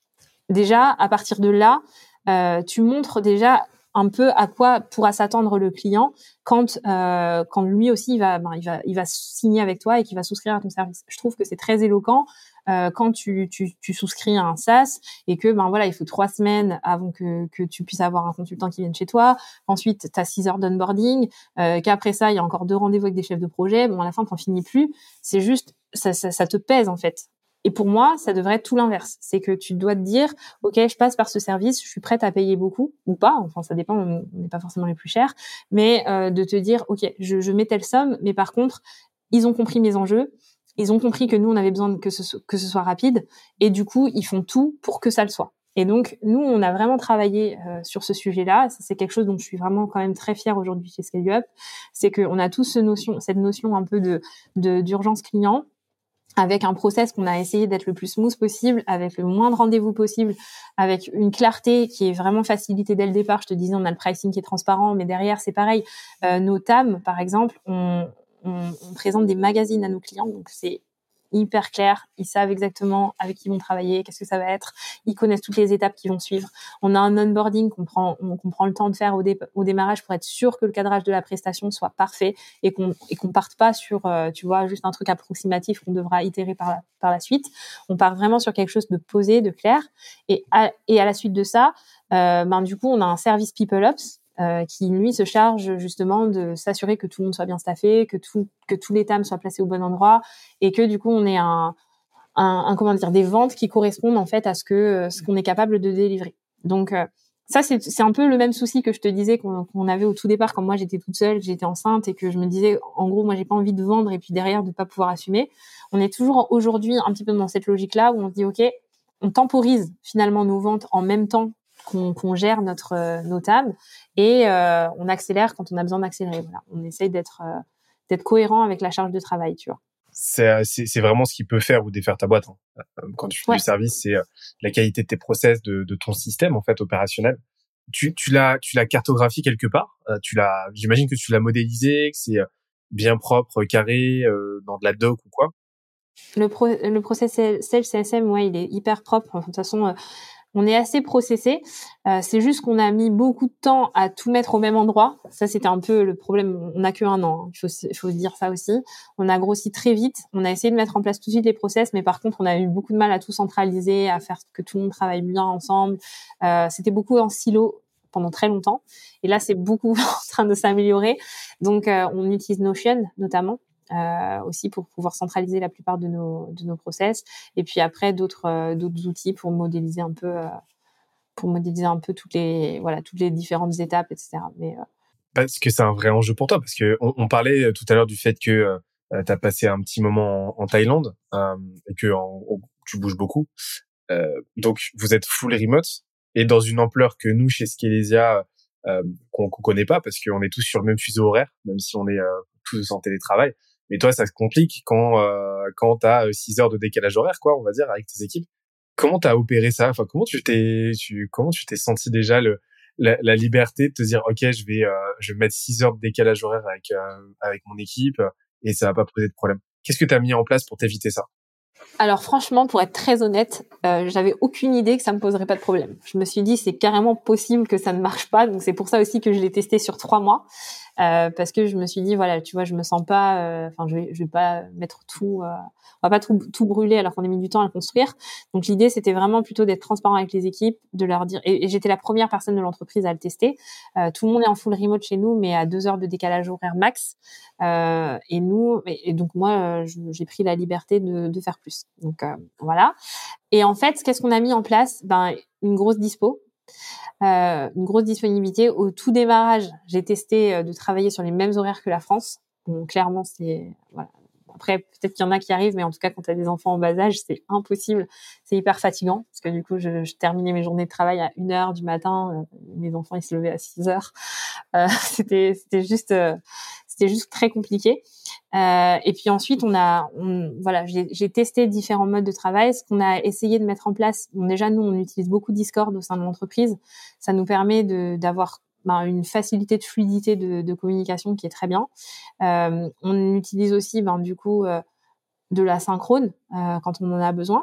Déjà, à partir de là, euh, tu montres déjà un peu à quoi pourra s'attendre le client quand euh, quand lui aussi il va ben, il va il va signer avec toi et qu'il va souscrire à ton service. Je trouve que c'est très éloquent euh, quand tu, tu, tu souscris à un SaaS et que ben voilà il faut trois semaines avant que, que tu puisses avoir un consultant qui vienne chez toi. Ensuite tu as six heures d'onboarding, euh, qu'après ça il y a encore deux rendez-vous avec des chefs de projet. Bon à la fin t'en finis plus. C'est juste ça, ça, ça te pèse en fait. Et pour moi, ça devrait être tout l'inverse. C'est que tu dois te dire, OK, je passe par ce service, je suis prête à payer beaucoup ou pas. Enfin, ça dépend, on n'est pas forcément les plus chers. Mais euh, de te dire, OK, je, je mets telle somme, mais par contre, ils ont compris mes enjeux, ils ont compris que nous, on avait besoin que ce, soit rapide, et du coup, ils font tout pour que ça le soit. Et donc, nous, on a vraiment travaillé euh, sur ce sujet-là. C'est quelque chose dont je suis vraiment quand même très fière aujourd'hui chez Scale Up. C'est qu'on a tous ce notion, cette notion un peu de d'urgence client avec un process qu'on a essayé d'être le plus smooth possible, avec le moins de rendez-vous possible, avec une clarté qui est vraiment facilitée dès le départ. Je te disais, on a le pricing qui est transparent, mais derrière, c'est pareil. Euh, nos TAM, par exemple, on, on, présente des magazines à nos clients, donc c'est hyper clair. Ils savent exactement avec qui ils vont travailler, qu'est-ce que ça va être. Ils connaissent toutes les étapes qui vont suivre. On a un onboarding qu'on prend, prend le temps de faire au, au, démarrage pour être sûr que le cadrage de la prestation soit parfait et qu'on et qu'on parte pas sur, euh, tu vois, juste un truc approximatif qu'on devra itérer par la, par la suite. On part vraiment sur quelque chose de posé, de clair. Et à, et à la suite de ça, euh, ben du coup, on a un service People Ops euh, qui lui se charge justement de s'assurer que tout le monde soit bien staffé, que tout, que tous les thèmes soient placés au bon endroit et que du coup on ait un, comment dire des ventes qui correspondent en fait à ce que ce qu'on est capable de délivrer. Donc euh, ça c'est c'est un peu le même souci que je te disais qu'on avait au tout départ quand moi j'étais toute seule, j'étais enceinte et que je me disais en gros moi j'ai pas envie de vendre et puis derrière de pas pouvoir assumer. On est toujours aujourd'hui un petit peu dans cette logique là où on se dit ok on temporise finalement nos ventes en même temps qu'on gère notre euh, nos tables et euh, on accélère quand on a besoin d'accélérer. Voilà, on essaye d'être euh, d'être cohérent avec la charge de travail, tu vois. C'est vraiment ce qui peut faire ou défaire ta boîte. Hein. Quand tu fais du service, c'est la qualité de tes process, de, de, ton système en fait opérationnel. Tu, tu l'as tu l'as cartographié quelque part. tu l'as, j'imagine que tu l'as modélisé, que c'est bien propre, carré, dans de la doc ou quoi? Le, pro, le process CSM, ouais, il est hyper propre. De toute façon, on est assez processé. Euh, c'est juste qu'on a mis beaucoup de temps à tout mettre au même endroit. Ça, c'était un peu le problème. On n'a que un an. Hein. Il faut, il faut se dire ça aussi. On a grossi très vite. On a essayé de mettre en place tout de suite les process, mais par contre, on a eu beaucoup de mal à tout centraliser, à faire que tout le monde travaille bien ensemble. Euh, c'était beaucoup en silo pendant très longtemps. Et là, c'est beaucoup <laughs> en train de s'améliorer. Donc, euh, on utilise Notion notamment euh, aussi pour pouvoir centraliser la plupart de nos de nos process. Et puis après d'autres euh, outils pour modéliser un peu euh, pour modéliser un peu toutes les voilà toutes les différentes étapes etc mais parce que c'est un vrai enjeu pour toi parce que on, parlait tout à l'heure du fait que tu as passé un petit moment en, Thaïlande et que tu bouges beaucoup. Donc vous êtes full remote et dans une ampleur que nous chez Skelesia qu'on connaît pas parce qu'on est tous sur le même fuseau horaire même si on est tous en télétravail mais toi, ça se complique quand euh, quand t'as 6 euh, heures de décalage horaire, quoi, on va dire, avec tes équipes. Comment t'as opéré ça? Enfin, comment tu t'es, tu, comment tu t'es senti déjà le la, la, liberté de te dire, ok, je vais, euh, je vais mettre 6 heures de décalage horaire avec euh, avec mon équipe et ça va pas poser de problème? Qu'est-ce que tu as mis en place pour t'éviter ça? Alors franchement, pour être très honnête, euh, j'avais aucune idée que ça me poserait pas de problème. Je me suis dit c'est carrément possible que ça ne marche pas, donc c'est pour ça aussi que je l'ai testé sur trois mois. Euh, parce que je me suis dit voilà tu vois je me sens pas euh, enfin je vais je vais pas mettre tout euh, on va pas tout, tout brûler alors qu'on a mis du temps à le construire. Donc l'idée c'était vraiment plutôt d'être transparent avec les équipes de leur dire et, j'étais la première personne de l'entreprise à le tester. Tout le monde est en full remote chez nous mais à deux heures de décalage horaire max. Et nous et, donc moi j'ai pris la liberté de, de faire plus. Donc voilà. Et en fait qu'est-ce qu'on a mis en place? Ben une grosse dispo. euh, une grosse disponibilité. Au tout démarrage, j'ai testé euh, de travailler sur les mêmes horaires que la France. Bon, clairement, c'est. Après, peut-être qu'il y en a qui arrivent, mais en tout cas, quand tu as des enfants en bas âge, c'est impossible. C'est hyper fatigant parce que du coup, je, terminais mes journées de travail à 1 heure du matin. Euh, mes enfants, ils se levaient à 6 heures. Euh, <laughs> c'était, c'était juste, c'était juste très compliqué. Euh, et puis ensuite, on a, on, voilà, j'ai testé différents modes de travail. Ce qu'on a essayé de mettre en place, bon, déjà nous, on utilise beaucoup Discord au sein de l'entreprise. Ça nous permet d'avoir ben, une facilité de fluidité de, de, communication qui est très bien. Euh, on utilise aussi, ben, du coup, euh, de la synchrone euh, quand on en a besoin.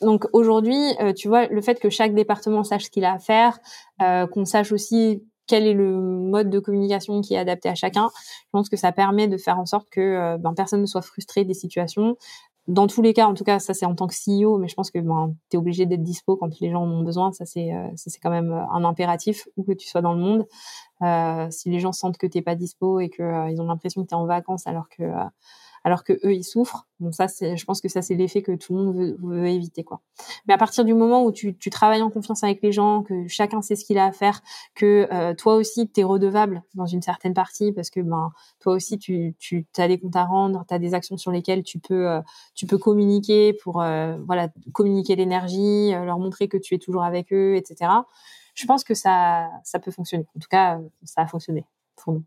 Donc aujourd'hui, euh, tu vois, le fait que chaque département sache ce qu'il a à faire, qu'on sache aussi quel est le mode de communication qui est adapté à chacun. Je pense que ça permet de faire en sorte que euh, ben, personne ne soit frustré des situations. Dans tous les cas, en tout cas, ça c'est en tant que CEO, mais je pense que ben, tu es obligé d'être dispo quand les gens en ont besoin. Ça c'est euh, quand même euh, un impératif où que tu sois dans le monde. Si les gens sentent que t'es pas dispo et que ils ont l'impression que tu es en vacances alors que alors que eux ils souffrent. Bon ça je pense que ça c'est l'effet que tout le monde veut, éviter quoi. Mais à partir du moment où tu, tu, travailles en confiance avec les gens, que chacun sait ce qu'il a à faire, que euh, toi aussi tu es redevable dans une certaine partie parce que ben toi aussi tu, tu as des comptes à rendre, tu as des actions sur lesquelles tu peux euh, tu peux communiquer pour euh, voilà communiquer l'énergie, leur montrer que tu es toujours avec eux, etc. Je pense que ça ça peut fonctionner. En tout cas ça a fonctionné pour nous.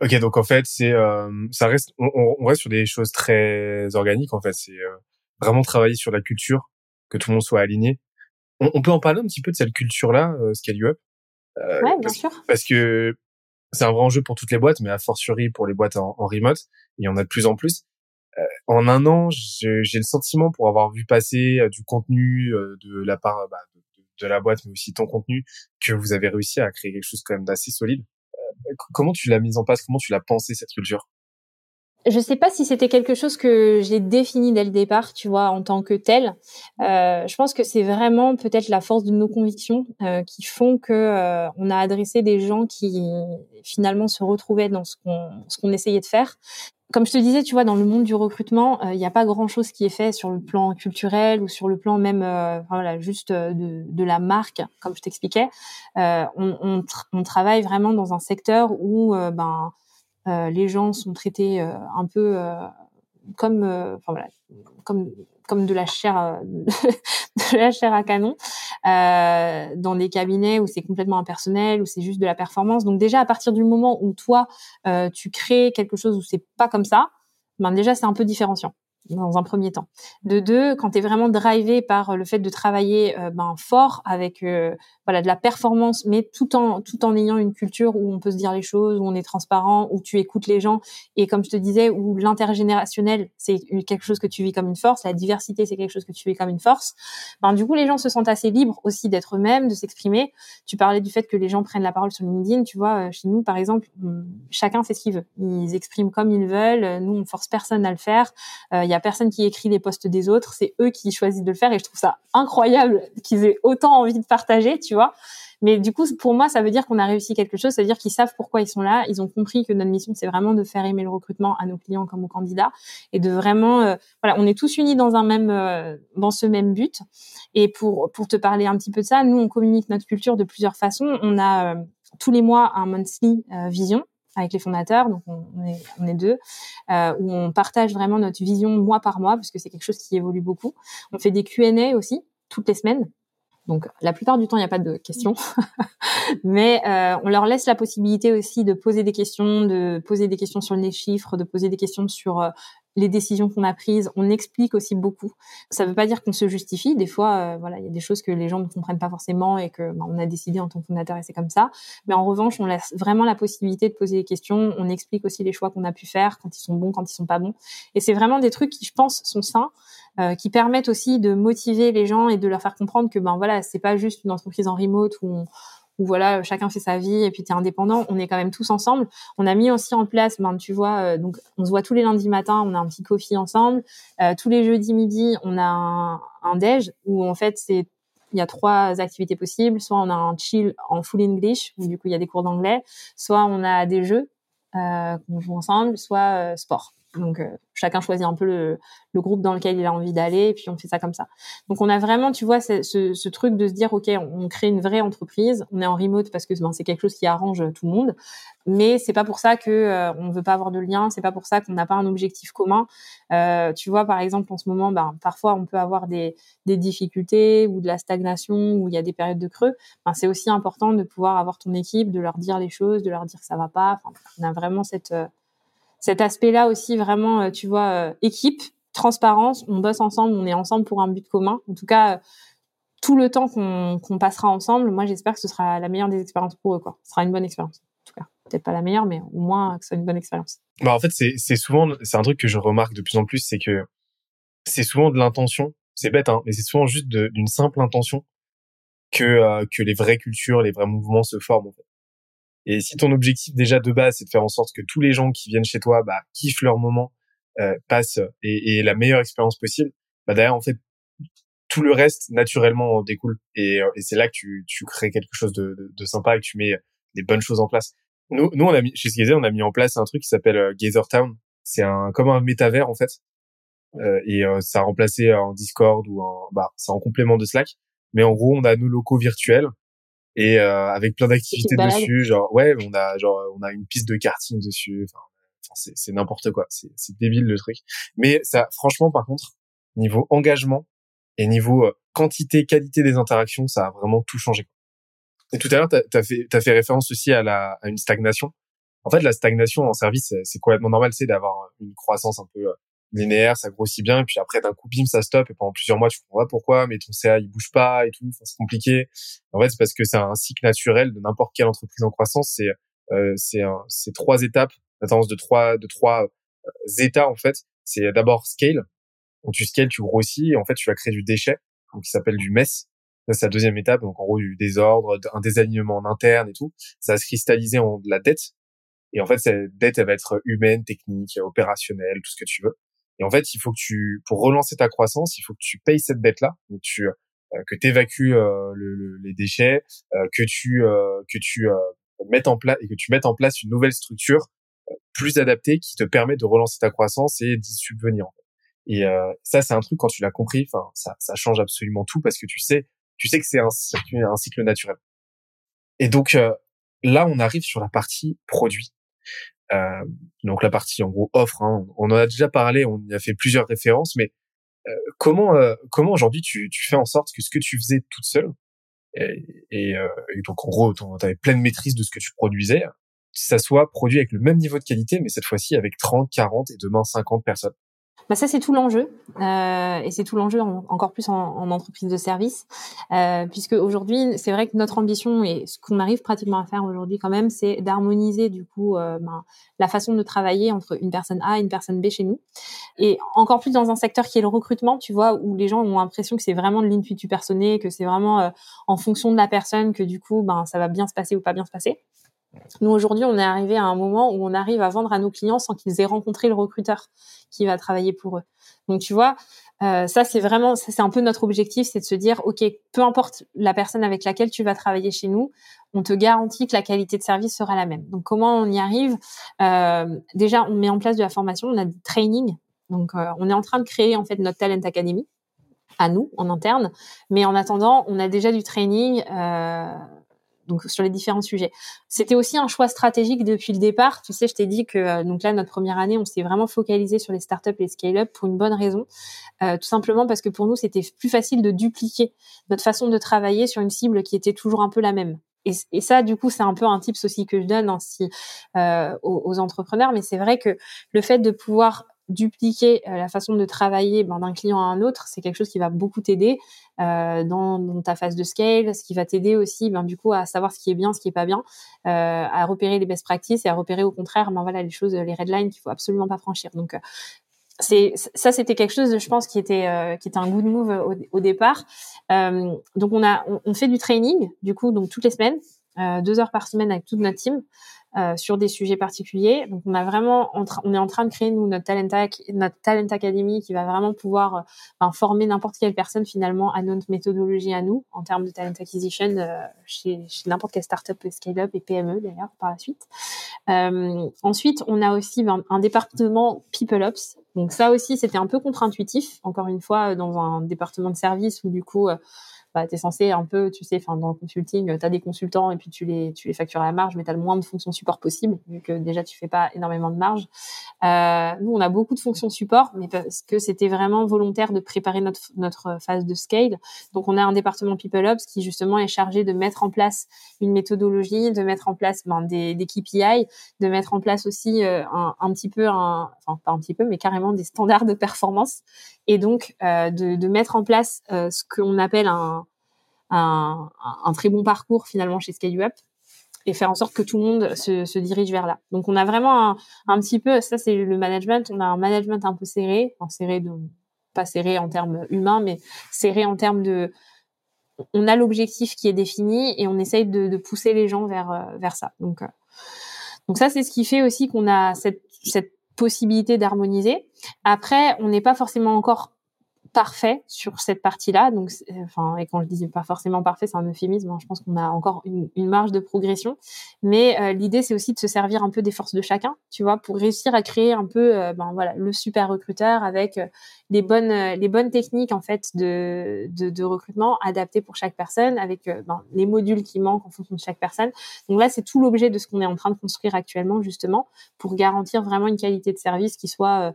Ok, donc en fait, c'est euh, ça reste, on, on, reste sur des choses très organiques. En fait, c'est euh, vraiment travailler sur la culture, que tout le monde soit aligné. On, on peut en parler un petit peu de cette culture-là, euh, Scale You Up? Euh, ouais, bien sûr. Parce que c'est un vrai enjeu pour toutes les boîtes, mais a fortiori pour les boîtes en, en remote. Il y en a de plus en plus. Euh, en un an, j'ai le sentiment, pour avoir vu passer du contenu de la part bah, de, de la boîte, mais aussi ton contenu, que vous avez réussi à créer quelque chose quand même d'assez solide comment tu l'as mise en place? Comment tu l'as pensé cette culture je sais pas si c'était quelque chose que j'ai défini dès le départ, tu vois, en tant que tel. Euh, je pense que c'est vraiment peut-être la force de nos convictions euh, qui font que euh, on a adressé des gens qui finalement se retrouvaient dans ce qu'on ce qu'on essayait de faire comme je te disais, tu vois, dans le monde du recrutement, euh, il n'y a pas grand-chose qui est fait sur le plan culturel ou sur le plan même, euh, voilà, juste euh, de, de, la marque, comme je t'expliquais. on, on, on, travaille vraiment dans un secteur où ben les gens sont traités un peu comme, enfin voilà, comme comme de la chair euh, <laughs> de la chair à canon euh, dans des cabinets où c'est complètement impersonnel où c'est juste de la performance. Donc déjà à partir du moment où toi euh, tu crées quelque chose où c'est pas comme ça ben déjà c'est un peu différenciant dans un premier temps. De deux, quand tu es vraiment drivé par le fait de travailler euh, ben, fort avec euh, voilà de la performance, mais tout en tout en ayant une culture où on peut se dire les choses, où on est transparent, où tu écoutes les gens et comme je te disais, où l'intergénérationnel c'est quelque chose que tu vis comme une force, la diversité c'est quelque chose que tu vis comme une force. Ben du coup les gens se sentent assez libres aussi d'être eux-mêmes, de s'exprimer. Tu parlais du fait que les gens prennent la parole sur LinkedIn, tu vois, euh, chez nous par exemple, chacun fait ce qu'il veut, ils expriment comme ils veulent, nous on force personne à le faire. Il y a personne qui écrit les posts des autres, c'est eux qui choisissent de le faire et je trouve ça incroyable qu'ils aient autant envie de partager, tu vois. Mais du coup, pour moi, ça veut dire qu'on a réussi quelque chose, ça veut dire qu'ils savent pourquoi ils sont là, ils ont compris que notre mission, c'est vraiment de faire aimer le recrutement à nos clients comme aux candidats et de vraiment, euh, voilà, on est tous unis dans un même, euh, dans ce même but. Et pour pour te parler un petit peu de ça, nous, on communique notre culture de plusieurs façons. On a euh, tous les mois un monthly vision avec les fondateurs, donc on, est, on est deux, euh, où on partage vraiment notre vision mois par mois, parce que c'est quelque chose qui évolue beaucoup. On fait des Q&A aussi, toutes les semaines. Donc la plupart du temps, il n'y a pas de questions, <laughs> mais euh, on leur laisse la possibilité aussi de poser des questions, de poser des questions sur les chiffres, de poser des questions sur euh, les décisions qu'on a prises, on explique aussi beaucoup. Ça ne veut pas dire qu'on se justifie. Des fois, euh, voilà, il y a des choses que les gens ne comprennent pas forcément et que ben, on a décidé en tant que fondateur et c'est comme ça. Mais en revanche, on laisse vraiment la possibilité de poser des questions. On explique aussi les choix qu'on a pu faire, quand ils sont bons, quand ils sont pas bons. Et c'est vraiment des trucs qui, je pense, sont sains, euh, qui permettent aussi de motiver les gens et de leur faire comprendre que ben voilà, c'est pas juste une entreprise en remote où on, où voilà chacun fait sa vie et puis tu es indépendant. On est quand même tous ensemble. On a mis aussi en place ben tu vois euh, donc on se voit tous les lundis matins on a un petit coffee ensemble. Euh, tous les jeudis midi on a un, un déj où en fait c'est il y a trois activités possibles. Soit on a un chill en full English où du coup il y a des cours d'anglais. Soit on a des jeux euh, qu'on joue ensemble. Soit euh, sport donc euh, chacun choisit un peu le, groupe dans lequel il a envie d'aller et puis on fait ça comme ça. Donc on a vraiment, tu vois, ce, truc de se dire ok, on, crée une vraie entreprise. On est en remote parce que ben, c'est quelque chose qui arrange tout le monde, mais c'est pas pour ça que euh, on veut pas avoir de lien. C'est pas pour ça qu'on n'a pas un objectif commun. Euh, tu vois, par exemple, en ce moment, ben, parfois on peut avoir des, difficultés ou de la stagnation ou il y a des périodes de creux. Ben, c'est aussi important de pouvoir avoir ton équipe, de leur dire les choses, de leur dire que ça va pas. On a vraiment cette euh, cet aspect-là aussi vraiment, euh, tu vois, euh, équipe, transparence, on bosse ensemble, on est ensemble pour un but commun. En tout cas, tout le temps qu'on passera ensemble, moi j'espère que ce sera la meilleure des expériences pour eux. Quoi. Ce sera une bonne expérience. En tout cas, peut-être pas la meilleure, mais au moins que ce soit une bonne expérience. Bah en fait, c'est souvent, c'est un truc que je remarque de plus en plus, c'est que c'est souvent de l'intention. C'est bête, hein, mais c'est souvent juste d'une simple intention que euh, que les vraies cultures, les vrais mouvements se forment. En fait. Et si ton objectif déjà de base, c'est de faire en sorte que tous les gens qui viennent chez toi bah, kiffent leur moment, euh, passent et, et, la meilleure expérience possible, bah derrière en fait tout le reste naturellement découle. Et, euh, et c'est là que tu, tu crées quelque chose de, de, de, sympa et que tu mets des bonnes choses en place. Nous, nous on a mis chez Gazer, on a mis en place un truc qui s'appelle euh, Gazer Town. c'est un comme un métavers en fait. Euh, et euh, ça a remplacé un Discord ou un bah c'est en complément de Slack. Mais en gros, on a nos locaux virtuels et euh, avec plein d'activités dessus. Genre ouais, on a genre on a une piste de karting dessus. Enfin, c'est n'importe quoi. C'est débile le truc. Mais ça, franchement, par contre, niveau engagement et niveau quantité, qualité des interactions, ça a vraiment tout changé. Et tout à l'heure, tu as, fait, as fait référence aussi à, la, à une stagnation. En fait, la stagnation en service, c'est complètement normal, c'est d'avoir une croissance un peu euh, linéaire, ça grossit bien, et puis après d'un coup, bim, ça stoppe, et pendant plusieurs mois, tu comprends pas pourquoi, mais ton CA, il bouge pas et tout, c'est compliqué. En fait, c'est parce que c'est un cycle naturel de n'importe quelle entreprise en croissance, c'est euh, c'est trois étapes, la tendance de trois de trois euh, états en fait. C'est d'abord scale, donc tu scales, tu grossis, et en fait, tu vas créer du déchet, donc qui s'appelle du mess, c'est la deuxième étape, donc en gros du désordre, un désalignement en interne et tout. Ça va se cristalliser en de la dette. Et en fait, cette dette, elle va être humaine, technique, opérationnelle, tout ce que tu veux. Et en fait, il faut que tu, pour relancer ta croissance, il faut que tu payes cette dette-là. Donc tu, euh, que évacues euh, le, les déchets, euh, que tu, que tu mettes en place et que tu mettes en place une nouvelle structure plus adaptée qui te permet de relancer ta croissance et d'y subvenir. Et ça, c'est un truc quand tu l'as compris, enfin, ça, ça change absolument tout parce que tu sais tu sais que c'est un, un cycle naturel. Et donc euh, là, on arrive sur la partie produit. Euh, donc la partie en gros offre. Hein. on en a déjà parlé, on y a fait plusieurs références, mais euh, comment comment aujourd'hui tu, tu fais en sorte que ce que tu faisais toute seule et, et, donc en gros tu avais pleine maîtrise de ce que tu produisais, ça soit produit avec le même niveau de qualité, mais cette fois-ci avec 30, 40 et demain 50 personnes. Bah ça c'est tout l'enjeu euh, et c'est tout l'enjeu encore plus en, en, entreprise de service euh, puisque aujourd'hui c'est vrai que notre ambition et ce qu'on arrive pratiquement à faire aujourd'hui quand même c'est d'harmoniser du coup euh, ben, la façon de travailler entre une personne A et une personne B chez nous. Et encore plus dans un secteur qui est le recrutement tu vois où les gens ont l'impression que c'est vraiment de l'intuitu personné que c'est vraiment euh, en fonction de la personne que du coup ben ça va bien se passer ou pas bien se passer nous, aujourd'hui, on est arrivé à un moment où on arrive à vendre à nos clients sans qu'ils aient rencontré le recruteur qui va travailler pour eux. Donc, tu vois, euh, ça, c'est vraiment, c'est un peu notre objectif, c'est de se dire, OK, peu importe la personne avec laquelle tu vas travailler chez nous, on te garantit que la qualité de service sera la même. Donc, comment on y arrive? Euh, Déjà, on met en place de la formation, on a du training. Donc, euh, on est en train de créer, en fait, notre Talent Academy à nous, en interne. Mais en attendant, on a déjà du training euh, donc sur les différents sujets. C'était aussi un choix stratégique depuis le départ. Tu sais, je t'ai dit que euh, donc là notre première année, on s'est vraiment focalisé sur les startups et les scale-up pour une bonne raison, euh, tout simplement parce que pour nous c'était plus facile de dupliquer notre façon de travailler sur une cible qui était toujours un peu la même. Et, ça, du coup, c'est un peu un tips aussi que je donne ainsi euh, aux, aux entrepreneurs. Mais c'est vrai que le fait de pouvoir dupliquer euh, la façon de travailler ben, d'un client à un autre, c'est quelque chose qui va beaucoup t'aider euh, dans, ta phase de scale, ce qui va t'aider aussi, ben, du coup, à savoir ce qui est bien, ce qui est pas bien, euh, à repérer les best practices et à repérer au contraire, ben voilà, les choses, les red lines qu'il faut absolument pas franchir. Donc ça, c'était quelque chose, je pense, qui était qui était un good move au, départ. donc on a on, fait du training, du coup, donc toutes les semaines, deux heures par semaine avec toute notre team. Euh, sur des sujets particuliers. Donc, on a vraiment, on est en train de créer nous notre talent notre talent academy qui va vraiment pouvoir euh, former n'importe quelle personne finalement à notre méthodologie à nous en termes de talent acquisition euh, chez, n'importe quelle startup, scale-up et PME d'ailleurs par la suite. ensuite, on a aussi ben, un département people ops. Donc ça aussi, c'était un peu contre-intuitif. Encore une fois, dans un département de service où du coup bah, tu es censé un peu, tu sais, enfin dans le consulting, tu as des consultants et puis tu les, tu les factures à la marge, mais tu as le moins de fonctions support possible, vu que déjà tu fais pas énormément de marge. Euh, nous, on a beaucoup de fonctions support, mais parce que c'était vraiment volontaire de préparer notre, notre phase de scale. Donc, on a un département People Ops qui justement est chargé de mettre en place une méthodologie, de mettre en place ben, des, KPI, de mettre en place aussi euh, un, petit peu, enfin pas un petit peu, mais carrément des standards de performance et donc euh, de, de, mettre en place euh, ce qu'on appelle un, un, un, très bon parcours finalement chez ScaleUp et faire en sorte que tout le monde se, se dirige vers là. Donc on a vraiment un, un petit peu, ça c'est le management, on a un management un peu serré, enfin serré de pas serré en termes humains, mais serré en termes de on a l'objectif qui est défini et on essaye de, de pousser les gens vers euh, vers ça. Donc donc ça c'est ce qui fait aussi qu'on a cette cette possibilité d'harmoniser. Après, on n'est pas forcément encore parfait sur cette partie-là. Donc, enfin, et quand je dis pas forcément parfait, c'est un euphémisme. Hein. je pense qu'on a encore une, marge de progression. Mais euh, l'idée, c'est aussi de se servir un peu des forces de chacun, tu vois, pour réussir à créer un peu, euh, ben voilà, le super recruteur avec euh, les bonnes, les bonnes techniques en fait de, de, de recrutement adaptées pour chaque personne, avec ben, les modules qui manquent en fonction de chaque personne. Donc là, c'est tout l'objet de ce qu'on est en train de construire actuellement, justement, pour garantir vraiment une qualité de service qui soit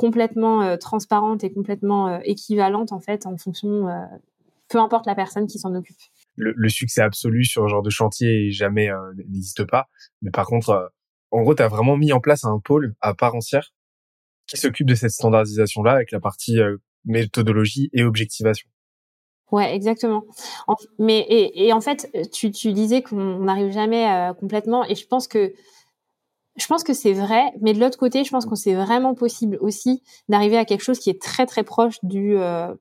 complètement euh, transparente et complètement euh, équivalente en fait en fonction, euh, peu importe la personne qui s'en occupe. Le, succès absolu sur ce genre de chantier jamais n'existe pas. Mais par contre, en gros, tu as vraiment mis en place un pôle à part entière qui s'occupe de cette standardisation-là avec la partie méthodologie et objectivation. Ouais, exactement. mais et, et, en fait, tu, tu disais qu'on n'arrive jamais complètement, et je pense que je pense que c'est vrai, mais de l'autre côté, je pense que c'est vraiment possible aussi d'arriver à quelque chose qui est très très proche du euh,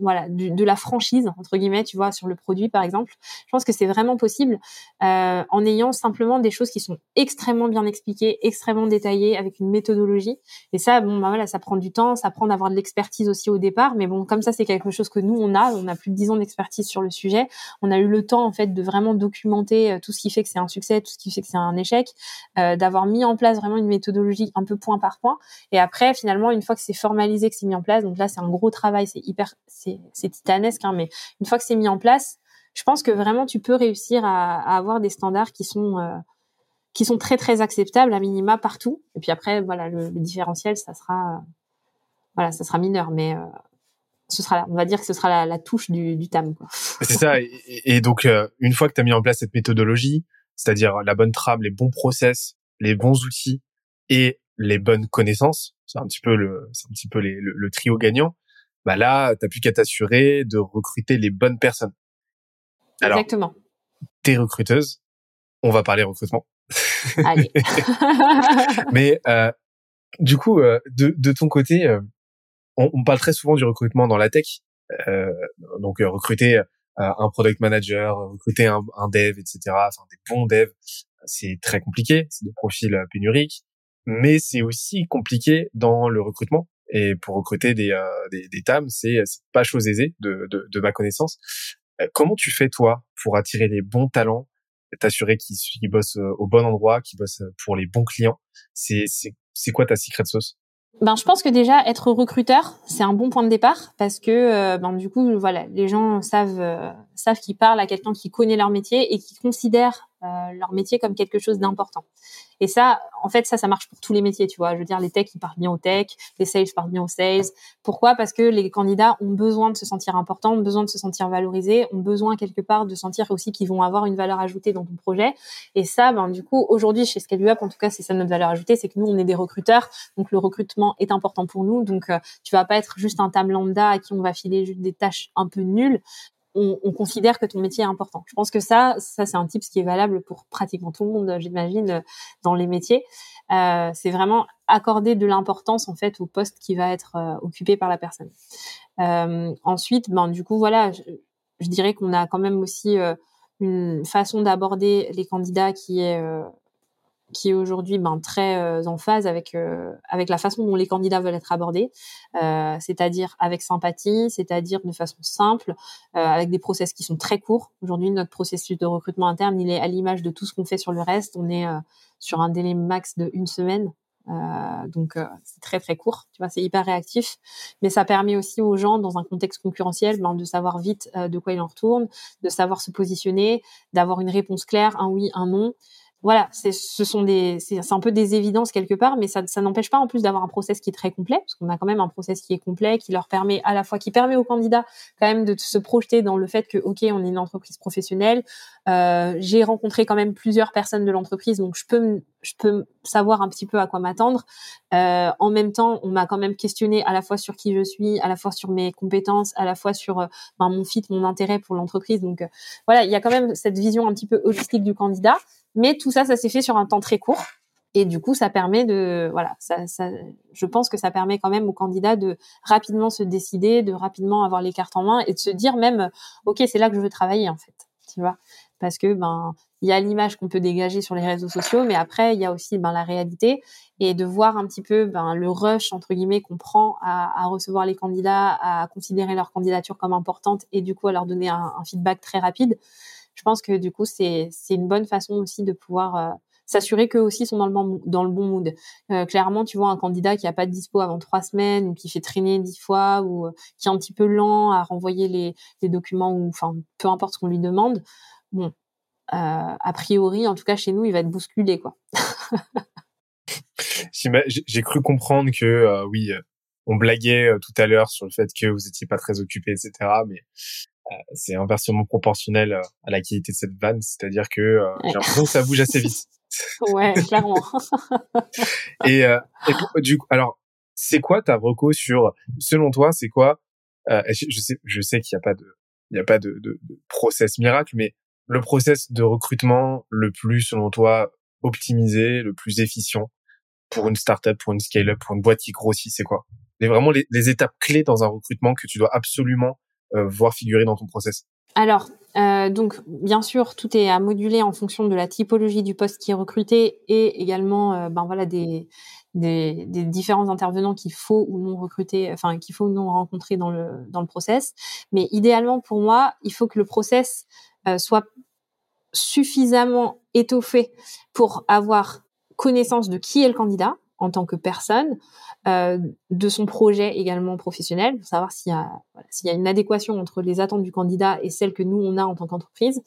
voilà de la franchise entre guillemets tu vois sur le produit par exemple. Je pense que c'est vraiment possible euh, en ayant simplement des choses qui sont extrêmement bien expliquées extrêmement détaillées avec une méthodologie. Et ça bon bah voilà ça prend du temps ça prend d'avoir de l'expertise aussi au départ. Mais bon comme ça c'est quelque chose que nous on a. On a plus de dix ans d'expertise sur le sujet. On a eu le temps en fait de vraiment documenter euh, tout ce qui fait que c'est un succès tout ce qui fait que c'est un échec euh, d'avoir mis en place vraiment une méthodologie un peu point par point. Et après finalement une fois que c'est formalisé que c'est mis en place donc là c'est un gros travail c'est hyper c'est titanesque, hein, mais une fois que c'est mis en place, je pense que vraiment tu peux réussir à, avoir des standards qui sont euh, qui sont très très acceptables à minima partout. Et puis après, voilà, le, différentiel, ça sera voilà, ça sera mineur, mais euh, ce sera, on va dire que ce sera la, touche du, TAM. C'est ça. Et, donc, euh, une fois que tu as mis en place cette méthodologie, c'est-à-dire la bonne trame, les bons process, les bons outils et les bonnes connaissances, c'est un petit peu le, c'est un petit peu le, trio gagnant bah là, t'as plus qu'à t'assurer de recruter les bonnes personnes. Alors, Exactement. T'es recruteuse, on va parler recrutement. <laughs> Allez. <laughs> Mais euh, du coup, euh, de, de ton côté, euh, on, on, parle très souvent du recrutement dans la tech. Euh, donc recruter un product manager, recruter un, un, dev, etc. Enfin des bons devs, c'est très compliqué. C'est des profils pénuriques, mais c'est aussi compliqué dans le recrutement et pour recruter des, euh, des, des TAM, c'est pas chose aisée de, de, de ma connaissance. Euh, comment tu fais toi pour attirer les bons talents, t'assurer qu'ils bossent euh, au bon endroit, qu'ils bossent pour les bons clients? C'est c'est quoi ta secret sauce? Ben, je pense que déjà être recruteur, c'est un bon point de départ parce que ben du coup voilà, les gens savent savent qu'ils parlent à quelqu'un qui connaît leur métier et qui considère leur métier comme quelque chose d'important. Et ça, en fait, ça, ça marche pour tous les métiers, tu vois. Je veux dire, les techs, ils parlent bien aux tech, les sales parlent bien aux sales. Pourquoi? Parce que les candidats ont besoin de se sentir importants, ont besoin de se sentir valorisés, ont besoin quelque part de sentir aussi qu'ils vont avoir une valeur ajoutée dans ton projet. Et ça, ben, du coup, aujourd'hui, chez ScaluUp, en tout cas, c'est ça notre valeur ajoutée, c'est que nous, on est des recruteurs. Donc, le recrutement est important pour nous. Donc, euh, tu vas pas être juste un tam lambda à qui on va filer juste des tâches un peu nulles on, on, considère que ton métier est important. Je pense que ça, ça c'est un type qui est valable pour pratiquement tout le monde, j'imagine, dans les métiers. Euh, c'est vraiment accorder de l'importance en fait au poste qui va être euh, occupé par la personne. Euh, ensuite, ben du coup voilà, je, je dirais qu'on a quand même aussi euh, une façon d'aborder les candidats qui est euh, qui est aujourd'hui ben, très euh, en phase avec euh, avec la façon dont les candidats veulent être abordés, euh, c'est-à-dire avec sympathie, c'est-à-dire de façon simple, avec des process qui sont très courts. Aujourd'hui, notre processus de recrutement interne, il est à l'image de tout ce qu'on fait sur le reste. On est sur un délai max de une semaine. donc c'est très très court, tu vois, c'est hyper réactif, mais ça permet aussi aux gens dans un contexte concurrentiel ben, de savoir vite de quoi il en retourne, de savoir se positionner, d'avoir une réponse claire, un oui, un non, voilà, c'est ce sont des c'est un peu des évidences quelque part, mais ça ça n'empêche pas en plus d'avoir un process qui est très complet, parce qu'on a quand même un process qui est complet, qui leur permet à la fois qui permet aux candidats quand même de se projeter dans le fait que ok on est une entreprise professionnelle, euh, j'ai rencontré quand même plusieurs personnes de l'entreprise, donc je peux je peux savoir un petit peu à quoi m'attendre. Euh, en même temps, on m'a quand même questionné à la fois sur qui je suis, à la fois sur mes compétences, à la fois sur euh, ben, mon fit, mon intérêt pour l'entreprise. Donc euh, voilà, il y a quand même cette vision un petit peu holistique du candidat. Mais tout ça, ça s'est fait sur un temps très court. Et du coup, ça permet de, voilà, ça, ça, je pense que ça permet quand même aux candidats de rapidement se décider, de rapidement avoir les cartes en main et de se dire même, ok, c'est là que je veux travailler en fait, tu vois, parce que ben il y a l'image qu'on peut dégager sur les réseaux sociaux, mais après il y a aussi ben la réalité et de voir un petit peu ben le rush entre guillemets qu'on prend à, recevoir les candidats, à considérer leur candidature comme importante et du coup à leur donner un feedback très rapide. Je pense que du coup c'est une bonne façon aussi de pouvoir euh, s'assurer qu'eux aussi sont dans le bon, dans le bon mood. Euh, clairement, tu vois un candidat qui a pas de dispo avant trois semaines ou qui fait traîner dix fois ou euh, qui est un petit peu lent à renvoyer les, les documents ou enfin peu importe ce qu'on lui demande. Bon, a priori, en tout cas chez nous, il va être bousculé quoi. <laughs> J'ai cru comprendre que oui, on blaguait tout à l'heure sur le fait que vous étiez pas très occupé, etc. Mais c'est inversement proportionnel à la qualité de cette vanne, c'est-à-dire que j'ai l'impression que ça bouge assez vite. <laughs> ouais, clairement. <laughs> et, euh, et du coup, alors, c'est quoi ta reco sur, selon toi, c'est quoi euh, je, sais, je sais qu'il n'y a pas de, il y a pas de, de, de, process miracle, mais le process de recrutement le plus, selon toi, optimisé, le plus efficient pour une startup, pour une scale-up, pour une boîte qui grossit, c'est quoi? C'est vraiment les, les, étapes clés dans un recrutement que tu dois absolument euh, voir figurer dans ton process. Alors, euh, donc, bien sûr, tout est à moduler en fonction de la typologie du poste qui est recruté et également, euh, ben voilà, des, des, des, différents intervenants qu'il faut ou non recruter, enfin qu'il faut ou non rencontrer dans le dans le process. Mais idéalement, pour moi, il faut que le process euh, soit suffisamment étoffé pour avoir connaissance de qui est le candidat en tant que personne, euh, de son projet également professionnel, pour savoir s'il y a une adéquation entre les attentes du candidat et celles que nous on a en tant qu'entreprise.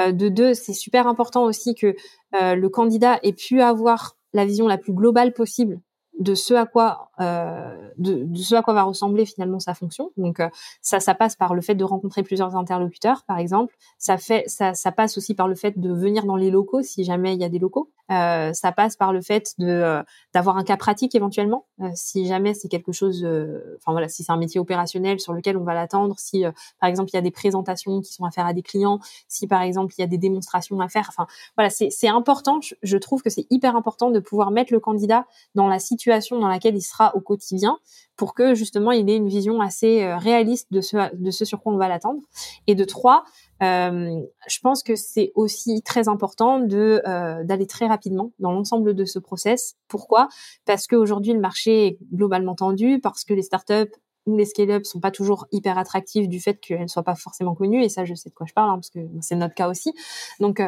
Euh, de deux, c'est super important aussi que euh, le candidat ait pu avoir la vision la plus globale possible de ce à quoi euh, de, ce à quoi va ressembler finalement sa fonction. Donc euh, ça, ça passe par le fait de rencontrer plusieurs interlocuteurs, par exemple. Ça fait, ça, ça passe aussi par le fait de venir dans les locaux si jamais il y a des locaux. Euh, ça passe par le fait de d'avoir un cas pratique éventuellement, si jamais c'est quelque chose. Enfin voilà, si c'est un métier opérationnel sur lequel on va l'attendre, si par exemple il y a des présentations qui sont à faire à des clients, si par exemple il y a des démonstrations à faire. Enfin voilà, c'est c'est important. Je trouve que c'est hyper important de pouvoir mettre le candidat dans la situation dans laquelle il sera au quotidien pour que justement il ait une vision assez euh, réaliste de ce, sur quoi on va l'attendre. Et de trois, euh, je pense que c'est aussi très important de euh, d'aller très rapidement dans l'ensemble de ce process. Pourquoi? Parce qu'aujourd'hui le marché est globalement tendu, parce que les startups ou les scale-up sont pas toujours hyper attractifs du fait qu'elles ne soient pas forcément connues. Et ça, je sais de quoi je parle, hein, parce que c'est notre cas aussi. Donc,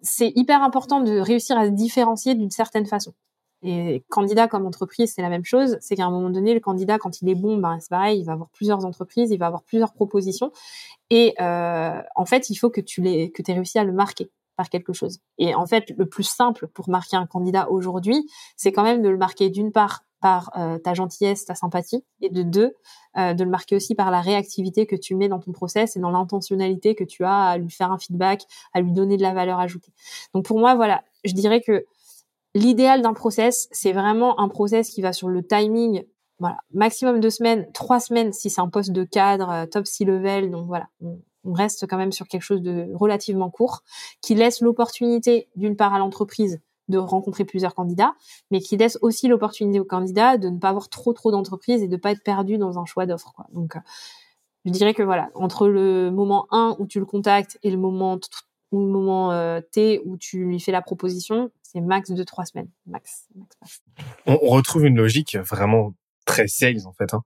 c'est hyper important de réussir à se différencier d'une certaine façon. Et candidat comme entreprise, c'est la même chose. C'est qu'à un moment donné, le candidat, quand il est bon, ben, c'est pareil, il va avoir plusieurs entreprises, il va avoir plusieurs propositions. Et euh, en fait, il faut que tu l'aies, que aies réussi à le marquer par quelque chose. Et en fait, le plus simple pour marquer un candidat aujourd'hui, c'est quand même de le marquer d'une part par euh, ta gentillesse, ta sympathie, et de deux, euh, de le marquer aussi par la réactivité que tu mets dans ton process et dans l'intentionnalité que tu as à lui faire un feedback, à lui donner de la valeur ajoutée. Donc pour moi, voilà, je dirais que L'idéal d'un process, c'est vraiment un process qui va sur le timing, voilà, maximum deux semaines, trois semaines si c'est un poste de cadre, euh, top six level. Donc voilà, on, reste quand même sur quelque chose de relativement court, qui laisse l'opportunité d'une part à l'entreprise de rencontrer plusieurs candidats, mais qui laisse aussi l'opportunité aux candidats de ne pas avoir trop trop d'entreprises et de pas être perdu dans un choix d'offres. Donc, euh, je dirais que voilà, entre le moment 1 où tu le contactes et le moment le moment euh, T où tu lui fais la proposition, c'est max de trois semaines. Max. On, retrouve une logique vraiment très sales en fait. Hein.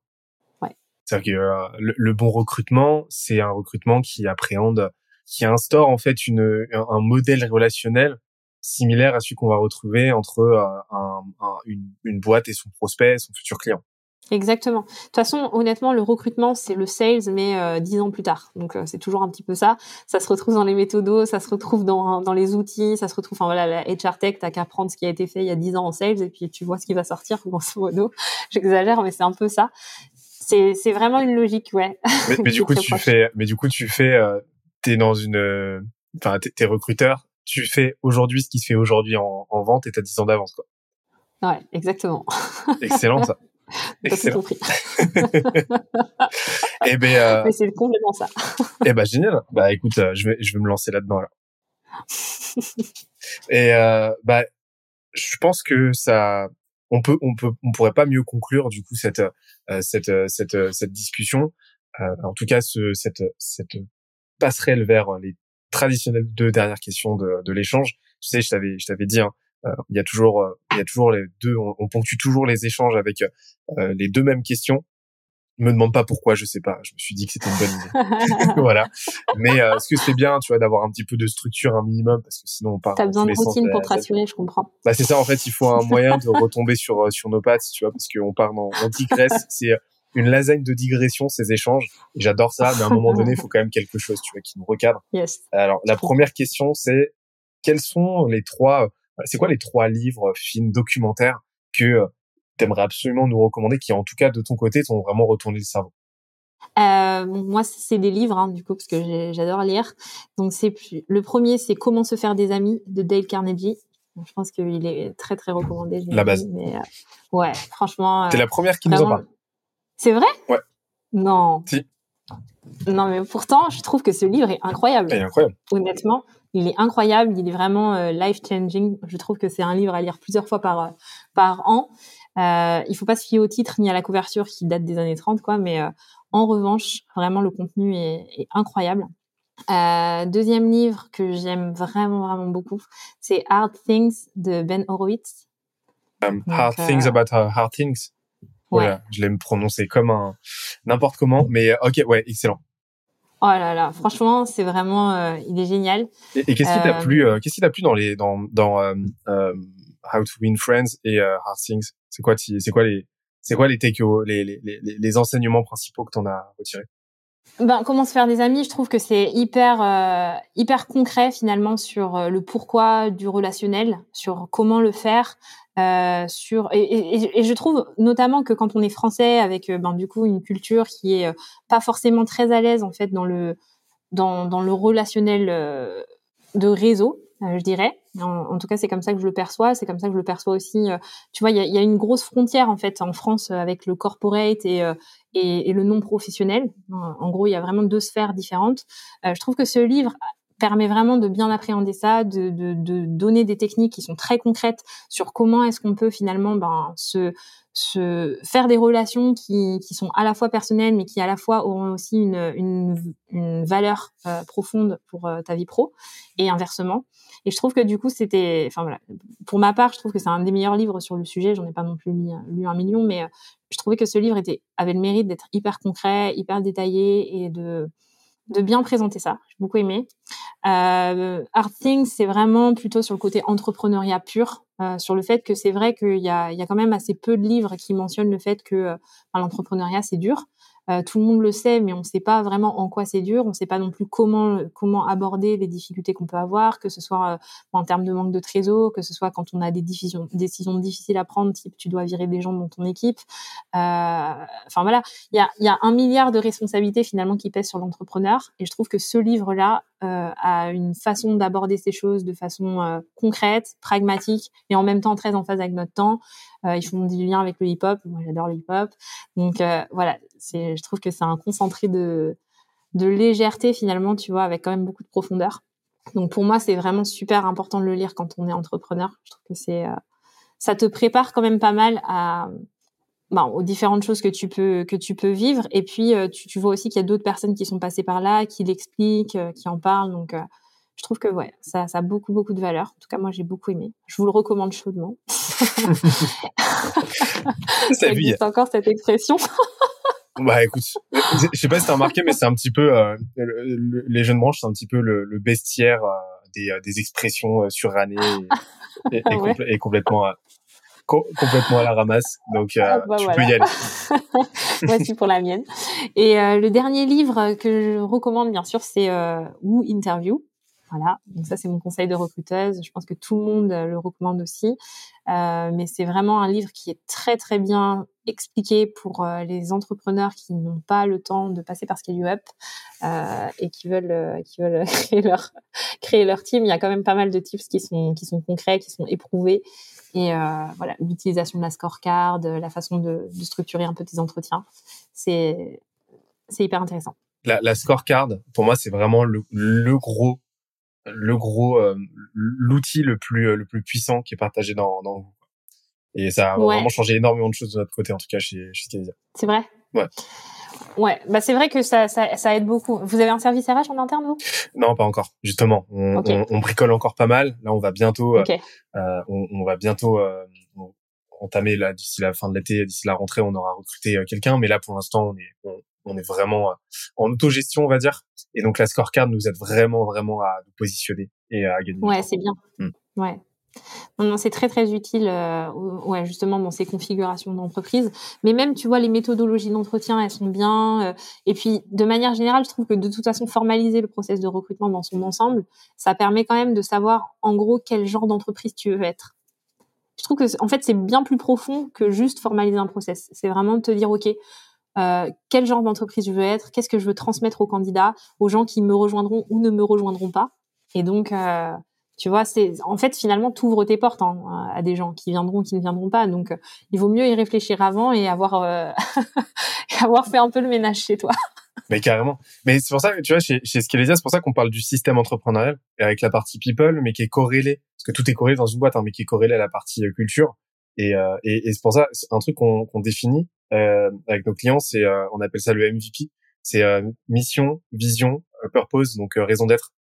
Ouais. C'est-à-dire que euh, le, bon recrutement, c'est un recrutement qui appréhende, qui instaure en fait une, un, modèle relationnel similaire à celui qu'on va retrouver entre euh, une, une boîte et son prospect, son futur client. Exactement. De toute façon, honnêtement, le recrutement, c'est le sales, mais euh, dix ans plus tard. Donc, euh, c'est toujours un petit peu ça. Ça se retrouve dans les méthodos, ça se retrouve dans, dans les outils, ça se retrouve, enfin voilà, la HR Tech, t'as qu'à prendre ce qui a été fait il y a dix ans en sales et puis tu vois ce qui va sortir, <laughs> grosso modo. J'exagère, mais c'est un peu ça. C'est, vraiment une logique, ouais. Mais, mais <laughs> du coup, tu fais, mais du coup, tu fais, euh, t'es dans une, enfin, t'es, recruteur, tu fais aujourd'hui ce qui se fait aujourd'hui en, en vente et t'as dix ans d'avance, quoi. Ouais, exactement. <laughs> Excellent, ça. <laughs> Excellent. compris. et <laughs> eh ben, euh... Mais c'est complètement ça. et eh ben génial. Bah écoute, euh, je vais je vais me lancer là-dedans là. <laughs> et euh, bah je pense que ça on peut on peut on pourrait pas mieux conclure du coup cette euh, cette cette cette discussion. en tout cas ce cette cette passerelle vers les traditionnelles deux dernières questions de, de l'échange. Tu sais, je t'avais, je t'avais dit, hein, euh, il y a toujours, euh, il y a toujours les deux, on, on, ponctue toujours les échanges avec euh, les deux mêmes questions. Me demande pas pourquoi, je sais pas. Je me suis dit que c'était une bonne idée. <laughs> voilà. Mais euh, ce que c'est bien, tu vois, d'avoir un petit peu de structure, un minimum, parce que sinon on part. T'as besoin de routine pour te rassurer, je comprends. Bah c'est ça. En fait, il faut un moyen de <laughs> retomber sur sur nos pattes, tu vois, parce qu'on part dans on digresse. C'est une lasagne de digression ces échanges. J'adore ça, mais à un moment donné, il faut quand même quelque chose, tu vois, qui nous recadre. Yes. Alors la première question, c'est quels sont les trois c'est quoi les trois livres, films, documentaires que euh, tu aimerais absolument nous recommander, qui en tout cas de ton côté t'ont vraiment retourné le cerveau euh, moi, c'est des livres, hein, du coup, parce que j'adore lire. Donc, c'est le premier, c'est Comment se faire des amis de Dale Carnegie. je pense qu'il est très très recommandé. La base. Mais euh, ouais, franchement. T'es la première qui nous en parle. C'est vrai? Ouais. Non. Si. Non, mais pourtant, je trouve que ce livre est incroyable. Il est incroyable. Honnêtement, il est incroyable. Il est vraiment euh, life changing. Je trouve que c'est un livre à lire plusieurs fois par par an. Euh, il faut pas se fier au titre ni à la couverture qui date des années 30, quoi. Mais euh, en revanche, vraiment, le contenu est, est incroyable. Euh, deuxième livre que j'aime vraiment, vraiment beaucoup, c'est Hard Things de Ben Horowitz. Um, hard Things About Hard Things. Ouais. je l'ai prononcé comme un n'importe comment, mais ok, ouais, excellent. Oh là là, franchement, c'est vraiment, euh, il est génial. Et, qu'est-ce qui t'a plu, qu'est-ce qui t'a plu dans les dans dans How to Win Friends et Hard Things? C'est quoi, c'est quoi les, c'est quoi les take les, les, les, les enseignements principaux que t'en as retirés? Ben, comment se faire des amis, je trouve que c'est hyper euh, hyper concret finalement sur euh, le pourquoi du relationnel, sur comment le faire, euh, sur et, et, et, je trouve notamment que quand on est français avec ben du coup une culture qui est pas forcément très à l'aise en fait dans le dans dans le relationnel de réseau, je dirais. En, tout cas, c'est comme ça que je le perçois. C'est comme ça que je le perçois aussi. Euh, tu vois, il y a, une grosse frontière en fait en France euh, avec le corporate et, euh, le non professionnel. En gros, il y a vraiment deux sphères différentes. je trouve que ce livre permet vraiment de bien appréhender ça, de, donner des techniques qui sont très concrètes sur comment est-ce qu'on peut finalement ben, se, faire des relations qui, sont à la fois personnelles mais qui à la fois auront aussi une, valeur profonde pour ta vie pro et inversement. Et je trouve que du coup, c'était, enfin voilà, pour ma part, je trouve que c'est un des meilleurs livres sur le sujet. J'en ai pas non plus lu, un million, mais euh, je trouvais que ce livre avait le mérite d'être hyper concret, hyper détaillé et de de bien présenter ça. J'ai beaucoup aimé. Euh, Art Things, c'est vraiment plutôt sur le côté entrepreneuriat pur, euh, sur le fait que c'est vrai qu'il y a, il y a quand même assez peu de livres qui mentionnent le fait que euh, l'entrepreneuriat c'est dur. Euh, tout le monde le sait, mais on ne sait pas vraiment en quoi c'est dur. On ne sait pas non plus comment comment aborder les difficultés qu'on peut avoir, que ce soit euh, en termes de manque de trésor, que ce soit quand on a des décisions, décisions difficiles à prendre, type tu dois virer des gens dans ton équipe. Euh, enfin voilà, il y a, y a un milliard de responsabilités finalement qui pèsent sur l'entrepreneur. Et je trouve que ce livre-là euh, a une façon d'aborder ces choses de façon concrète, pragmatique et en même temps très en phase avec notre temps. Ils font du lien avec le hip-hop. Moi, j'adore le hip-hop. Donc voilà, c'est, je trouve que c'est un concentré de, de légèreté finalement, tu vois, avec quand même beaucoup de profondeur. Donc pour moi, c'est vraiment super important de le lire quand on est entrepreneur. Je trouve que c'est, euh, ça te prépare quand même pas mal à, ben, aux différentes choses que tu peux que tu peux vivre. Et puis tu, tu vois aussi qu'il y a d'autres personnes qui sont passées par là, qui l'expliquent, qui en parlent. Donc je trouve que ouais, ça, ça a beaucoup beaucoup de valeur. En tout cas, moi j'ai beaucoup aimé. Je vous le recommande chaudement. <laughs> <laughs> ça existe encore cette expression. <laughs> bah écoute, je sais pas si t'as remarqué, mais c'est un petit peu euh, les jeunes branches, c'est un petit peu le, le bestiaire euh, des, euh, des expressions surannées et, <laughs> et, et, et complètement complètement à la ramasse. Donc, ah, bah tu peux y aller. <laughs> Voici pour la mienne. Et le dernier livre que je recommande, bien sûr, c'est euh, Who Interview voilà, donc ça c'est mon conseil de recruteuse. Je pense que tout le monde euh, le recommande aussi, euh, mais c'est vraiment un livre qui est très très bien expliqué pour euh, les entrepreneurs qui n'ont pas le temps de passer par Scale Up euh, et qui veulent qui veulent <laughs> créer leur créer leur team. Il y a quand même pas mal de tips qui sont qui sont concrets, qui sont éprouvés et voilà l'utilisation de la scorecard, la façon de, structurer un peu tes entretiens, c'est c'est hyper intéressant. La, scorecard, pour moi, c'est vraiment le gros le gros euh, l'outil le plus euh, le plus puissant qui est partagé dans dans vous. Et ça a vraiment changé énormément de choses de notre côté en tout cas chez chez C'est vrai? Ouais. Ouais, bah c'est vrai que ça, ça, ça, aide beaucoup. Vous avez un service RH en interne, vous? Non, pas encore. Justement, on, on, on, bricole encore pas mal. Là, on va bientôt, euh, euh on, on, va bientôt euh, entamer là d'ici la fin de l'été, d'ici la rentrée, on aura recruté euh, quelqu'un. Mais là, pour l'instant, on est, on, est vraiment en autogestion, on va dire. Et donc, la scorecard nous aide vraiment, vraiment à nous positionner et à gagner. Ouais, c'est bien. Hmm. Ouais. Non, c'est très très utile, euh, ouais, justement dans ces configurations d'entreprise. Mais même, tu vois, les méthodologies d'entretien, elles sont bien. Euh, et puis, de manière générale, je trouve que de toute façon, formaliser le process de recrutement dans son ensemble, ça permet quand même de savoir en gros quel genre d'entreprise tu veux être. Je trouve que, en fait, c'est bien plus profond que juste formaliser un process. C'est vraiment de te dire, ok, euh, quel genre d'entreprise je veux être, qu'est-ce que je veux transmettre aux candidats, aux gens qui me rejoindront ou ne me rejoindront pas. Et donc, euh, tu vois, c'est en fait finalement ouvres tes portes hein, à des gens qui viendront, qui ne viendront pas. Donc, euh, il vaut mieux y réfléchir avant et avoir euh, <laughs> avoir fait un peu le ménage chez toi. <laughs> Mais carrément. Mais c'est pour ça tu vois, chez, chez Skelesia, c'est pour ça qu'on parle du système entrepreneurial avec la partie people, mais qui est corrélé, parce que tout est corrélé dans une boîte, hein, mais qui est corrélé à la partie culture. Et, et, et c'est pour ça, c'est un truc qu'on qu'on définit avec nos clients, c'est on appelle ça le MVP. C'est mission, vision, purpose, donc raison d'être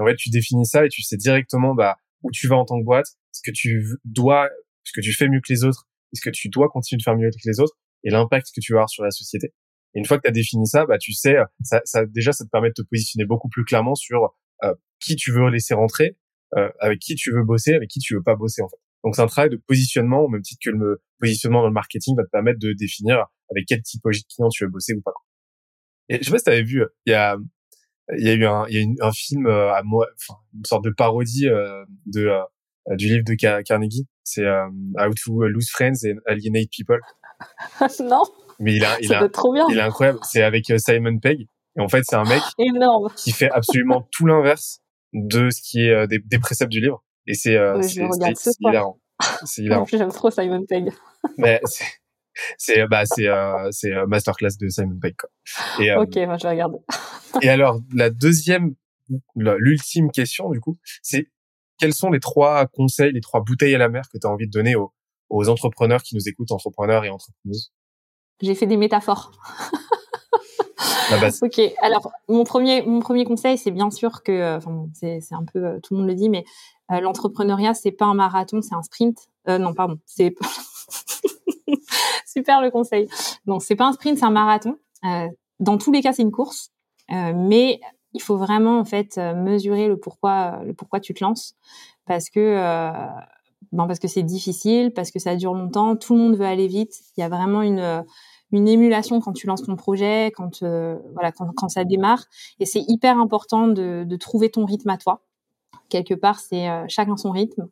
en fait, tu définis ça et tu sais directement bah, où tu vas en tant que boîte, ce que tu dois, ce que tu fais mieux que les autres, ce que tu dois continuer de faire mieux que les autres et l'impact que tu vas avoir sur la société. Et une fois que tu as défini ça, bah, tu sais, ça, ça, déjà, ça te permet de te positionner beaucoup plus clairement sur euh, qui tu veux laisser rentrer, euh, avec qui tu veux bosser, avec qui tu veux pas bosser en fait. Donc c'est un travail de positionnement au même titre que le positionnement dans le marketing va te permettre de définir avec quel typologie de client tu veux bosser ou pas. Et je sais pas si tu avais vu, il y a il y a eu un, il y a un film euh, à moi, enfin, une sorte de parodie euh, de euh, du livre de Carnegie. C'est How to Lose Friends and Alienate People. <laughs> non. Mais il a, il a, trop bien. il est incroyable. C'est avec Simon Pegg. Et en fait, c'est un mec <gasps> énorme qui fait absolument tout l'inverse de ce qui est des, des, préceptes du livre. Et c'est c'est hilarant. C'est hilarant. <laughs> J'aime trop Simon Pegg. <laughs> Mais c'est bah c'est euh, c'est masterclass de Simon Pegg quoi. Et, ok, moi je vais regarder. Et <laughs> alors, la deuxième, l'ultime question, du coup, c'est quels sont les trois conseils, les trois bouteilles à la mer que tu as envie de donner aux, aux, entrepreneurs qui nous écoutent, entrepreneurs et entrepreneuses? J'ai fait des métaphores. ok, alors mon premier, mon premier conseil, c'est bien sûr que, euh, enfin, c'est, c'est un peu, euh, tout le monde le dit, mais euh, l'entrepreneuriat, c'est pas un marathon, c'est un sprint. Euh, non, pardon, c'est <laughs> super le conseil. Non, c'est pas un sprint, c'est un marathon. Euh, dans tous les cas, c'est une course. Euh, mais il faut vraiment en fait euh, mesurer le pourquoi, le pourquoi tu te lances, parce que euh, bon, parce que c'est difficile, parce que ça dure longtemps, tout le monde veut aller vite. Il y a vraiment une une émulation quand tu lances ton projet, quand voilà quand, quand, ça démarre, et c'est hyper important de, de, trouver ton rythme à toi. Quelque part, c'est chacun son rythme.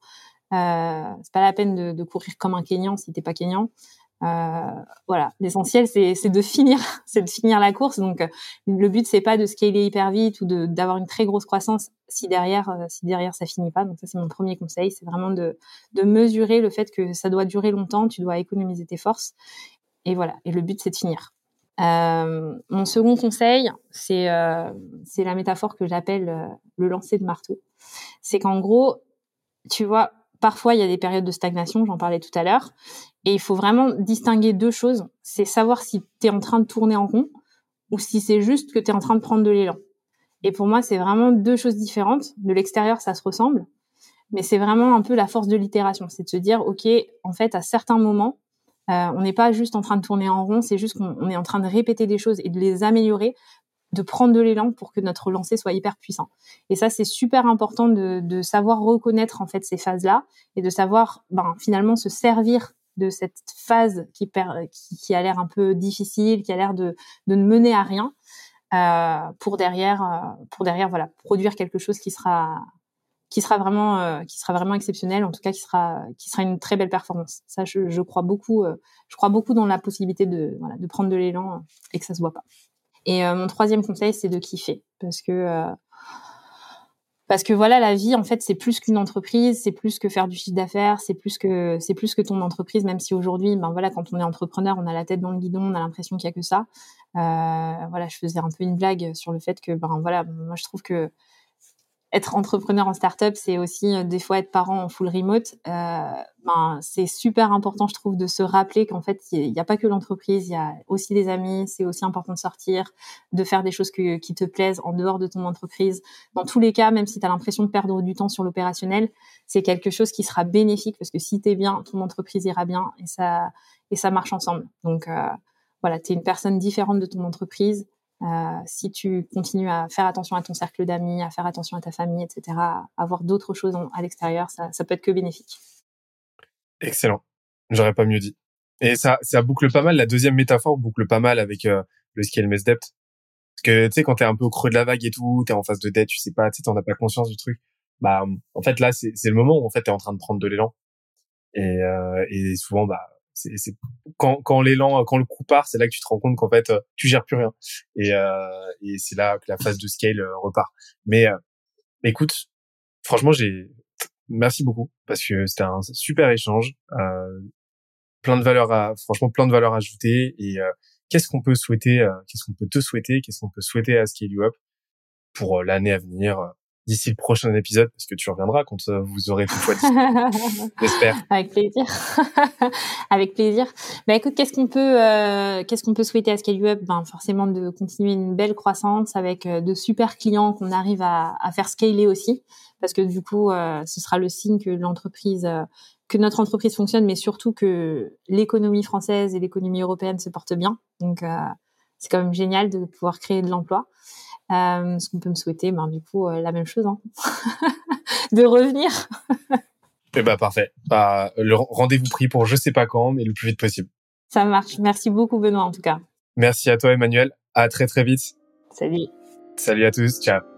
Euh, c'est pas la peine de, courir comme un Kenyan si t'es pas Kenyan. Euh, voilà, l'essentiel c'est de finir, <laughs> c'est de finir la course. Donc le but c'est pas de scaler hyper vite ou d'avoir une très grosse croissance si derrière euh, si derrière ça finit pas. Donc ça c'est mon premier conseil, c'est vraiment de de mesurer le fait que ça doit durer longtemps, tu dois économiser tes forces et voilà. Et le but c'est de finir. Euh, mon second conseil, c'est euh, la métaphore que j'appelle euh, le lancer de marteau. C'est qu'en gros, tu vois, parfois il y a des périodes de stagnation, j'en parlais tout à l'heure, et il faut vraiment distinguer deux choses. C'est savoir si tu es en train de tourner en rond ou si c'est juste que tu es en train de prendre de l'élan. Et pour moi, c'est vraiment deux choses différentes. De l'extérieur, ça se ressemble, mais c'est vraiment un peu la force de l'itération. C'est de se dire, OK, en fait, à certains moments, euh, on n'est pas juste en train de tourner en rond, c'est juste qu'on est en train de répéter des choses et de les améliorer de prendre de l'élan pour que notre lancer soit hyper puissant. Et ça, c'est super important de, de, savoir reconnaître en fait ces phases-là et de savoir ben, finalement se servir de cette phase qui, qui, qui a l'air un peu difficile, qui a l'air de, de ne mener à rien, euh, pour derrière, euh, pour derrière, voilà, produire quelque chose qui sera qui sera vraiment euh, qui sera vraiment exceptionnel en tout cas qui sera qui sera une très belle performance ça je, crois beaucoup euh, je crois beaucoup dans la possibilité de voilà de prendre de l'élan et que ça se voit pas et euh, mon troisième conseil, c'est de kiffer, parce que euh, parce que voilà, la vie, en fait, c'est plus qu'une entreprise, c'est plus que faire du chiffre d'affaires, c'est plus que c'est plus que ton entreprise. Même si aujourd'hui, ben voilà, quand on est entrepreneur, on a la tête dans le guidon, on a l'impression qu'il y a que ça. Euh, voilà, je faisais un peu une blague sur le fait que ben voilà, moi je trouve que être entrepreneur en startup, c'est aussi euh, des fois être parent en full remote. Euh, ben, c'est super important, je trouve, de se rappeler qu'en fait, il n'y a, pas que l'entreprise, il y a aussi des amis. C'est aussi important de sortir, de faire des choses qui te plaisent en dehors de ton entreprise. Dans tous les cas, même si tu as l'impression de perdre du temps sur l'opérationnel, c'est quelque chose qui sera bénéfique parce que si tu es bien, ton entreprise ira bien et ça, et ça marche ensemble. Donc euh, voilà, tu es une personne différente de ton entreprise euh, si tu continues à faire attention à ton cercle d'amis, à faire attention à ta famille, etc., à avoir d'autres choses à l'extérieur, ça, ça peut être que bénéfique. Excellent. J'aurais pas mieux dit. Et ça, ça boucle pas mal. La deuxième métaphore boucle pas mal avec euh, le scale mess debt. Parce que tu sais, quand t'es un peu au creux de la vague et tout, t'es en face de dette, tu sais pas, tu t'en as pas conscience du truc. Bah, en fait, là, c'est le moment où en fait t'es en train de prendre de l'élan. Et, euh, et souvent, bah, c'est quand quand l'élan quand le coup part c'est là que tu te rends compte qu'en fait euh, tu gères plus rien. Et euh, et c'est là que la phase de scale euh, repart. Mais écoute franchement j'ai merci beaucoup parce que c'était un super échange plein de valeurs à franchement plein de valeurs ajoutées. Et qu'est-ce qu'on peut souhaiter qu'est-ce qu'on peut te souhaiter qu'est-ce qu'on peut souhaiter à Scale Up pour l'année à venir d'ici le prochain épisode, parce que tu reviendras quand euh, vous aurez tout fois <laughs> J'espère. Avec plaisir. <laughs> Avec plaisir. Bah écoute, qu'est-ce qu'on peut, euh, qu'est-ce qu'on peut souhaiter à Scale Up Ben forcément de continuer une belle croissance avec euh, de super clients qu'on arrive à, à, faire scaler aussi, parce que du coup, ce sera le signe que l'entreprise, que notre entreprise fonctionne, mais surtout que l'économie française et l'économie européenne se portent bien. Donc c'est quand même génial de pouvoir créer de l'emploi. Euh, ce qu'on peut me souhaiter, ben, du coup, euh, la même chose, hein. <laughs> de revenir. <laughs> eh ben, parfait. Bah, le rendez-vous pris pour je sais pas quand, mais le plus vite possible. Ça marche. Merci beaucoup, Benoît, en tout cas. Merci à toi, Emmanuel. À très, très vite. Salut. Salut à tous. Ciao.